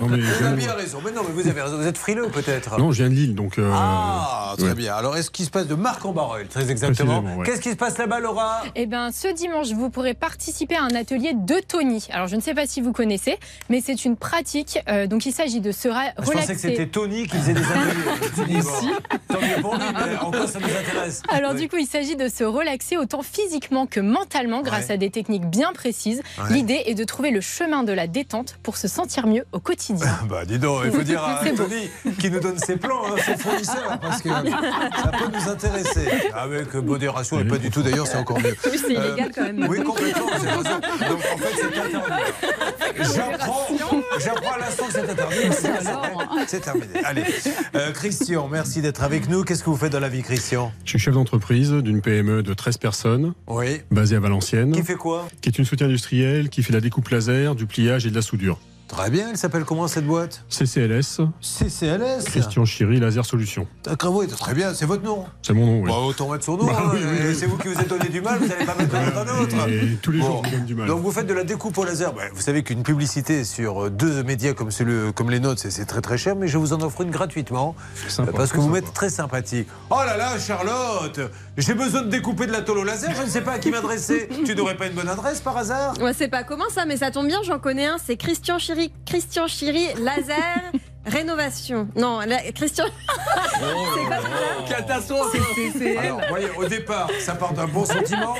S27: Non, mais
S2: Vous avez bien raison. Mais non, mais vous avez raison. Vous êtes frileux peut-être.
S27: Non, je viens de Lille, donc. euh,
S2: Ah, très
S27: ouais.
S2: bien. Alors, est-ce qu'il se passe de Marc en Barrel Très exactement.
S27: Ouais.
S2: Qu'est-ce qui se passe là-bas, Laura?
S8: Eh bien, ce dimanche, vous pourrez participer à un atelier de Tony. Alors, je ne sais pas si vous connaissez, mais c'est une pratique. euh, donc, il s'agit de se ra-
S2: Ah, Je pensais
S8: relaxer.
S2: que c'était Tony qui faisait des ateliers. Bon, Tant mieux pour lui, mais en quoi ça nous intéresse?
S8: Alors
S2: Oui.
S8: du coup, il s'agit de se relaxer autant physiquement que mentalement grâce
S2: Ouais.
S8: à des techniques bien précises.
S2: Ouais.
S8: L'idée est de trouver le chemin de la détente pour se sentir mieux au quotidien.
S2: Bah dis donc, il faut dire à. Tony qui nous donne ses plans, hein, ses fournisseurs, parce que ça peut nous intéresser. Avec modération et pas du tout d'ailleurs, c'est encore mieux.
S11: Oui, c'est illégal quand même.
S2: Oui, complètement, vous avez raison. Donc en fait, c'est interdit. J'apprends, j'apprends à l'instant que c'est interdit. C'est vrai, C'est terminé. Allez, Euh, Christian, merci d'être avec nous. Qu'est-ce que vous faites dans la vie, Christian?
S27: Je suis chef d'entreprise d'une PME de 13 personnes,
S2: Oui.
S27: basée à Valenciennes,
S2: Qui fait quoi?
S27: qui est une soutien industrielle qui fait de la découpe laser, du pliage et de la soudure.
S2: Très bien, elle s'appelle comment cette boîte
S27: CCLS,
S2: CCLS.
S27: Christian Chiry, Laser Solutions.
S2: D'accord, oui, très bien, c'est votre nom.
S27: C'est mon nom, oui.
S2: Bah, autant mettre son nom.
S27: Bah
S2: hein.
S27: oui, oui, oui.
S2: C'est vous qui vous êtes donné du mal, vous n'allez pas mettre un autre.
S27: Et tous les
S2: Bon.
S27: jours, donne du mal.
S2: Donc vous faites de la découpe au laser. Bah, vous savez qu'une publicité sur deux médias comme, celui, comme les nôtres, c'est- très très cher, mais je vous en offre une gratuitement.
S27: Sympa,
S2: euh, parce que vous m'êtes très sympathique. Oh là là, Charlotte J'ai besoin de découper de la tôle au laser, je ne sais pas à qui m'adresser. tu n'aurais pas une bonne adresse par hasard?
S11: Ouais, c'est pas commun ça, mais ça tombe bien, j'en connais un, c'est Christian Chiri, Christian Chiri, laser, rénovation. Non, la- Christian. c'est quoi déjà
S2: Catastrophe Alors, voyez, au départ, ça part d'un bon sentiment.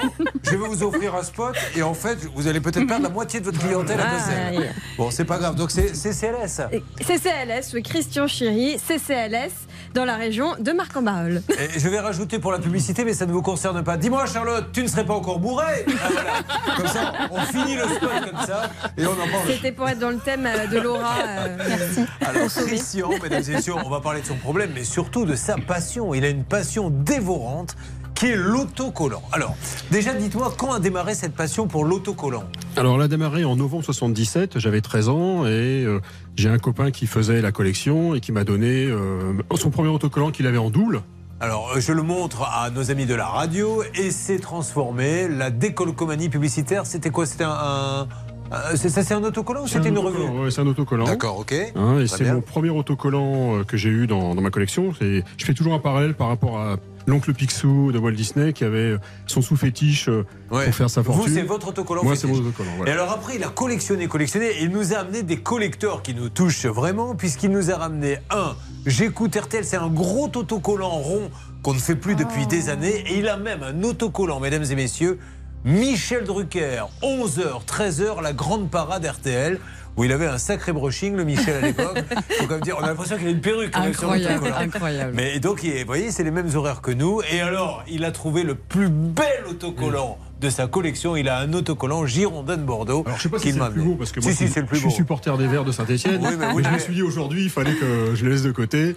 S2: Je vais vous offrir un spot et en fait, vous allez peut-être perdre la moitié de votre clientèle à. Bruxelles. Bon, c'est pas grave. Donc c'est c'est CLS.
S11: CCLS, oui, Christian Chiri, CCLS, dans la région de Marc-en-Barœul.
S2: Et je vais rajouter pour la publicité, mais ça ne vous concerne pas. Dis-moi, Charlotte, tu ne serais pas encore bourré Ah, voilà. Comme ça, on finit le spot comme ça et on en parle.
S11: C'était pour être dans le thème euh, de Laura. euh, merci.
S2: Alors, Christian, mesdames et messieurs, on va parler de son problème, mais surtout de sa passion. Il a une passion dévorante qui est l'autocollant. Alors, déjà, dites-moi, quand a démarré cette passion pour l'autocollant
S27: Alors, elle a démarré en novembre 77, j'avais 13 ans, et euh, j'ai un copain qui faisait la collection et qui m'a donné euh, son premier autocollant qu'il avait en double.
S2: Alors, euh, je le montre à nos amis de la radio et c'est transformé. La décolcomanie publicitaire, c'était quoi? C'était un. un- un- c'est ça, c'est un autocollant ou c'était une revue
S27: Ouais, c'est un autocollant.
S2: D'accord, ok.
S27: Hein, et c'est mon premier autocollant euh, que j'ai eu dans, dans ma collection. Je fais toujours un parallèle par rapport à l'oncle Picsou de Walt Disney qui avait euh, son sous-fétiche euh,
S2: Ouais.
S27: pour faire sa
S2: Vous,
S27: fortune.
S2: c'est votre autocollant
S27: Moi, c'est mon autocollant. voilà.
S2: Et alors après, il a collectionné, collectionné, et il nous a amené des collecteurs qui nous touchent vraiment, puisqu'il nous a ramené un. J'écoute RTL, c'est un gros autocollant rond qu'on ne fait plus depuis des années, et il a même un autocollant, mesdames et messieurs. Michel Drucker, 11h, 13h, la grande parade RTL. où il avait un sacré brushing, le Michel à l'époque. Faut quand même dire, on a l'impression qu'il a une perruque.
S6: Incroyable, incroyable.
S2: Mais donc, il- vous voyez, c'est les mêmes horaires que nous. Et alors, il a trouvé le plus bel autocollant de sa collection. Il a un autocollant Girondin de Bordeaux.
S27: Alors, je sais pas si
S2: qu'il
S27: c'est
S2: m'a
S27: le plus beau, parce que moi,
S2: si, si, c'est le plus
S27: je
S2: beau.
S27: suis supporter des Verts de Saint-Etienne.
S2: Oui, mais oui,
S27: je me
S2: mais-
S27: suis dit aujourd'hui, il fallait que je le laisse de côté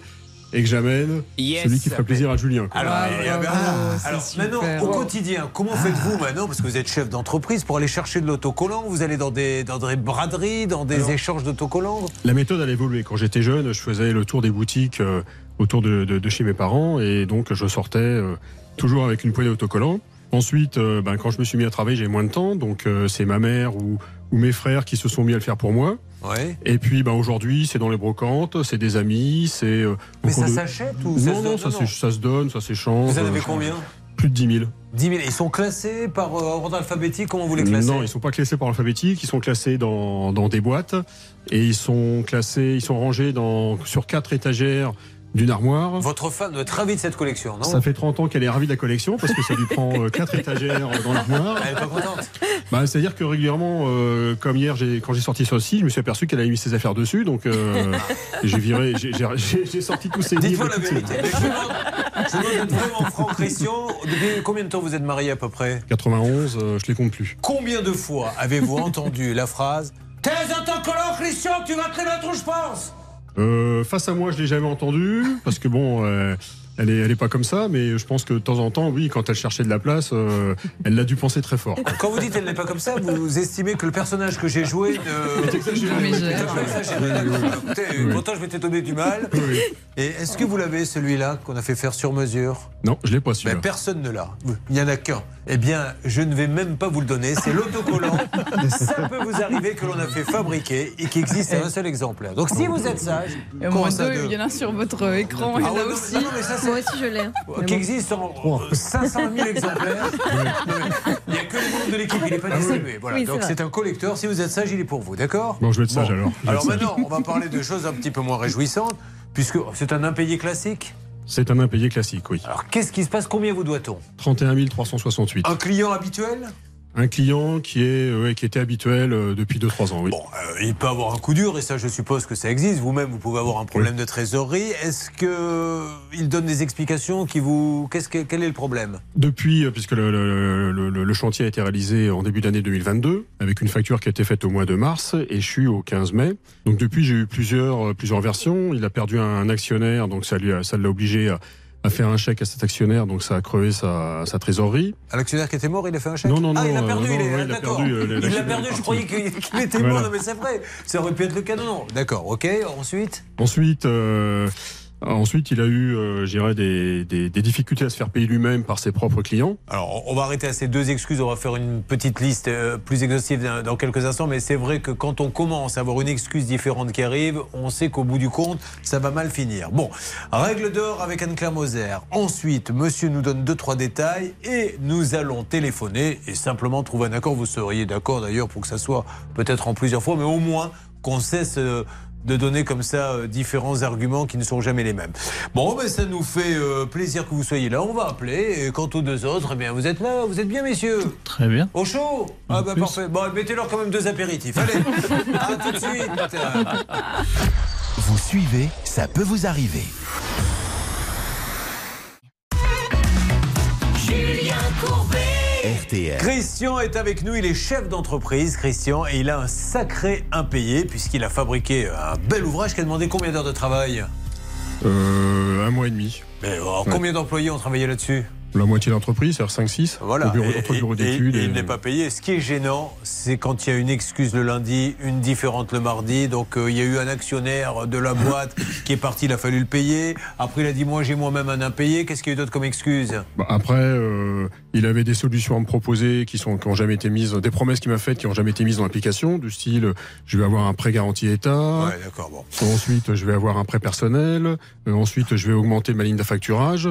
S27: et que j'amène
S2: Yes.
S27: celui qui ferait plaisir à Julien. quoi.
S2: Alors,
S27: Ah,
S2: alors,
S27: c'est
S2: maintenant,
S27: super.
S2: au quotidien, comment faites-vous maintenant Parce que vous êtes chef d'entreprise pour aller chercher de l'autocollant. Vous allez dans des, dans des braderies, dans des
S27: Alors-
S2: échanges d'autocollants?
S27: La méthode a évolué. Quand j'étais jeune, je faisais le tour des boutiques euh, autour de, de- de chez mes parents et donc je sortais euh, toujours avec une poignée d'autocollants. Ensuite, euh, ben, quand je me suis mis à travailler, j'ai moins de temps, donc euh, c'est ma mère ou, ou mes frères qui se sont mis à le faire pour moi.
S2: Ouais.
S27: Et puis ben, aujourd'hui, c'est dans les brocantes, c'est des amis, c'est. euh,
S2: Mais ça
S27: de-
S2: s'achète ou ça
S27: Non,
S2: se
S27: non,
S2: donne
S27: ça,
S2: Non,
S27: ça se donne, ça s'échange.
S2: Vous en avez
S27: euh,
S2: combien
S27: Plus de 10 000.
S2: 10 000. Ils sont classés par euh, ordre alphabétique Comment vous les classez
S27: Non, ils sont pas classés par alphabétique, ils sont classés dans, dans des boîtes et ils sont classés, ils sont rangés dans, sur quatre étagères d'une armoire.
S2: Votre femme doit être ravie de cette collection, non
S27: Ça fait 30 ans qu'elle est ravie de la collection parce que ça lui prend euh, quatre étagères dans l'armoire.
S2: Elle est pas contente
S27: Bah, C'est-à-dire que régulièrement, euh, comme hier, quand j'ai sorti ça aussi, je me suis aperçu qu'elle avait mis ses affaires dessus, donc euh, j'ai viré, j'ai- sorti tous ses livres.
S2: Dites-moi la vérité. Je demande d'être vraiment franc, Christian. Depuis combien de temps vous êtes marié à peu près
S27: 91, euh, je les compte plus.
S2: Combien de fois avez-vous entendu la phrase T'es un autocollant, Christian, tu vas te la je pense
S27: Euh, face à moi, je l'ai jamais entendu parce que bon, euh, elle est, elle est pas comme ça, mais je pense que de temps en temps, oui, quand elle cherchait de la place, euh, elle l'a dû penser très fort.
S2: Quand vous dites elle n'est pas comme ça, vous estimez que le personnage que j'ai joué ne.
S27: Exagéré. Oui.
S2: Pourtant, je m'étais tombé du mal. Et est-ce que vous l'avez, celui-là, qu'on a fait faire sur mesure?
S27: Non, je l'ai pas su.
S2: Ben, personne ne l'a. Il n'y en a qu'un. Eh bien, je ne vais même pas vous le donner. C'est l'autocollant. ça peut vous arriver que l'on a fait fabriquer et qui existe à un seul exemplaire. Donc, si vous êtes sage,
S6: Et deux,
S2: deux
S6: il y en a un sur votre euh, écran,
S2: Ah
S6: il y en a
S2: non,
S6: aussi.
S2: non, mais ça,
S11: Moi aussi, je l'ai.
S2: qui existe en euh, 500 000 exemplaires. Il n'y a que le membre de l'équipe, il n'est pas distribué. Voilà.
S11: Oui,
S2: Donc c'est un collecteur. Si vous êtes sage, il est pour vous, d'accord
S27: Bon, je vais être sage alors.
S2: Alors maintenant, on va parler de choses un petit peu moins réjouissantes, puisque c'est un impayé classique.
S27: C'est un impayé classique, oui.
S2: Alors qu'est-ce qui se passe? Combien vous doit-on?
S27: 31 368.
S2: Un client habituel?
S27: Un client qui, est, ouais, qui était habituel euh, depuis 2-3 ans, oui.
S2: Bon, euh, il peut avoir un coup dur, et ça, je suppose que ça existe. Vous-même, vous pouvez avoir un problème de trésorerie. Est-ce que il donne des explications qui vous. Qu'est-ce que... Quel est le problème?
S27: Depuis, euh, puisque le, le- le- le- le chantier a été réalisé en début d'année 2022, avec une facture qui a été faite au mois de mars, échue au 15 mai. Donc depuis, j'ai eu plusieurs, euh, plusieurs versions. Il a perdu un actionnaire, donc ça lui a- ça l'a obligé à, à faire un chèque à cet actionnaire, donc ça a crevé sa, sa trésorerie.
S2: Un actionnaire qui était mort, il a fait un chèque
S27: Non, non,
S2: Ah,
S27: non,
S2: il a
S27: euh,
S2: perdu,
S27: non,
S2: il est
S27: il a
S2: d'accord.
S27: perdu, euh,
S2: Il l'a
S27: l'actionnaire
S2: perdu, je croyais qu'il était mort, non mais c'est vrai. Ça aurait pu être le cas, non, non. D'accord, ok, ensuite?
S27: Ensuite, euh, ensuite, il a eu, euh, je dirais, des, des- des difficultés à se faire payer lui-même par ses propres clients.
S2: Alors, on va arrêter à ces deux excuses. On va faire une petite liste euh, plus exhaustive dans, dans quelques instants. Mais c'est vrai que quand on commence à avoir une excuse différente qui arrive, on sait qu'au bout du compte, ça va mal finir. Bon, règle d'or avec Anne-Claire Moser. Ensuite, monsieur nous donne deux, trois détails et nous allons téléphoner et simplement trouver un accord. Vous seriez d'accord d'ailleurs pour que ça soit peut-être en plusieurs fois, mais au moins qu'on cesse. De donner comme ça euh, différents arguments qui ne sont jamais les mêmes. Bon, ben ça nous fait euh, plaisir que vous soyez là. On va appeler. Et quant aux deux autres, eh bien, vous êtes là, vous êtes bien, messieurs?
S28: Très bien.
S2: Au chaud? Ah bah parfait. Bon, mettez-leur quand même deux apéritifs. Allez, à tout de suite.
S1: Vous suivez, ça peut vous arriver.
S22: Julien Courbet.
S1: RTL.
S2: Christian est avec nous, il est chef d'entreprise, Christian, et il a un sacré impayé puisqu'il a fabriqué un bel ouvrage qui a demandé combien d'heures de travail?
S27: Euh, un mois et demi.
S2: Mais alors, combien d'employés ont travaillé là-dessus
S27: La moitié de l'entreprise, c'est-à-dire 5-6.
S2: Voilà.
S27: Bureau,
S2: Et-
S27: entre le bureau
S2: et-
S27: d'études.
S2: et
S27: et-
S2: il n'est pas payé. Ce qui est gênant, c'est quand il y a une excuse le lundi, une différente le mardi. Donc euh, il y a eu un actionnaire de la boîte qui est parti, il a fallu le payer. Après il a dit moi j'ai moi-même un impayé. Qu'est-ce qu'il y a eu d'autre comme excuse?
S27: Bah, après, euh, il avait des solutions à me proposer qui sont qui ont jamais été mises, des promesses qu'il m'a faites qui ont jamais été mises dans l'application, du style euh, je vais avoir un prêt garanti État.
S2: Ouais, d'accord, bon.
S27: Ensuite, je vais avoir un prêt personnel. Euh, ensuite, je vais augmenter ma ligne d'affacturage.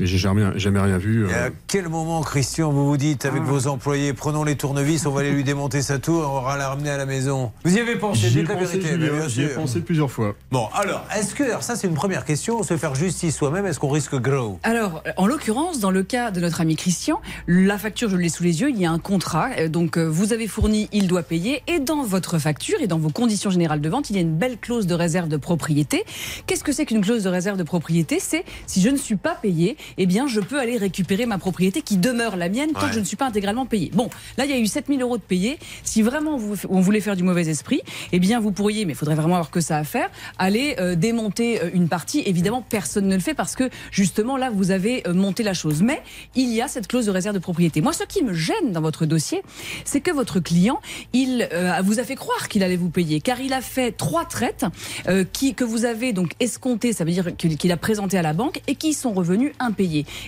S27: Mais j'ai jamais, jamais rien vu.
S2: Et
S27: euh,
S2: à quel moment, Christian, vous vous dites avec vos employés, prenons les tournevis, on va aller lui démonter sa tour, on va la ramener à la maison? Vous y avez pensé, dites la
S27: pensé,
S2: vérité.
S27: j'y ai pensé plusieurs fois.
S2: Bon, alors, est-ce que, alors ça c'est une première question, se faire justice soi-même, est-ce qu'on risque gros?
S6: Alors, en l'occurrence, dans le cas de notre ami Christian, la facture, je l'ai sous les yeux, il y a un contrat. euh, Donc, euh, vous avez fourni, il doit payer. Et dans votre facture et dans vos conditions générales de vente, il y a une belle clause de réserve de propriété. Qu'est-ce que c'est qu'une clause de réserve de propriété? C'est si je ne suis pas payé, eh bien, je peux aller récupérer ma propriété qui demeure la mienne tant
S28: Ouais.
S6: que je ne suis pas intégralement payé. Bon, là, il y a eu 7000 euros de payés. Si vraiment on voulait faire du mauvais esprit, eh bien, vous pourriez, mais il faudrait vraiment avoir que ça à faire, aller euh, démonter euh, une partie. Évidemment, personne ne le fait parce que justement, là, vous avez euh, monté la chose. Mais il y a cette clause de réserve de propriété. Moi, ce qui me gêne dans votre dossier, c'est que votre client, il euh, vous a fait croire qu'il allait vous payer, car il a fait trois traites euh, qui, que vous avez donc escomptées, ça veut dire qu'il qu'il a présenté à la banque et qui sont revenus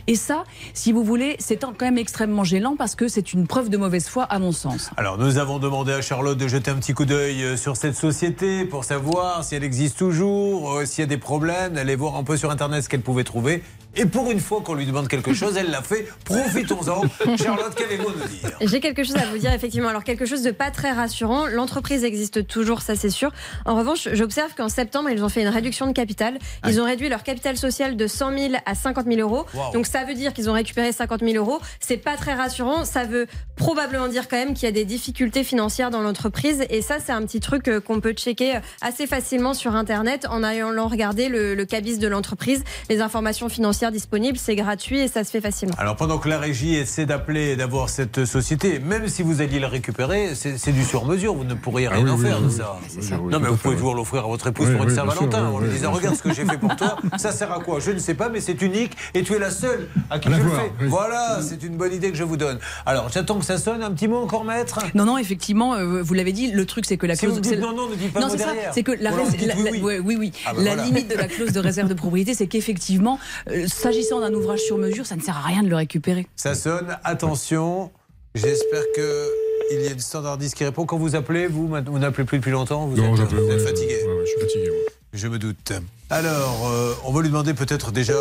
S6: Et ça, si vous voulez, c'est quand même extrêmement gênant parce que c'est une preuve de mauvaise foi, à mon sens.
S2: Alors, nous avons demandé à Charlotte de jeter un petit coup d'œil euh, sur cette société pour savoir si elle existe toujours, euh, s'il y a des problèmes, d'aller voir un peu sur Internet ce qu'elle pouvait trouver. Et pour une fois qu'on lui demande quelque chose, elle l'a fait. Profitons-en. Charlotte, qu'avez-vous à nous dire?
S11: J'ai quelque chose à vous dire, effectivement. Alors, quelque chose de pas très rassurant. L'entreprise existe toujours, ça c'est sûr. En revanche, j'observe qu'en septembre, ils ont fait une réduction de capital. Ils ont réduit leur capital social de 100 000 à 50 000 euros.
S28: Wow.
S11: Donc, ça veut dire qu'ils ont récupéré 50 000 euros. C'est pas très rassurant. Ça veut probablement dire quand même qu'il y a des difficultés financières dans l'entreprise. Et ça, c'est un petit truc euh, qu'on peut checker assez facilement sur Internet en allant regarder le, le cabis de l'entreprise. Les informations financières disponibles, c'est gratuit et ça se fait facilement.
S2: Alors pendant que la régie essaie d'appeler et d'avoir cette société, même si vous alliez la récupérer, c'est du sur-mesure, vous ne pourriez rien
S27: Ah oui,
S2: en
S27: oui,
S2: faire
S27: oui,
S2: de
S27: oui.
S2: ça. Non mais vous pouvez toujours l'offrir à votre épouse
S27: Oui,
S2: pour une Saint-Valentin,
S27: oui,
S2: en lui disant regarde ce que j'ai fait pour toi, ça sert à quoi? Je ne sais pas, mais c'est unique et tu es la seule à qui
S27: À
S2: je le fais.
S27: oui.
S2: Voilà, c'est une bonne idée que je vous donne. Alors j'attends que ça sonne, un petit mot encore maître?
S6: Non, non, effectivement, euh, vous l'avez dit, le truc c'est que la
S2: Si
S6: clause.
S2: vous dites non, non, ne dites pas
S6: Non, c'est que la, la-
S2: oui,
S6: la-
S2: oui.
S6: ouais, oui, oui.
S2: Ah bah
S6: la
S2: voilà.
S6: limite de la clause de réserve de propriété, c'est qu'effectivement, euh, s'agissant d'un ouvrage sur mesure, ça ne sert à rien de le récupérer.
S2: Ça sonne, attention, j'espère que il y a une standardiste qui répond. Quand vous appelez, vous, maintenant, vous n'appelez plus depuis longtemps, vous
S27: Non,
S2: êtes,
S27: j'appelle,
S2: vous êtes
S27: ouais,
S2: fatigué.
S27: ouais, ouais, je suis fatigué. ouais.
S2: Je me doute. Alors, euh, on va lui demander peut-être déjà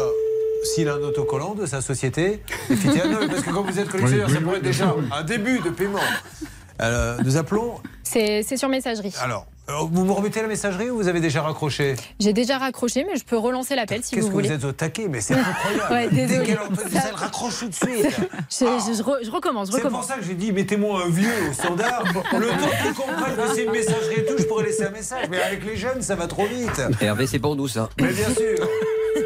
S2: s'il a un autocollant de sa société. Parce que quand vous êtes collectionneur,
S28: Oui,
S2: ça pourrait
S28: oui,
S2: être déjà un début de paiement. Euh, nous appelons.
S8: C'est sur messagerie.
S2: Alors, vous me remettez la messagerie ou vous avez déjà raccroché?
S8: J'ai déjà raccroché, mais je peux relancer l'appel si
S2: Qu'est-ce
S8: vous
S2: que
S8: voulez.
S2: vous êtes au taquet Mais c'est incroyable.
S8: Ouais,
S2: Dès qu'elle entend ça, elle raccroche tout de suite.
S8: Je, je- je re- je recommence, je
S2: C'est pour ça que j'ai dit mettez-moi un vieux au standard. Le temps qu'ils comprennent que c'est une messagerie et tout, je pourrais laisser un message. Mais avec les jeunes, ça va trop vite.
S5: Hervé, c'est pour nous ça.
S2: Mais bien sûr.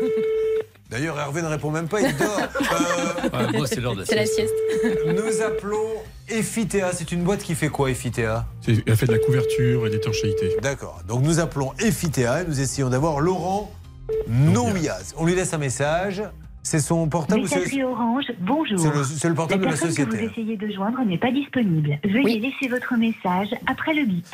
S2: D'ailleurs, Hervé ne répond même pas, il dort. Euh,
S5: moi, c'est l'heure de la
S8: C'est la sieste.
S2: Nous appelons Effitea. C'est une boîte qui fait quoi, Effitea
S27: C'est- Elle fait de la couverture et d'étanchéité.
S2: D'accord. Donc nous appelons Effitea et nous essayons d'avoir Laurent Nouiaz. On lui laisse un message. C'est son portable ou c'est-
S29: Messagerie Orange, bonjour.
S2: C'est le- portable de la
S29: personne
S2: société.
S29: que vous essayez de joindre n'est pas disponible. Veuillez laisser votre message après le bip.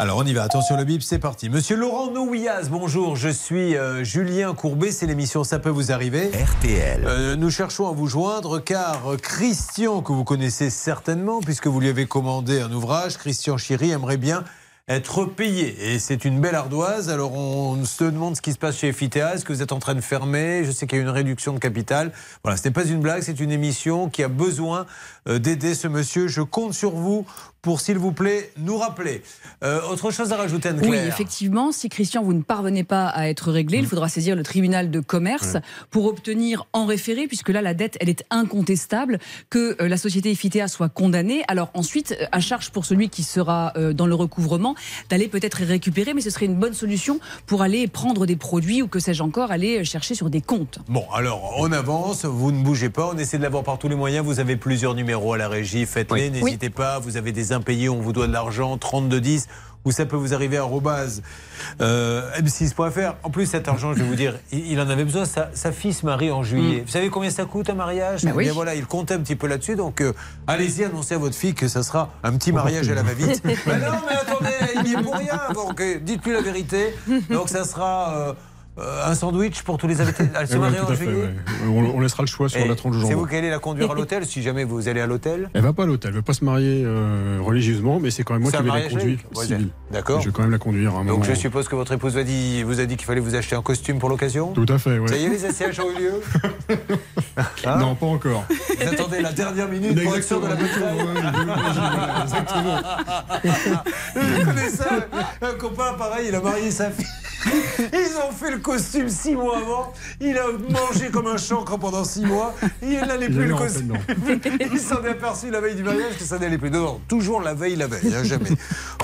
S2: Alors on y va, attention le bip, c'est parti. Monsieur Laurent Nouiaz, bonjour, je suis euh, Julien Courbet, c'est l'émission Ça peut vous arriver.
S1: RTL.
S2: Euh, nous cherchons à vous joindre car euh, Christian, que vous connaissez certainement puisque vous lui avez commandé un ouvrage, Christian Chéry aimerait bien être payé. Et c'est une belle ardoise. Alors on se demande ce qui se passe chez FITA. Est-ce que vous êtes en train de fermer? Je sais qu'il y a une réduction de capital. Voilà, ce n'est pas une blague, c'est une émission qui a besoin d'aider ce monsieur. Je compte sur vous pour, s'il vous plaît, nous rappeler. Euh, autre chose à rajouter, Anne-Claire
S6: Oui, effectivement, si Christian, vous ne parvenez pas à être réglé, il faudra saisir le tribunal de commerce
S2: Mm.
S6: pour obtenir en référé, puisque là, la dette, elle est incontestable, que euh, la société IFITEA soit condamnée. Alors ensuite, euh, à charge pour celui qui sera euh, dans le recouvrement, d'aller peut-être récupérer, mais ce serait une bonne solution pour aller prendre des produits ou que sais-je encore, aller chercher sur des comptes.
S2: Bon, alors on avance, vous ne bougez pas, on essaie de l'avoir par tous les moyens. Vous avez plusieurs numéros à la régie, faites-les,
S5: Oui.
S2: n'hésitez pas. Vous avez des impayés, on vous doit de l'argent, 3210, ou ça peut vous arriver à arobase, euh, m6.fr. En plus, cet argent, je vais vous dire, il, il en avait besoin. Sa, sa fille se marie en juillet. Vous savez combien ça coûte un mariage? Eh
S6: oui.
S2: bien voilà, il comptait un petit peu là-dessus. Donc euh, allez-y, annoncez à votre fille que ça sera un petit mariage à la va-vite. mais non, mais attendez, il n'y est pour rien. Euh, dites plus la vérité. Donc ça sera. euh, euh, un sandwich pour tous les invités. Elle se
S27: Eh ouais,
S2: marie
S27: tout
S2: en
S27: à fait, ouais. on, on laissera le choix sur
S2: Et
S27: la tranche de
S2: C'est
S27: jambon.
S2: vous qui allez la conduire à l'hôtel si jamais vous allez à l'hôtel
S27: Elle va pas à l'hôtel, elle veut pas se marier euh, religieusement, mais c'est quand même moi
S2: C'est
S27: qui vais la conduire.
S2: Ouais, d'accord.
S27: Je vais quand même la conduire à un
S2: Donc
S27: moment.
S2: je suppose que votre épouse vous a dit, vous a dit qu'il fallait vous acheter un costume pour l'occasion
S27: Tout à fait, ouais.
S2: Ça y est, les SCH ont eu lieu Hein
S27: non, pas encore.
S2: Vous attendez la dernière minute pour être sûr de la bataille
S27: Exactement.
S2: Je connais ça. Un copain, pareil, il a marié sa fille. Ils ont fait le costume six mois avant. Il a mangé comme un chancre pendant six mois. Il n'allait plus le costume. Il s'en est aperçu la veille du mariage que ça n'allait plus. Non, non, toujours la veille, la veille, hein, jamais.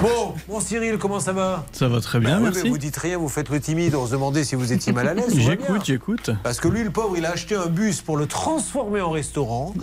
S2: Bon, mon Cyril, comment ça va?
S28: Ça va très bien,
S2: Bah oui,
S28: merci.
S2: mais vous dites rien, vous faites le timide. On se demandait si vous étiez mal à l'aise.
S28: J'écoute, j'écoute.
S2: Parce que lui, le pauvre, il a acheté un bus pour le transformer en restaurant.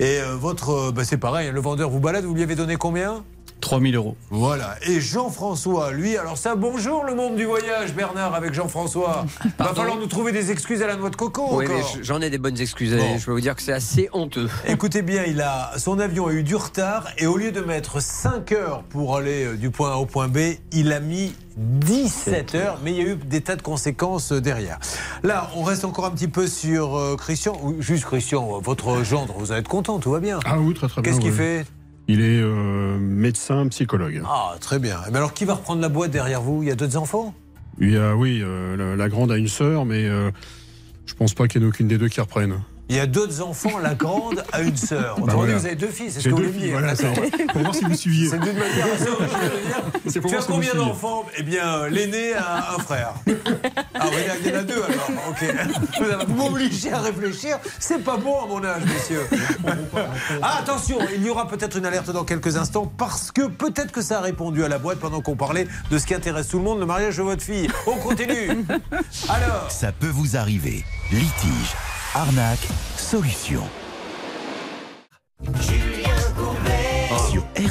S2: Et euh, votre, euh, bah, c'est pareil, le vendeur vous balade, vous lui avez donné combien?
S28: 3000 euros.
S2: Voilà. Et Jean-François, lui, alors ça, bonjour le monde du voyage, Bernard, avec Jean-François. Va falloir nous trouver des excuses à la noix de coco.
S5: Oui, j'en ai des bonnes excuses.
S2: Bon.
S5: Je peux vous dire que c'est assez honteux.
S2: Écoutez bien, il a, son avion a eu du retard et au lieu de mettre 5 heures pour aller euh, du point A au point B, il a mis 17 heures, mais il y a eu des tas de conséquences euh, derrière. Là, on reste encore un petit peu sur euh, Christian. Ou Juste Christian, votre gendre, vous allez être content, tout va bien.
S27: Ah oui, très très bien.
S2: Qu'est-ce qu'il fait?
S27: Il est euh, médecin, psychologue.
S2: Ah, très bien. Mais alors, qui va reprendre la boîte derrière vous? Il y a d'autres enfants
S27: Il y a, oui, euh, la, la grande a une sœur, mais euh, je pense pas qu'il y en ait aucune des deux qui reprenne.
S2: Il y a d'autres enfants, la grande a une sœur.
S27: Bah voilà.
S2: vous avez deux filles, c'est ce que vous voulez
S27: voilà, pour voir si vous suiviez.
S2: C'est d'une manière assez Tu as combien d'enfants? Eh bien, l'aîné a un frère. Ah, oui, il y en a deux alors. Ok. Vous m'obligez à réfléchir. C'est pas bon à mon âge, messieurs. Ah, attention, il y aura peut-être une alerte dans quelques instants parce que peut-être que ça a répondu à la boîte pendant qu'on parlait de ce qui intéresse tout le monde, le mariage de votre fille. On continue. Alors.
S1: Ça peut vous arriver. Litige, arnaque, solution.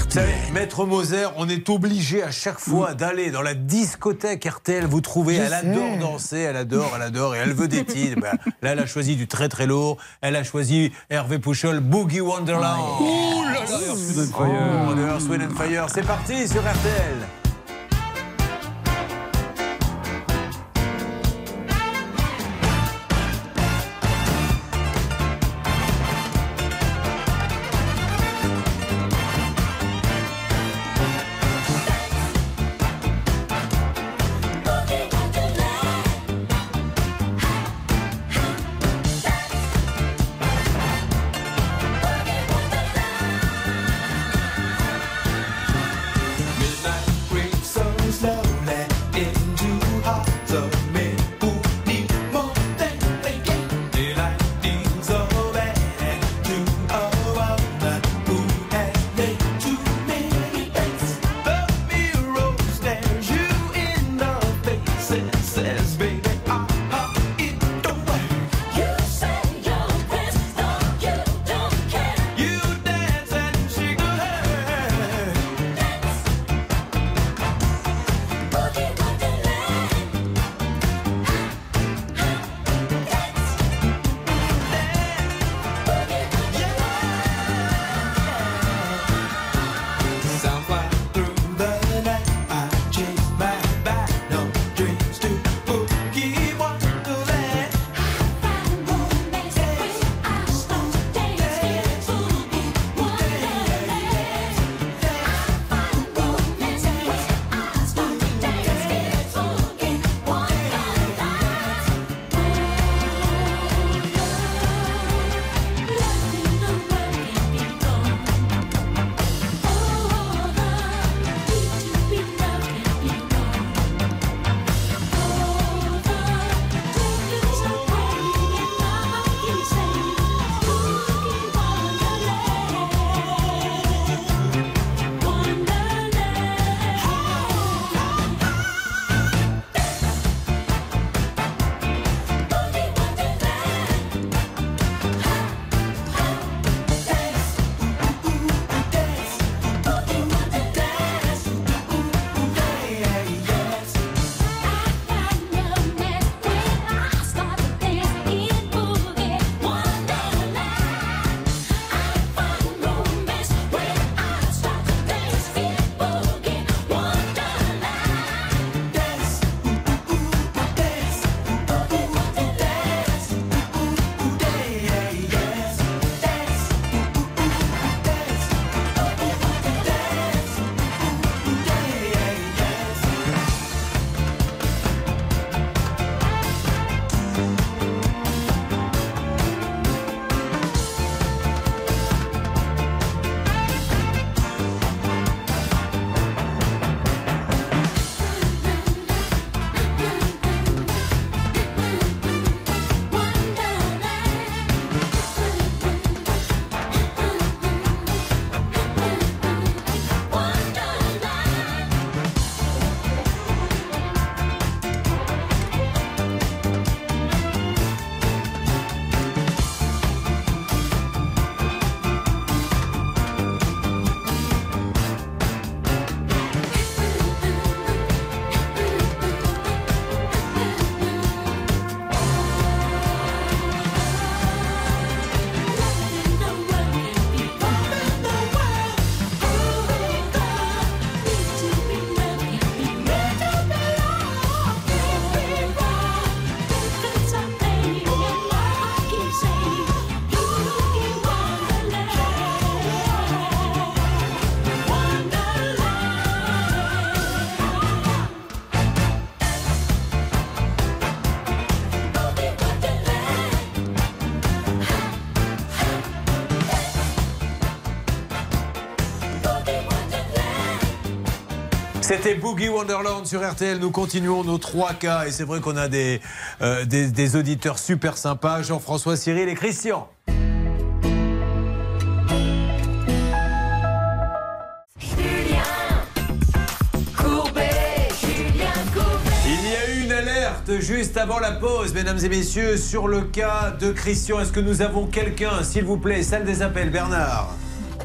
S2: Savez, Maître Moser, on est obligé à chaque fois d'aller dans la discothèque RTL. Vous trouvez,
S13: Je
S2: elle adore danser, elle adore, elle adore, et elle veut des titres. Ben, là, elle a choisi du très très lourd. Elle a choisi Hervé Pouchol, Boogie Wonderland.
S28: Là là,
S2: Oh, Earth, Wind and Fire. C'est parti sur RTL. C'était Boogie Wonderland sur RTL. Nous continuons nos trois cas et c'est vrai qu'on a des, euh, des, des auditeurs super sympas. Jean-François Cyril et Christian. Il y a eu une alerte juste avant la pause, mesdames et messieurs, sur le cas de Christian. Est-ce que nous avons quelqu'un, s'il vous plaît, salle des appels, Bernard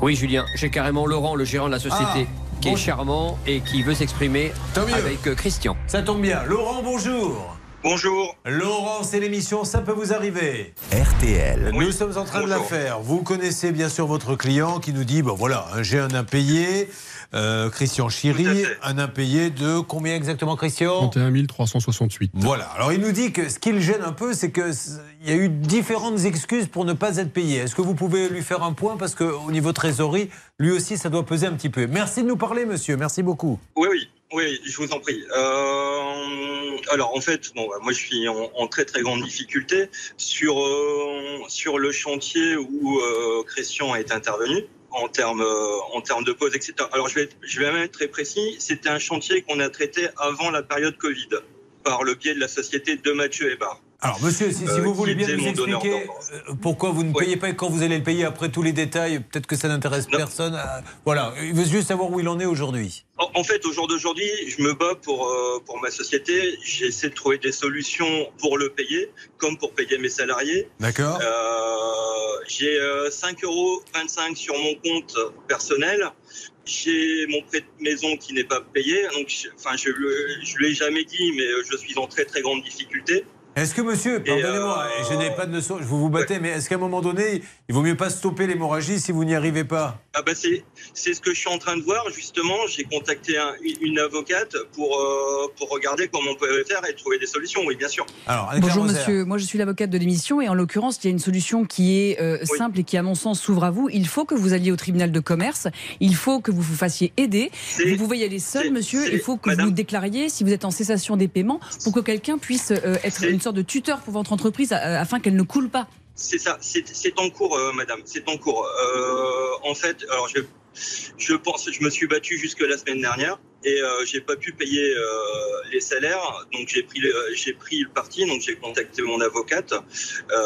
S13: Oui, Julien, j'ai carrément Laurent, le gérant de la société,
S2: Ah,
S13: qui
S2: bon.
S13: est charmant et qui veut s'exprimer avec euh, Christian.
S2: Ça tombe bien. Laurent, bonjour.
S30: Bonjour.
S2: Laurent, c'est l'émission, ça peut vous arriver.
S1: RTL.
S2: Nous sommes en train de la faire. Vous connaissez bien sûr votre client qui nous dit bon voilà, j'ai un impayé. Euh, Christian Chiry, un impayé de combien exactement, Christian
S27: 31 368.
S2: Voilà. Alors il nous dit que ce qui le gêne un peu, c'est qu'il y a eu différentes excuses pour ne pas être payé. Est-ce que vous pouvez lui faire un point? Parce qu'au niveau trésorerie, lui aussi, ça doit peser un petit peu. Merci de nous parler, monsieur. Merci beaucoup.
S30: Oui, oui, oui, je vous en prie. Euh, alors en fait, bon, bah, moi je suis en, en très très grande difficulté sur euh, sur le chantier où euh, Christian est intervenu en termes euh, en termes de pause, etc. Alors je vais être- je vais même être très précis. C'était un chantier qu'on a traité avant la période Covid par le biais de la société de Mathieu Hébard.
S2: Alors, monsieur, si, si
S30: Euh,
S2: vous voulez bien nous expliquer euh, pourquoi vous ne payez pas et quand vous allez le payer après tous les détails, peut-être que ça n'intéresse personne. Voilà, il veut juste savoir où il en est aujourd'hui.
S30: En en fait, au jour d'aujourd'hui, je me bats pour, euh, pour ma société. J'essaie de trouver des solutions pour le payer, comme pour payer mes salariés.
S2: D'accord.
S30: Euh, j'ai euh, 5,25 euros sur mon compte personnel. J'ai mon prêt de maison qui n'est pas payé. Donc, je- enfin, je ne l'ai jamais dit, mais je suis en très très grande difficulté.
S2: Est-ce que monsieur, pardonnez-moi,
S30: euh,
S2: je n'ai pas de leçon, je vous vous battez, mais est-ce qu'à un moment donné, il vaut mieux pas stopper l'hémorragie si vous n'y arrivez pas
S30: Ah bah c'est c'est ce que je suis en train de voir justement. J'ai contacté un- une avocate pour euh, pour regarder comment on peut faire et trouver des solutions. Oui, bien sûr.
S2: Alors,
S6: Bonjour monsieur, moi je suis l'avocate de l'émission et en l'occurrence il y a une solution qui est euh, simple et qui à mon sens s'ouvre à vous. Il faut que vous alliez au tribunal de commerce, il faut que vous vous fassiez aider. Vous pouvez y aller seul monsieur, il faut que vous déclariez si vous êtes en cessation des paiements pour que quelqu'un puisse euh, être une sorte de tuteur pour votre entreprise euh, afin qu'elle ne coule pas.
S30: C'est ça, c'est en cours, euh, madame, c'est en cours. Euh, en fait, alors je, je pense, je me suis battu jusque la semaine dernière et euh, j'ai pas pu payer euh, les salaires, donc j'ai pris, le- parti, donc j'ai contacté mon avocate. Euh,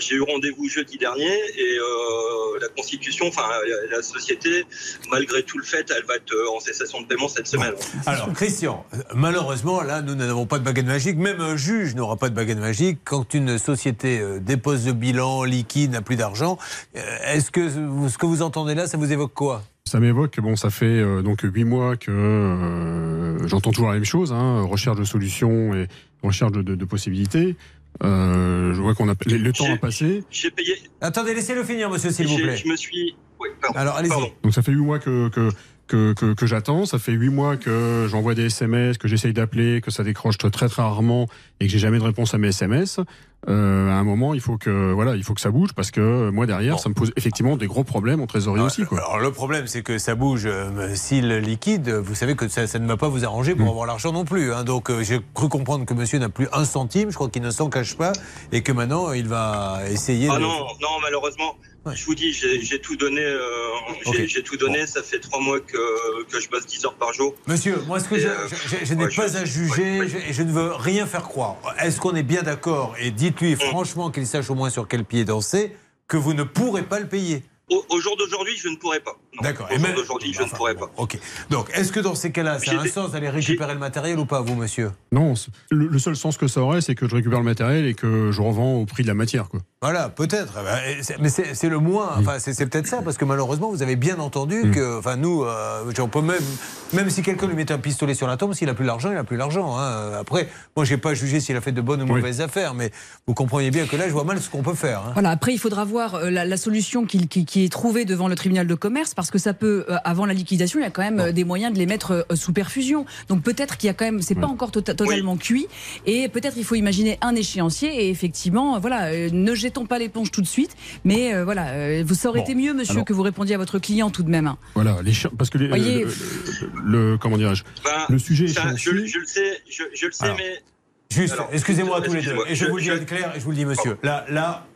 S30: j'ai eu rendez-vous jeudi dernier et euh, la constitution, enfin la, société, malgré tout le fait, elle va être en cessation de paiement cette semaine.
S2: Alors, Christian, malheureusement, là, nous n'avons pas de baguette magique. Même un juge n'aura pas de baguette magique. Quand une société dépose le bilan liquide, n'a plus d'argent, est-ce que ce que vous entendez là, ça vous évoque quoi?
S27: Ça m'évoque, bon, ça fait euh, donc huit mois que euh, j'entends toujours la même chose, hein, recherche de solutions et recherche de, de- de possibilités. Euh, je vois qu'on a le, le temps a passé.
S30: J'ai payé.
S2: Attendez, laissez-le finir, monsieur, s'il vous plaît.
S30: Je me suis. oui, pardon.
S2: Alors, allez-y.
S30: Pardon.
S27: Donc ça fait huit mois que que que, que, que j'attends, ça fait huit mois que j'envoie des SMS, que j'essaye d'appeler, que ça décroche très très rarement et que j'ai jamais de réponse à mes SMS. Euh, à un moment, il faut que voilà, il faut que ça bouge parce que moi derrière, ça me pose effectivement des gros problèmes en trésorerie aussi. Quoi.
S2: Alors le problème, c'est que ça bouge. euh, S'il liquide, vous savez que ça, ça ne va pas vous arranger
S27: Mm.
S2: pour avoir l'argent non plus. hein. Donc euh, j'ai cru comprendre que monsieur n'a plus un centime. Je crois qu'il ne s'en cache pas et que maintenant il va essayer.
S30: Ah
S2: de...
S30: non, non, malheureusement, je vous dis, j'ai tout donné. euh, j'ai tout donné. Ça fait trois mois que, que je bosse 10 heures par jour.
S2: Monsieur, moi, ce que
S30: Et,
S2: je,
S30: euh,
S2: je- je- je n'ai
S30: ouais,
S2: pas
S30: je-
S2: à juger je- et je, ne veux rien faire croire. Est-ce qu'on est bien d'accord Et
S30: Mm.
S2: dites-lui franchement qu'il sache au moins sur quel pied danser que vous ne pourrez pas le payer?
S30: Au, au jour d'aujourd'hui, je ne pourrais pas.
S2: D'accord.
S30: Au
S2: Et
S30: jour
S2: même-
S30: d'aujourd'hui, je ne pourrais pas.
S2: Ok. Donc, est-ce que dans ces cas-là, ça a un sens d'aller récupérer le matériel ou pas, vous, monsieur?
S27: Non, le, le seul sens que ça aurait, c'est que je récupère le matériel et que je revends au prix de la matière. Quoi.
S2: Voilà, peut-être. Eh ben, Mais c'est le moins. Enfin, c'est peut-être ça, parce que malheureusement, vous avez bien entendu que, enfin, nous, euh, on peut même, même si quelqu'un lui met un pistolet sur la tombe, s'il a plus l'argent, il a plus l'argent. hein. Après, moi, j'ai pas jugé s'il a fait de bonnes ou mauvaises affaires, mais vous comprenez bien que là, je vois mal ce qu'on peut faire. hein.
S6: Voilà, après, il faudra voir euh, la, la solution qui, qui- qui est trouvée devant le tribunal de commerce, parce que ça peut, euh, avant la liquidation, il y a quand même euh, des moyens de les mettre euh, sous perfusion. Donc peut-être qu'il y a quand même, c'est pas encore tota- totalement cuit, et peut-être il faut imaginer un échéancier, et effectivement, euh, voilà, euh, ne jetons pas l'éponge tout de suite, mais euh, voilà, euh, vous ça aurait
S27: Bon,
S6: été mieux, monsieur,
S27: alors-
S6: que vous répondiez à votre client tout de même. hein.
S27: Voilà, les parce que les-
S6: Voyez-
S27: le, le- le- comment dirais-je,
S30: Ben,
S27: le sujet
S30: ça,
S27: échéancier.
S30: je, je le sais, je, je le sais,
S2: Alors,
S30: mais.
S2: Juste, excusez-moi tous les deux, et je,
S30: je-
S2: vous le dis
S30: je-
S2: clair, et je vous le dis, monsieur. Là, là,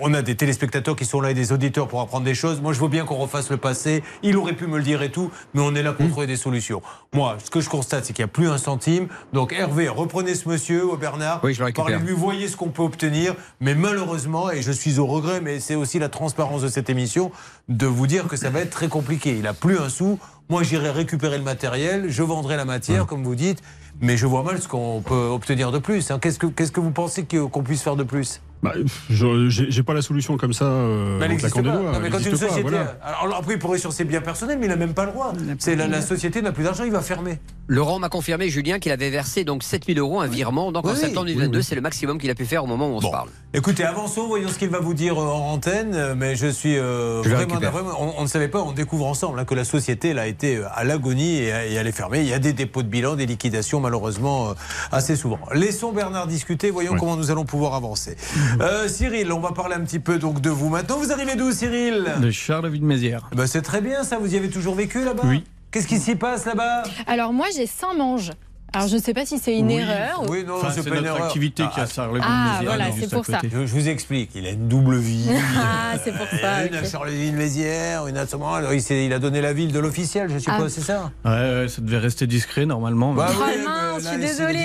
S2: on a des téléspectateurs qui sont là et des auditeurs pour apprendre des choses. Moi, je veux bien qu'on refasse le passé. Il aurait pu me le dire et tout, mais on est là pour
S7: Mmh.
S2: trouver des solutions. Moi, ce que je constate, c'est qu'il n'y a plus un centime. Donc, Hervé, reprenez ce monsieur, au Bernard.
S13: Oui, je le.
S2: Parlez-lui, voyez ce qu'on peut obtenir. Mais malheureusement, et je suis au regret, mais c'est aussi la transparence de cette émission, de vous dire que ça va être très compliqué. Il n'a plus un sou. Moi, j'irai récupérer le matériel, je vendrai la matière, comme vous dites, mais je vois mal ce qu'on peut obtenir de plus. hein. Qu'est-ce que, qu'est-ce que vous pensez qu'on puisse faire de plus?
S27: Bah, j'ai pas la solution comme ça. Euh,
S2: Mais elle
S27: en
S2: n'existe
S27: claquant
S2: pas.
S27: des doigts.
S2: Non, mais
S27: Elle
S2: quand une
S27: pas,
S2: société.
S27: voilà.
S2: Alors après, il pourrait sur ses biens personnels, mais il n'a même pas le droit. C'est la, la société n'a plus d'argent, il va fermer.
S13: Laurent m'a confirmé, Julien, qu'il avait versé donc 7000 euros, un virement. Donc en
S2: Oui,
S13: septembre
S2: oui,
S13: 2022,
S2: oui.
S13: c'est le maximum qu'il a pu faire au moment où on se parle.
S2: Écoutez, avançons, voyons ce qu'il va vous dire euh, en antenne. Mais je suis euh,
S13: Je
S2: vraiment, on, on ne savait pas, on découvre ensemble hein, que la société elle, a été euh, à l'agonie et, et elle est fermée. Il y a des dépôts de bilan, des liquidations malheureusement euh, assez souvent. Laissons Bernard discuter, voyons comment nous allons pouvoir avancer. Euh, Cyril, on va parler un petit peu donc de vous maintenant. Vous arrivez d'où, Cyril
S28: De Charleville-Mézières.
S2: Ben, C'est très bien ça. Vous y avez toujours vécu là-bas?
S28: Oui.
S2: Qu'est-ce qui s'y passe là-bas?
S8: Alors moi j'ai Saint-Mange. Alors je ne sais pas si c'est une
S28: Oui.
S8: erreur. ou-
S2: Oui, non,
S28: Enfin,
S2: c'est pas une erreur.
S28: activité qui a
S2: Ah,
S28: Charleville-Mézières.
S8: Ah, voilà,
S28: juste
S8: c'est
S28: à
S8: pour ça.
S2: Je, je vous explique, il a une double vie.
S8: Ah, c'est pour ça.
S2: Une à
S8: ok.
S2: Charleville-Mézières, une à. Alors, il, a donné la ville de l'officiel, je suppose,
S8: Ah.
S2: c'est ça
S28: Ouais, ouais, ça devait rester discret normalement.
S2: Bah oui,
S8: Ah, mince,
S2: là,
S8: je suis désolée.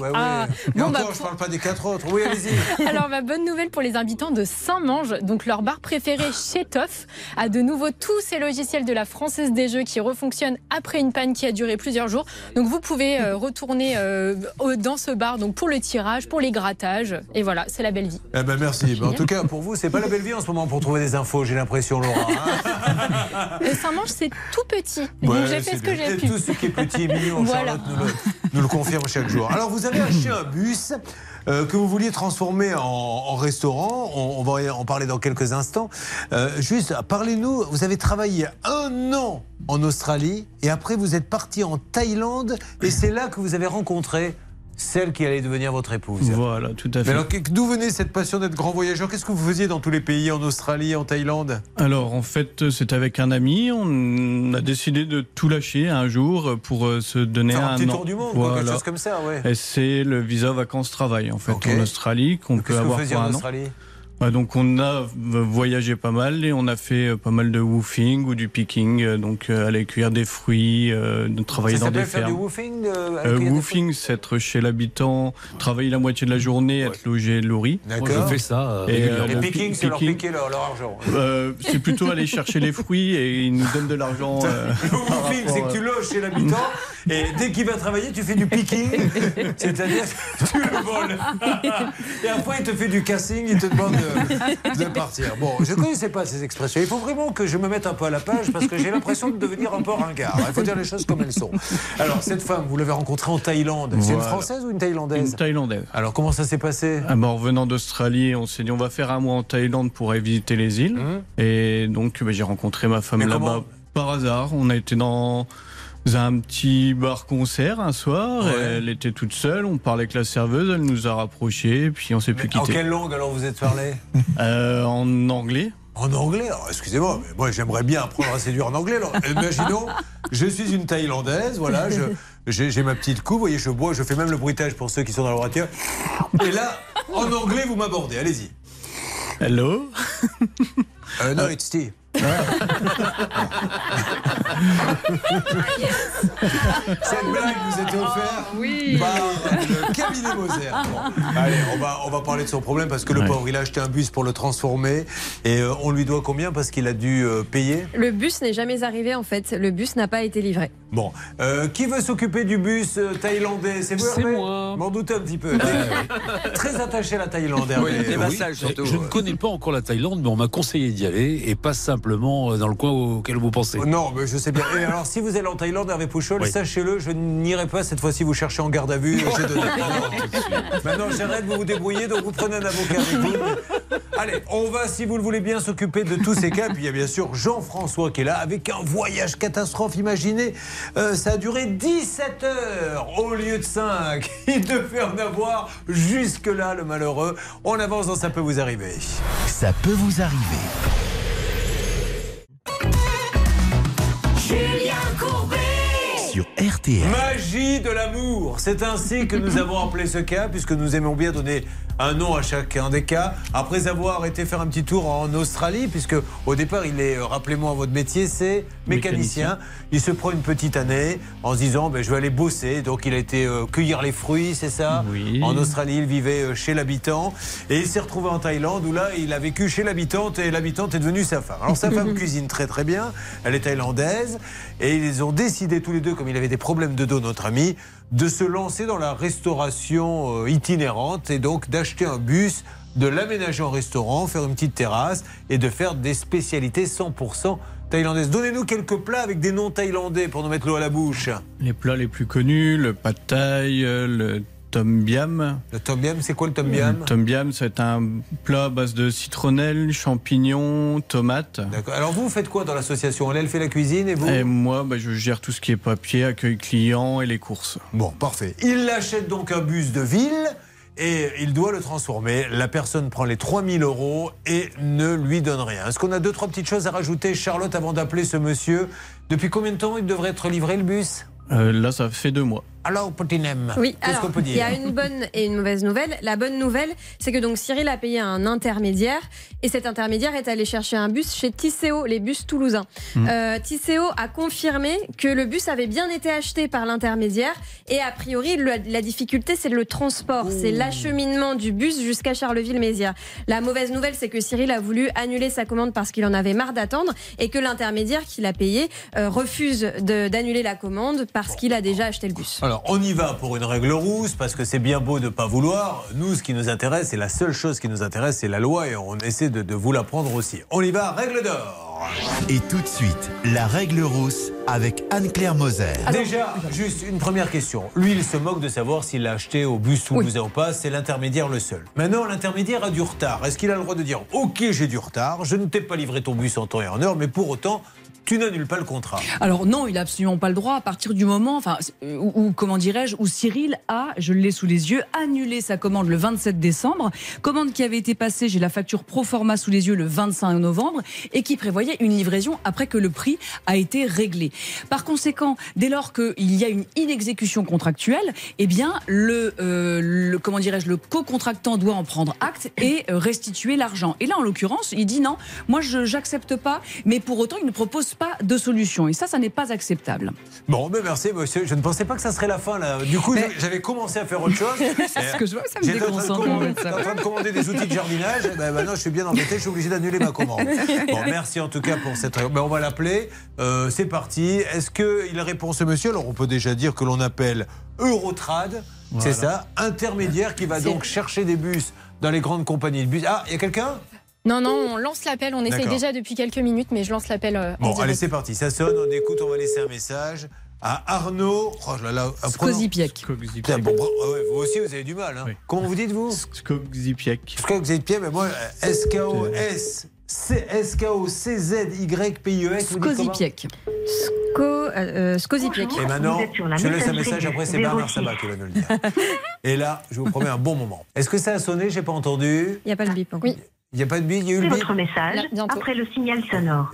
S2: bah.
S8: Ah, bon,
S2: encore,
S8: bah,
S2: je parle pas des quatre autres. Oui, allez-y.
S8: Alors, ma bonne nouvelle pour les habitants de Saint-Mange, donc leur bar préféré chez Toff, a de nouveau tous ces logiciels de la Française des Jeux qui refonctionnent après une panne qui a duré plusieurs jours. Donc, vous pouvez euh, retourner euh, dans ce bar donc pour le tirage, pour les grattages. Et voilà, c'est la belle vie.
S2: Eh ben merci. Mais en tout cas, pour vous, c'est pas la belle vie en ce moment pour trouver des infos, j'ai l'impression, Laura. hein.
S8: Euh, Saint-Mange, c'est tout petit. Donc,
S2: Ouais,
S8: j'ai fait ce que j'ai pu.
S2: tout ce qui est petit et mignon,
S8: Voilà.
S2: Charlotte nous le, nous le confirme chaque jour. Alors, vous avez acheté un bus euh, que vous vouliez transformer en, restaurant. On, on va en parler dans quelques instants. Euh, juste, parlez-nous. Vous avez travaillé un an en Australie et après, vous êtes parti en Thaïlande et c'est là que vous avez rencontré celle qui allait devenir votre épouse.
S28: Voilà, tout à
S2: Mais
S28: fait.
S2: alors, que- d'où venait cette passion d'être grand voyageur? Qu'est-ce que vous faisiez dans tous les pays, en Australie, en Thaïlande?
S28: Alors en fait, c'était avec un ami. On a décidé de tout lâcher un jour pour euh, se donner
S2: un
S28: un
S2: petit
S28: an.
S2: tour du monde, quoi, quelque chose comme ça, ouais.
S28: Et c'est le visa vacances-travail en fait en Australie qu'on peut
S2: Qu'est-ce que vous
S28: avoir
S2: faisiez
S28: pour
S2: en
S28: un an.
S2: Australie?
S28: Ouais, donc on a euh, voyagé pas mal et on a fait euh, pas mal de woofing ou du picking, euh, donc euh, aller cueillir des fruits, euh, de travailler
S2: Ça
S28: dans des
S2: s'appelle faire du
S28: fermes.
S2: woofing de-
S28: Euh, woofing, c'est être chez l'habitant, travailler la moitié de la journée, être logé, nourri.
S2: D'accord. Je fais
S7: ça, euh,
S28: Et,
S7: régulièrement.
S2: Les
S28: le
S2: picking, c'est leur
S28: picking,
S2: piquer leur, leur argent.
S28: euh, c'est plutôt aller chercher les fruits et ils nous donnent de l'argent. euh,
S2: Le woofing, c'est que tu
S28: euh,
S2: loges chez l'habitant et dès qu'il va travailler, tu fais du picking, c'est-à-dire que tu le voles. Et après, il te fait du casting, il te demande de, de partir. Bon, je ne connaissais pas ces expressions. Il faut vraiment que je me mette un peu à la page parce que j'ai l'impression de devenir un peu ringard. Il faut dire les choses comme elles sont. Alors, cette femme, vous l'avez rencontrée en Thaïlande. C'est une française ou une thaïlandaise
S28: Une Thaïlandaise.
S2: Alors, comment ça s'est passé?
S28: Ah bah, en revenant d'Australie, on s'est dit on va faire un mois en Thaïlande pour aller visiter les îles.
S2: Hum.
S28: Et donc bah, j'ai rencontré ma femme là-bas par hasard. On a été dans un petit bar-concert un soir.
S2: Ouais.
S28: Elle était toute seule. On parlait avec la serveuse. Elle nous a rapprochés. Puis on s'est plus
S2: En
S28: quitté.
S2: quelle langue alors vous êtes parlé
S28: Euh, en anglais.
S2: En anglais Alors, excusez-moi, mais moi j'aimerais bien apprendre à séduire en anglais. Alors, imaginons, je suis une Thaïlandaise, voilà, je- j'ai j'ai ma petite coupe, vous voyez, je bois, je fais même le bruitage pour ceux qui sont dans la voiture. Et là, en anglais, vous m'abordez, allez-y.
S28: Hello.
S2: Euh, no, it's tea. Cette blague vous était offerte
S6: Oui.
S2: par le cabinet Moser. Bon, allez, on va, on va parler de son problème parce que le
S28: Ouais.
S2: pauvre, il a acheté un bus pour le transformer et euh, on lui doit combien parce qu'il a dû euh, payer?
S11: Le bus n'est jamais arrivé en fait. Le bus n'a pas été livré.
S2: Bon, euh, qui veut s'occuper du bus thaïlandais? C'est vous,
S7: C'est
S2: Hervé?
S7: moi.
S2: M'en doutez un petit peu. Très attaché à la Thaïlande, Hervé.
S7: Oui,
S13: les
S7: oui.
S13: massages, surtout.
S7: Je ne connais pas encore la Thaïlande, mais on m'a conseillé d'y aller et pas simplement euh, dans le coin auquel vous pensez.
S2: Non, mais je sais bien. Et alors, si vous allez en Thaïlande, Hervé Pouchol,
S7: Oui.
S2: sachez-le, je n'irai pas cette fois-ci vous chercher en garde à vue. J'ai donné. Maintenant, j'arrête, vous vous débrouillez, donc vous prenez un avocat avec vous. Allez, on va, si vous le voulez bien, s'occuper de tous ces cas. Puis il y a bien sûr Jean-François qui est là avec un voyage catastrophe. Imaginez, euh, ça a duré 17 heures au lieu de 5. Il devait en avoir jusque-là, le malheureux. On avance dans Ça peut vous arriver.
S1: Ça peut vous arriver.
S23: Julien Courbet
S1: sur RTL.
S2: Magie de l'amour. C'est ainsi que nous avons appelé ce cas, puisque nous aimons bien donner un nom à chacun des cas. Après avoir été faire un petit tour en Australie, puisque au départ, il est, euh, rappelez-moi votre métier, c'est mécanicien. Il se prend une petite année en se disant, ben, je vais aller bosser. Donc il a été euh, cueillir les fruits, c'est ça?
S28: Oui.
S2: En Australie, il vivait euh, chez l'habitant. Et il s'est retrouvé en Thaïlande, où là, il a vécu chez l'habitante et l'habitante est devenue sa femme. Alors sa femme cuisine très très bien, elle est thaïlandaise. Et ils ont décidé tous les deux, comme il avait des problèmes de dos, notre ami, de se lancer dans la restauration euh, itinérante et donc d'acheter un bus, de l'aménager en restaurant, faire une petite terrasse et de faire des spécialités 100% thaïlandaises. Donnez-nous quelques plats avec des noms thaïlandais pour nous mettre l'eau à la bouche.
S28: Les plats les plus connus, le pad thai, euh, le tom biam.
S2: Le tom biam, c'est quoi le tom biam
S28: Le tom biam, c'est un plat à base de citronnelle, champignons, tomates.
S2: D'accord. Alors vous, vous faites quoi dans l'association? Elle, elle fait la cuisine et vous
S28: Et moi, bah, je gère tout ce qui est papier, accueil client et les courses.
S2: Bon, parfait. Il achète donc un bus de ville et il doit le transformer. La personne prend les 3000 euros et ne lui donne rien. Est-ce qu'on a deux, trois petites choses à rajouter, Charlotte, avant d'appeler ce monsieur? Depuis combien de temps il devrait être livré le bus?
S28: Euh, là, ça fait deux mois.
S2: Alors,
S11: Oui,
S2: qu'est-ce
S11: alors
S2: qu'on peut
S11: il y
S2: dire
S11: a une bonne et une mauvaise nouvelle. La bonne nouvelle, c'est que donc Cyril a payé un intermédiaire et cet intermédiaire est allé chercher un bus chez Tisséo, les bus toulousains.
S31: Mm.
S11: Euh, Tisséo a confirmé que le bus avait bien été acheté par l'intermédiaire et a priori le- la difficulté c'est le transport, c'est l'acheminement du bus jusqu'à Charleville-Mézières. La mauvaise nouvelle, c'est que Cyril a voulu annuler sa commande parce qu'il en avait marre d'attendre et que l'intermédiaire qu'il a payé euh, refuse d'annuler la commande parce qu'il a déjà acheté le bus.
S2: Alors, on y va pour une règle rousse, parce que c'est bien beau de ne pas vouloir. Nous, ce qui nous intéresse, et la seule chose qui nous intéresse, c'est la loi, et on essaie de, de vous l'apprendre aussi. On y va, règle d'or.
S1: Et tout de suite, la règle rousse avec Anne-Claire Moser.
S2: Déjà, juste une première question. Lui, il se moque de savoir s'il l'a acheté au bus toulousain ou pas. C'est l'intermédiaire le seul. Maintenant, l'intermédiaire a du retard. Est-ce qu'il a le droit de dire Ok, j'ai du retard, je ne t'ai pas livré ton bus en temps et en heure, mais pour autant, tu n'annules pas le contrat
S6: Alors non, il n'a absolument pas le droit à partir du moment, enfin, euh, où, comment dirais-je, où Cyril a, je l'ai sous les yeux, annulé sa commande le 27 décembre, commande qui avait été passée, j'ai la facture pro forma sous les yeux le 25 novembre, et qui prévoyait une livraison après que le prix a été réglé. Par conséquent, dès lors qu'il y a une inexécution contractuelle, eh bien, le, euh, le comment dirais-je, le co-contractant doit en prendre acte et euh, restituer l'argent. Et là, en l'occurrence, il dit non, moi, je j'accepte pas, mais pour autant, il ne propose pas de solution. Et ça, ça n'est pas acceptable.
S2: Bon, ben merci, monsieur. Je ne pensais pas que ça serait la fin, là. Du coup,
S6: Mais-
S2: j'avais commencé à faire autre chose.
S6: C'est ce que je vois, ça me
S2: J'étais en train de
S6: déconcentre,
S2: commander-
S6: en fait, ça.
S2: j'étais en train de commander des outils de jardinage. Ben, maintenant, je suis bien embêté, je suis obligé d'annuler ma commande. Bon, merci en tout cas pour cette. Ben, on va l'appeler. Euh, C'est parti. Est-ce qu'il répond ce monsieur? Alors, on peut déjà dire que l'on appelle Eurotrad. C'est ça, intermédiaire qui va donc chercher des bus dans les grandes compagnies de bus. Ah, il y a quelqu'un?
S8: Non, non, on lance l'appel. On essaye déjà depuis quelques minutes, mais je lance l'appel. euh,
S2: Bon, allez, c'est parti. Ça sonne, on écoute, on va laisser un message à Arnaud. Oh là là,
S6: Skozipiek.
S2: Bon, ouais, vous aussi, vous avez du mal. hein. Comment vous dites, vous
S28: Skozipiek.
S2: Skozipiek, mais moi, S-K-O-S. Comment
S6: Skozipiek.
S11: Sko, Skozipiek.
S2: Et maintenant, je laisse un message après, c'est Bernard Sabat qui va nous le dire. Et là, je vous promets un bon moment. Est-ce que ça a sonné? J'ai pas entendu.
S11: Il n'y a pas le bip encore.
S2: Il n'y a pas de bille Il y a eu le bip
S29: votre message après le signal sonore.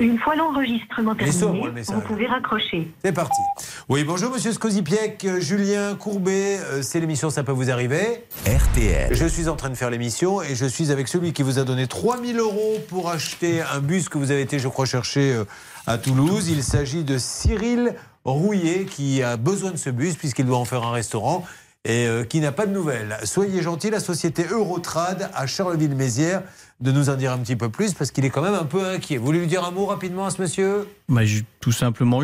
S29: Une fois l'enregistrement terminé,
S2: moi, le message.
S29: vous pouvez raccrocher.
S2: C'est parti. Oui, bonjour Monsieur Skozipiek, euh, Julien Courbet, euh, c'est l'émission Ça peut vous arriver.
S1: RTL.
S2: Je suis en train de faire l'émission et je suis avec celui qui vous a donné 3000 euros pour acheter un bus que vous avez été, je crois, chercher euh, à Toulouse. Il s'agit de Cyril Rouillet qui a besoin de ce bus puisqu'il doit en faire un restaurant et euh, qui n'a pas de nouvelles. Soyez gentil, la société Eurotrad à Charleville-Mézières de nous en dire un petit peu plus parce qu'il est quand même un peu inquiet. Vous voulez lui dire un mot rapidement à ce monsieur?
S28: Bah, je- tout simplement,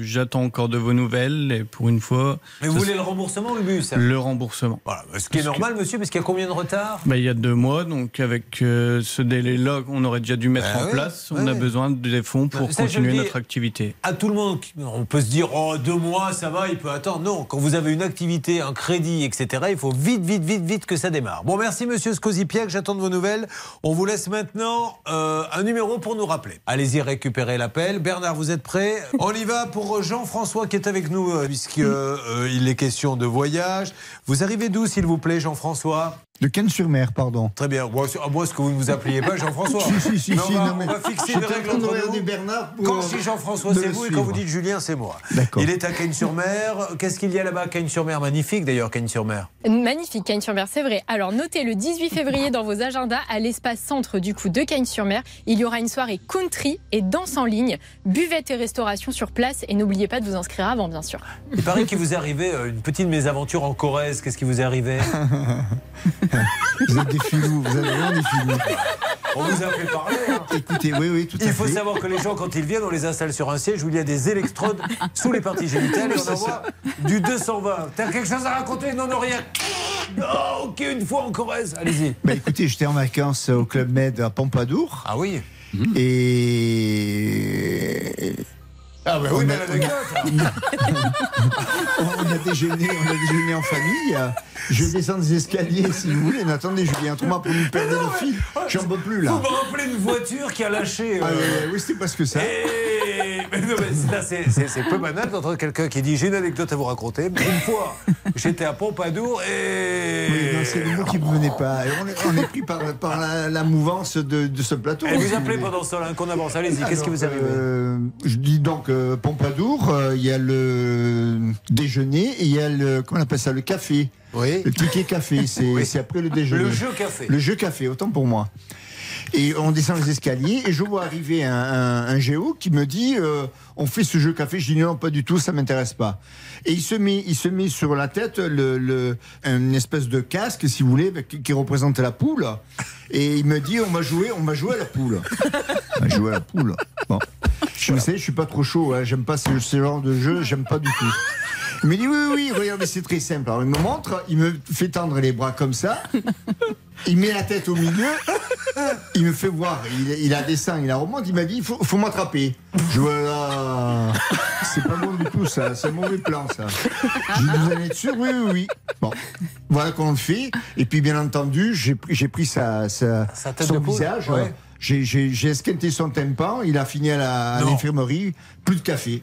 S28: j'attends encore de vos nouvelles et pour une fois.
S2: Mais vous voulez le remboursement ou le bus
S28: Le remboursement.
S2: Voilà, ce qui est normal, monsieur, parce qu'il y a combien de retard
S28: Bah, il y a deux mois, donc avec euh, ce délai-là, on aurait déjà dû mettre
S2: Bah
S28: en
S2: oui,
S28: place.
S2: ouais,
S28: On a besoin des fonds pour
S2: Ça,
S28: continuer
S2: dis.
S28: notre activité.
S2: à tout le monde, on peut se dire oh deux mois ça va, il peut attendre. Non, quand vous avez une activité, un crédit, etc. Il faut vite, vite, vite, vite que ça démarre. Bon, merci Monsieur Skozipiak, j'attends de vos nouvelles. On vous laisse maintenant euh, un numéro pour nous rappeler. Allez-y récupérer l'appel. Bernard, vous êtes prêt? On y va pour Jean-François qui est avec nous euh, puisque euh, est question de voyage. Vous arrivez d'où, s'il vous plaît, Jean-François?
S31: De Cannes-sur-Mer, pardon.
S2: Très bien. Moi, à moi, ce que vous ne vous appeliez pas Jean-François.
S31: Si, si, si,
S2: Mais
S31: si,
S2: on, va,
S31: non, mais
S2: on va fixer
S31: en
S2: règles entre nous.
S31: Bernard pour,
S2: Quand
S31: euh,
S2: je dis Jean-François, c'est vous, et quand vous dites Julien, c'est moi.
S31: D'accord.
S2: Il est à Cagnes-sur-Mer. Qu'est-ce qu'il y a là-bas à Cagnes-sur-Mer Magnifique d'ailleurs, Cagnes-sur-Mer.
S8: Magnifique, Cagnes-sur-Mer, c'est vrai. Alors notez le 18 février dans vos agendas à l'espace centre du coup de Cagnes-sur-Mer. Il y aura une soirée country et danse en ligne, buvette et restauration sur place. Et n'oubliez pas de vous inscrire avant, bien sûr.
S2: Il paraît qu'il vous est arrivé euh, une petite mésaventure en Corrèze. Qu'est-ce qui vous est arrivé?
S31: Vous êtes des filous, vous êtes vraiment des filous.
S2: On vous a fait parler. hein.
S31: Écoutez, oui, oui, tout à
S2: Il
S31: fait.
S2: faut savoir que les gens, quand ils viennent, on les installe sur un siège où il y a des électrodes sous les parties génitales et on envoie du 220. T'as quelque chose à raconter Non, non, rien. Oh, ok, une fois en Corrèze. Allez-y.
S31: Bah écoutez, j'étais en vacances au Club Med à Pompadour.
S2: Ah oui
S31: Et.
S2: Ah bah
S31: on,
S2: oui,
S31: a,
S2: belle anecdote.
S31: on a déjeuné, on a déjeuné en famille. Je descends des escaliers si vous voulez. Mais attendez, Julien, autrement pour nous perdre le fil. J'en peux plus là.
S2: Vous me rappelez une voiture qui a lâché.
S31: Ah,
S2: euh,
S31: ouais, oui, c'était parce que ça.
S2: Et... Là, c'est- peu banal d'entendre quelqu'un qui dit j'ai une anecdote à vous raconter. Mais une fois, j'étais à Pompadour et.
S31: Oui, c'est le mot qui ne me venait pas. Et On est, on est pris par, par la, la mouvance de, de ce plateau.
S2: Et
S31: si
S2: vous appelez pendant ce temps-là qu'on avance. Allez-y, qu'est-ce qui
S31: Alors,
S2: vous arrive
S31: euh, Je dis donc euh, Pompadour, euh, il y a le déjeuner et il y a le. Comment on appelle ça Le café.
S2: Oui.
S31: Le ticket café, c'est après le déjeuner.
S2: Le jeu café.
S31: Le jeu café, autant pour moi. Et on descend les escaliers et je vois arriver un, un, un géo qui me dit euh, on fait ce jeu café. Je dis non, pas du tout, ça m'intéresse pas. Et il se met, il se met sur la tête le, le, une espèce de casque, si vous voulez, qui représente la poule. Et il me dit on va jouer, on va jouer à la poule. On va jouer à la poule. Bon. Je vous sais, je suis pas trop chaud. Hein, j'aime pas ce, ce genre de jeu, j'aime pas du tout. Il me dit oui, oui, oui, regardez, c'est très simple. Alors il me montre, il me fait tendre les bras comme ça. Il met la tête au milieu, il me fait voir, il, il a descend, il a remonte, il m'a dit il faut, faut m'attraper. Je vois là, c'est pas bon du tout ça, c'est un mauvais plan ça. Je dis vous en êtes sûr Oui, oui, oui. Bon, voilà qu'on le fait. Et puis bien entendu, j'ai pris, sa, sa-
S2: tête
S31: son
S2: de
S31: visage.
S2: ouais.
S31: J'ai, esquinté son tympan, il a fini à, l'infirmerie, plus de café.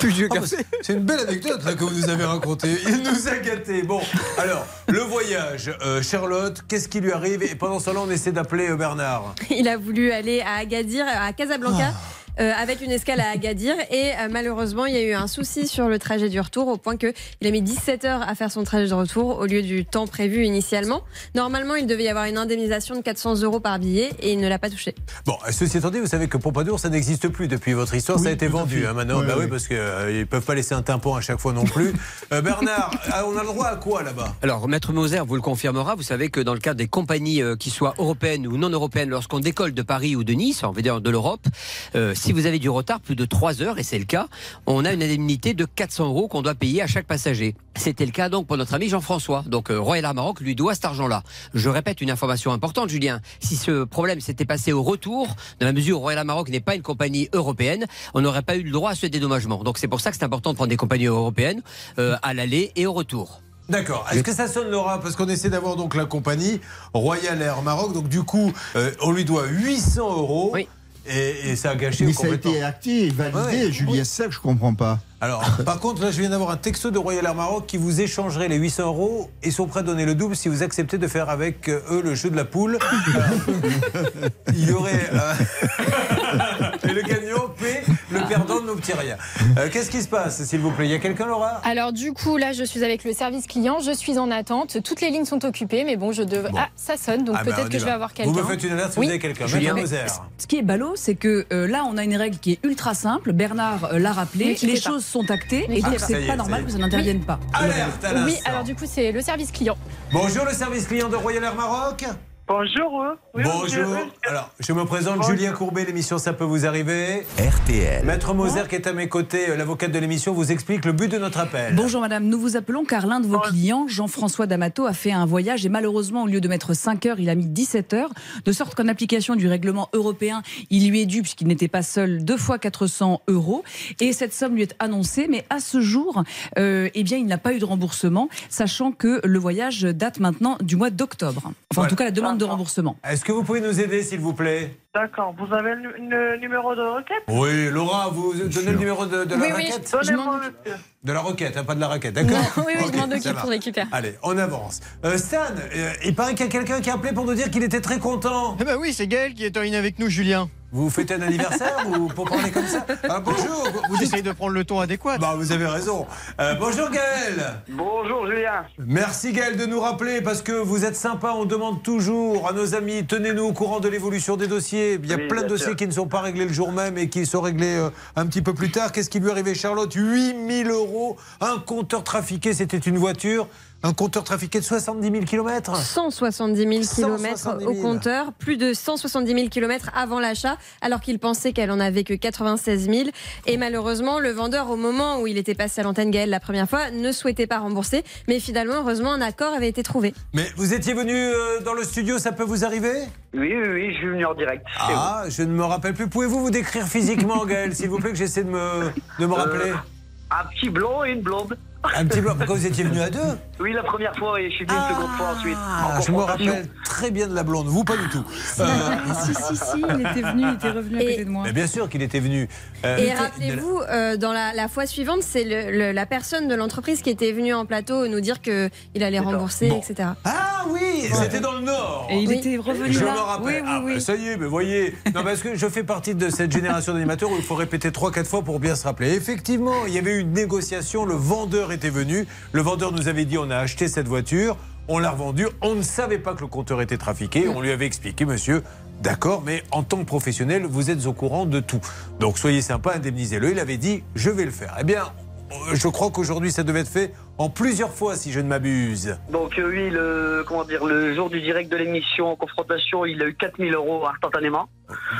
S2: Plus de café. C'est une belle anecdote là, que vous nous avez racontée. Il nous a gâtés. Bon, alors, le voyage. euh, Charlotte, qu'est-ce qui lui arrive? Et pendant ce temps-là, on essaie d'appeler euh, Bernard.
S11: Il a voulu aller à Agadir, à Casablanca. Euh, avec une escale à Agadir et euh, malheureusement il y a eu un souci sur le trajet du retour au point que il a mis 17 heures à faire son trajet de retour au lieu du temps prévu initialement. Normalement il devait y avoir une indemnisation de 400 euros par billet et il ne l'a pas touché.
S2: Bon, ceci étant dit, vous savez que Pompadour, ça n'existe plus depuis votre histoire. ça a été vendu hein, maintenant.
S31: Ouais,
S2: bah oui, parce qu'ils ne peuvent pas laisser un tympan à chaque fois non plus. Euh, Bernard, ah, on a le droit à quoi là-bas?
S13: Alors, Maître Moser vous le confirmera. Vous savez que dans le cadre des compagnies euh, qui soient européennes ou non européennes, lorsqu'on décolle de Paris ou de Nice, on veut dire de l'Europe, euh, si vous avez du retard, plus de 3 heures, et c'est le cas, on a une indemnité de 400 euros qu'on doit payer à chaque passager. C'était le cas donc pour notre ami Jean-François. Donc euh, Royal Air Maroc lui doit cet argent-là. Je répète une information importante, Julien. Si ce problème s'était passé au retour, dans la mesure où Royal Air Maroc n'est pas une compagnie européenne, on n'aurait pas eu le droit à ce dédommagement. Donc c'est pour ça que c'est important de prendre des compagnies européennes euh, à l'aller et au retour.
S2: D'accord. Est-ce que ça sonne Laura? Parce qu'on essaie d'avoir donc la compagnie Royal Air Maroc. Donc du coup, euh, on lui doit 800 euros. Et, et ça a gâché
S31: Mais ça a été acté et validé,
S2: Ouais.
S31: Julien, c'est ça que je comprends pas.
S2: Alors, par contre, là, je viens d'avoir un texto de Royal Air Maroc qui vous échangerait les 800 euros et sont prêts à donner le double si vous acceptez de faire avec euh, eux le jeu de la poule. Alors, il y aurait. euh, et le gagnant paie, le perdant n'obtient rien. Euh, Qu'est-ce qui se passe, s'il vous plaît? Il y a quelqu'un, Laura?
S8: Alors du coup là je suis avec le service client, je suis en attente, toutes les lignes sont occupées mais bon je devrais... Ah ça sonne donc
S2: Ah ben,
S8: peut-être que je
S2: va.
S8: vais avoir quelqu'un.
S2: Vous me faites une alerte si
S8: Oui.
S2: vous avez quelqu'un.
S8: Julien.
S2: Maître Moser.
S6: Ce qui est ballot, c'est que euh, là, on a une règle qui est ultra simple. Bernard euh, l'a rappelé. Les
S8: pas.
S6: choses sont actées. Et donc,
S8: pas.
S6: c'est pas normal que ça n'intervienne pas.
S2: Alerte à
S8: Oui alors du coup c'est le service client.
S2: Bonjour, le service client de Royal Air Maroc.
S32: Bonjour. Oui,
S2: Bonjour. Alors, je me présente,
S32: Bonjour.
S2: Julien Courbet, l'émission Ça peut vous arriver.
S1: RTL.
S2: Maître Moser, qui est à mes côtés, euh, l'avocate de l'émission, vous explique le but de notre appel.
S6: Bonjour madame, nous vous appelons car l'un de vos clients, Jean-François D'Amato, a fait un voyage et malheureusement, au lieu de mettre 5 heures, il a mis 17 heures, de sorte qu'en application du règlement européen, il lui est dû, puisqu'il n'était pas seul, deux fois 400 euros. Et cette somme lui est annoncée, mais à ce jour, euh, eh bien, il n'a pas eu de remboursement, sachant que le voyage date maintenant du mois d'octobre. Enfin, en tout cas, la demande de remboursement.
S2: Est-ce que vous pouvez nous aider, s'il vous plaît?
S33: D'accord. Vous avez le, le numéro de requête?
S2: Oui, Laura, vous donnez le numéro de, de la
S8: Oui, oui,
S2: raquette
S8: je-
S2: De la requête, hein, pas de la raquette, d'accord?
S8: Oui, oui,
S2: Ok,
S8: je m'en occupe pour récupérer.
S2: Allez, on avance. Euh, Stan, euh, il paraît qu'il y a quelqu'un qui a appelé pour nous dire qu'il était très content.
S32: Eh ben oui, c'est Gaël qui est en ligne avec nous, Julien.
S2: Vous fêtez un anniversaire ou pour parler comme ça? Ah, Bonjour vous-
S32: J'essaye de prendre le ton adéquat.
S2: Bah, vous avez raison. Euh, bonjour Gaël
S33: Bonjour Julien.
S2: Merci Gaël de nous rappeler parce que vous êtes sympa, on demande toujours à nos amis, tenez-nous au courant de l'évolution des dossiers. Il y a
S33: Oui,
S2: plein de dossiers
S33: sûr.
S2: qui ne sont pas réglés le jour même et qui sont réglés euh, un petit peu plus tard. Qu'est-ce qui lui est arrivé Charlotte 8000 euros, un compteur trafiqué, c'était une voiture, un compteur trafiqué de 70 000 km
S11: 170 000 km
S2: 170
S11: au
S2: 000.
S11: compteur, plus de 170 000 km avant l'achat, alors qu'il pensait qu'elle en avait que 96 000. Et malheureusement, le vendeur, au moment où il était passé à l'antenne Gaël la première fois, ne souhaitait pas rembourser. Mais finalement, heureusement, un accord avait été trouvé.
S2: Mais vous étiez venu euh, dans le studio, ça peut vous arriver?
S33: Oui, oui, oui, je suis venu en direct.
S2: Ah, je ne me rappelle plus. Pouvez-vous vous décrire physiquement, Gaël, s'il vous plaît, que j'essaie de me, de me rappeler?
S33: Un petit blond et une blonde.
S2: Un petit peu. Pourquoi vous étiez venu à deux
S33: Oui, la première fois et je suis venu une seconde fois ensuite.
S2: Ah,
S33: en
S2: je me rappelle très bien de la blonde, vous pas du tout. Euh,
S6: si, si, si, il était venu, il était revenu à côté de moi.
S2: mais bien sûr qu'il était venu. Euh,
S11: Et rappelez-vous, euh, dans la, la fois suivante, c'est le- le- la personne de l'entreprise qui était venue en plateau nous dire qu'il allait rembourser,
S2: Bon.
S11: etc.
S2: Ah oui, c'était dans le Nord.
S6: Et il était revenu
S2: Je
S6: là.
S2: me rappelle.
S6: Oui, oui,
S2: Ah,
S6: oui.
S2: ça y est, mais voyez. Non, parce que je fais partie de cette génération d'animateurs où il faut répéter 3-4 fois pour bien se rappeler. Effectivement, il y avait eu une négociation. Le vendeur était venu. Le vendeur nous avait dit on a acheté cette voiture. On l'a revendue. On ne savait pas que le compteur était trafiqué. On lui avait expliqué, monsieur. D'accord, mais en tant que professionnel, vous êtes au courant de tout. Donc soyez sympa, indemnisez-le. Il avait dit, je vais le faire. Eh bien, je crois qu'aujourd'hui, ça devait être fait en plusieurs fois, si je ne m'abuse.
S33: Donc euh, oui, le, comment dire, le jour du direct de l'émission en confrontation, il a eu 4000 euros instantanément.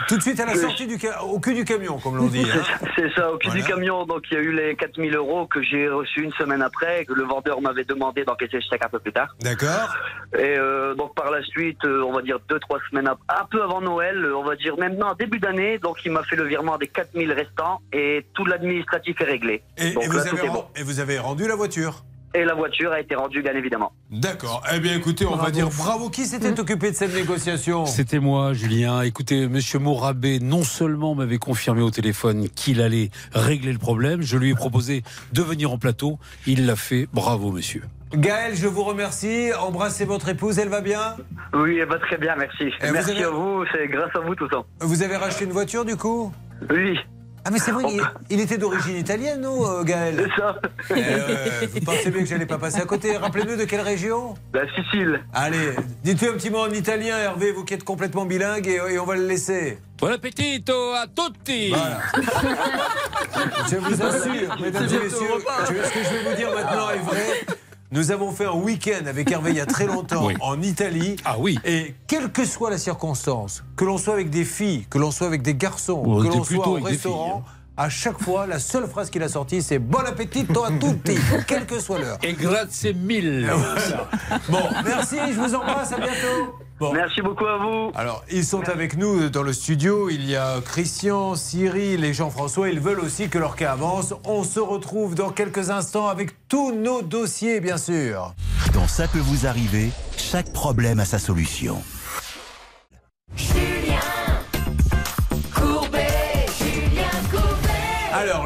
S2: Tout de suite à la sortie du au cul du camion, comme l'on dit.
S33: C'est
S2: hein.
S33: ça, C'est ça, au cul
S2: Voilà.
S33: du camion. Donc il y a eu les 4000 euros que j'ai reçus une semaine après, que le vendeur m'avait demandé d'encaisser le chèque un peu plus tard.
S2: D'accord.
S33: Et euh, donc par la suite, euh, on va dire deux trois semaines ap- un peu avant Noël, on va dire maintenant début d'année, donc il m'a fait le virement des 4000 restants et tout l'administratif est réglé.
S2: Et,
S33: donc
S2: et vous
S33: là,
S2: avez
S33: tout est
S2: ren-
S33: bon.
S2: et vous avez rendu la voiture
S33: Et la voiture a été rendue bien évidemment.
S2: D'accord. Eh bien, écoutez, on va dire bravo. Qui s'était occupé de cette négociation
S7: C'était moi, Julien. Écoutez, Monsieur Mourabé non seulement m'avait confirmé au téléphone qu'il allait régler le problème, je lui ai proposé de venir en plateau. Il l'a fait. Bravo, monsieur.
S2: Gaël, je vous remercie. Embrassez votre épouse, elle va bien
S33: Oui, elle va très bien, merci.
S2: Et vous
S33: merci
S2: avez-
S33: à vous, c'est grâce à vous tout ça.
S2: Vous avez racheté une voiture, du coup?
S33: Oui.
S2: Ah, mais c'est vrai, il, il était d'origine italienne, non, euh, Gaël
S33: C'est ça.
S2: Ouais, vous pensez bien que j'allais pas passer à côté. Rappelez-nous de quelle région?
S33: La Sicile.
S2: Allez, dites-lui un petit mot en italien, Hervé, vous qui êtes complètement bilingue, et, et on va le laisser.
S7: Bon appetito a tutti
S2: Voilà. Je vous assure, mesdames et messieurs, ce que je vais vous dire maintenant est vrai. Nous avons fait un week-end avec Hervé il y a très longtemps
S7: Oui.
S2: en Italie.
S7: Ah oui.
S2: Et quelle que soit la circonstance, que l'on soit avec des filles, que l'on soit avec des garçons, que l'on soit au restaurant, à chaque fois, la seule phrase qu'il a sortie, c'est Bon appetito a tutti, quelle que soit l'heure.
S7: Et grazie mille.
S2: Bon, merci, je vous embrasse, à bientôt. Bon.
S33: Merci beaucoup à vous.
S2: Alors, ils sont avec nous dans le studio. Il y a Christian, Cyril et Jean-François. Ils veulent aussi que leur cas avance. On se retrouve dans quelques instants avec tous nos dossiers, bien sûr.
S1: Dans Ça peut vous arriver, chaque problème a sa solution.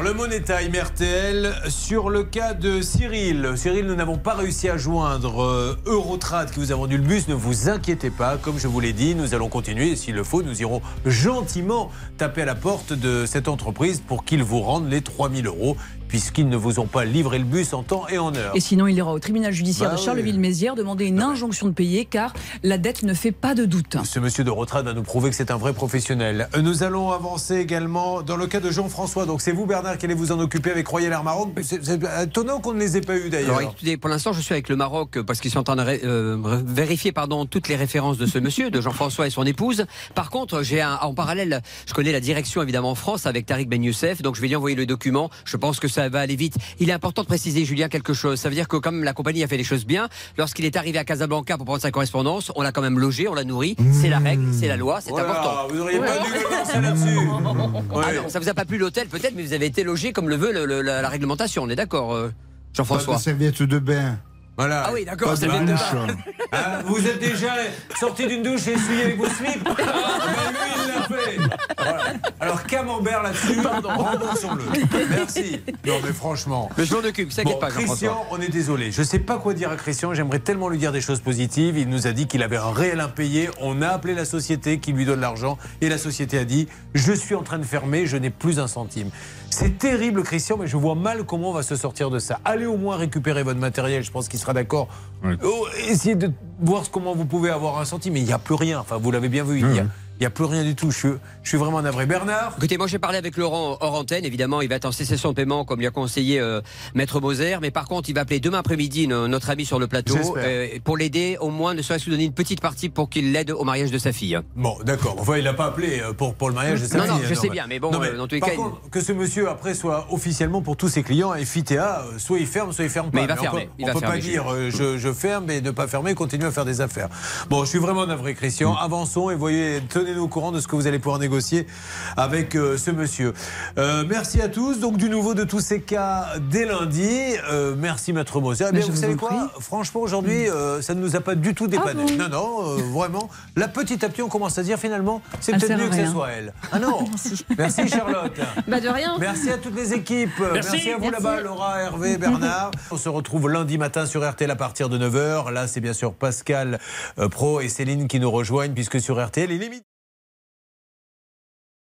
S2: Le Money Time sur le cas de Cyril. Cyril, nous n'avons pas réussi à joindre euh, Eurotrad qui vous a vendu le bus. Ne vous inquiétez pas. Comme je vous l'ai dit, nous allons continuer. S'il le faut, nous irons gentiment taper à la porte de cette entreprise pour qu'ils vous rendent les 3000 euros puisqu'ils ne vous ont pas livré le bus en temps et en heure.
S6: Et sinon, il ira au tribunal judiciaire
S2: Bah
S6: de. Charleville-Mézières demander une injonction de payer car la dette ne fait pas de doute.
S2: Ce monsieur de Rotrade va nous prouver que c'est un vrai professionnel. Nous allons avancer également dans le cas de Jean-François. Donc c'est vous, Bernard, qui allez vous en occuper avec Royal Air Maroc. C'est étonnant qu'on ne les ait pas eu d'ailleurs.
S13: Alors, écoutez, pour l'instant, je suis avec le Maroc euh, parce qu'ils sont en train de ré- euh, vérifier pardon, toutes les références de ce monsieur, de Jean-François et son épouse. Par contre, j'ai un, en parallèle, je connais la direction évidemment en France avec Tariq Ben Youssef, donc je vais lui envoyer le document. Je pense que ça va aller vite. Il est important de préciser, Julien, quelque chose. Ça veut dire que quand même la compagnie a fait les choses bien. Lorsqu'il est arrivé à Casablanca pour prendre sa correspondance, on l'a quand même logé, on l'a nourri. C'est la règle, c'est la loi, c'est
S2: Voilà,
S13: important.
S2: vous auriez pas dû le lancer là-dessus.
S13: Ah non, ça vous a pas plu l'hôtel peut-être, mais vous avez été logé comme le veut le- le- la, la réglementation. On est d'accord, euh,
S31: Pas
S13: Jean-François
S31: de serviettes de bain.
S2: Voilà.
S13: Ah oui, d'accord,
S2: de
S13: bien.
S2: douche. Ah, vous êtes déjà sorti d'une douche et essuyé avec vos slips Ah, ben lui, il l'a fait. Voilà. Alors, camembert là-dessus, remboursons-le. Merci. Non, mais franchement.
S13: Mais je m'en occupe, ça
S2: Bon,
S13: pas,
S2: Christian, on est désolé. Je ne sais pas quoi dire à Christian. J'aimerais tellement lui dire des choses positives. Il nous a dit qu'il avait un réel impayé. On a appelé la société qui lui donne l'argent. Et la société a dit Je suis en train de fermer, je n'ai plus un centime. C'est terrible, Christian, mais je vois mal comment on va se sortir de ça. Allez au moins récupérer votre matériel. Je pense qu'il sera d'accord. Oh, essayez de voir comment vous pouvez avoir un centime. Mais il n'y a plus rien. Enfin, vous l'avez bien vu. Il n'y a, il y a plus rien du tout. Je suis, je suis vraiment navré. Bernard
S13: Écoutez, moi j'ai parlé avec Laurent hors antenne, évidemment, il va être en cessation de paiement comme lui a conseillé euh, Maître Moser, mais par contre il va appeler demain après-midi no- notre ami sur le plateau euh, pour l'aider, au moins ne serait-ce que donner une petite partie pour qu'il l'aide au mariage de sa fille.
S2: Bon, d'accord. Enfin, il n'a pas appelé euh, pour, pour le mariage de sa
S13: Non,
S2: fille.
S13: non, je
S2: hein,
S13: sais bien, mais bon, euh, dans tous les
S2: par
S13: cas, il-
S2: contre, que ce monsieur, après, soit officiellement pour tous ses clients, euh, soit il ferme, soit il ferme pas.
S13: Mais il va fermer, il
S2: on
S13: va
S2: peut
S13: fermer,
S2: pas
S13: je-
S2: dire je, je ferme et ne pas fermer, continuer à faire des affaires. Bon, je suis vraiment navré, Christian. Avançons et voyez, tenez-nous au courant de ce que vous allez pouvoir négocier avec euh, ce monsieur. Euh, merci à tous. Donc, du nouveau de tous ces cas dès lundi. Euh, merci, Maître Moser. Eh bien, vous
S6: vous
S2: savez quoi? Franchement, aujourd'hui, euh, ça ne nous a pas du tout dépanné.
S6: bon?
S2: Non, non, euh, vraiment. Là, petit à petit, on commence à dire finalement, c'est
S6: Elle
S2: peut-être mieux que ce soit elle. Ah non Merci, Charlotte.
S11: Bah de rien.
S2: Merci à toutes les équipes.
S11: Merci.
S2: Merci, à vous là-bas, Laura, Hervé, Bernard. On se retrouve lundi matin sur RTL à partir de 9h. Là, c'est bien sûr Pascal euh, Pro et Céline qui nous rejoignent puisque sur RTL, il est.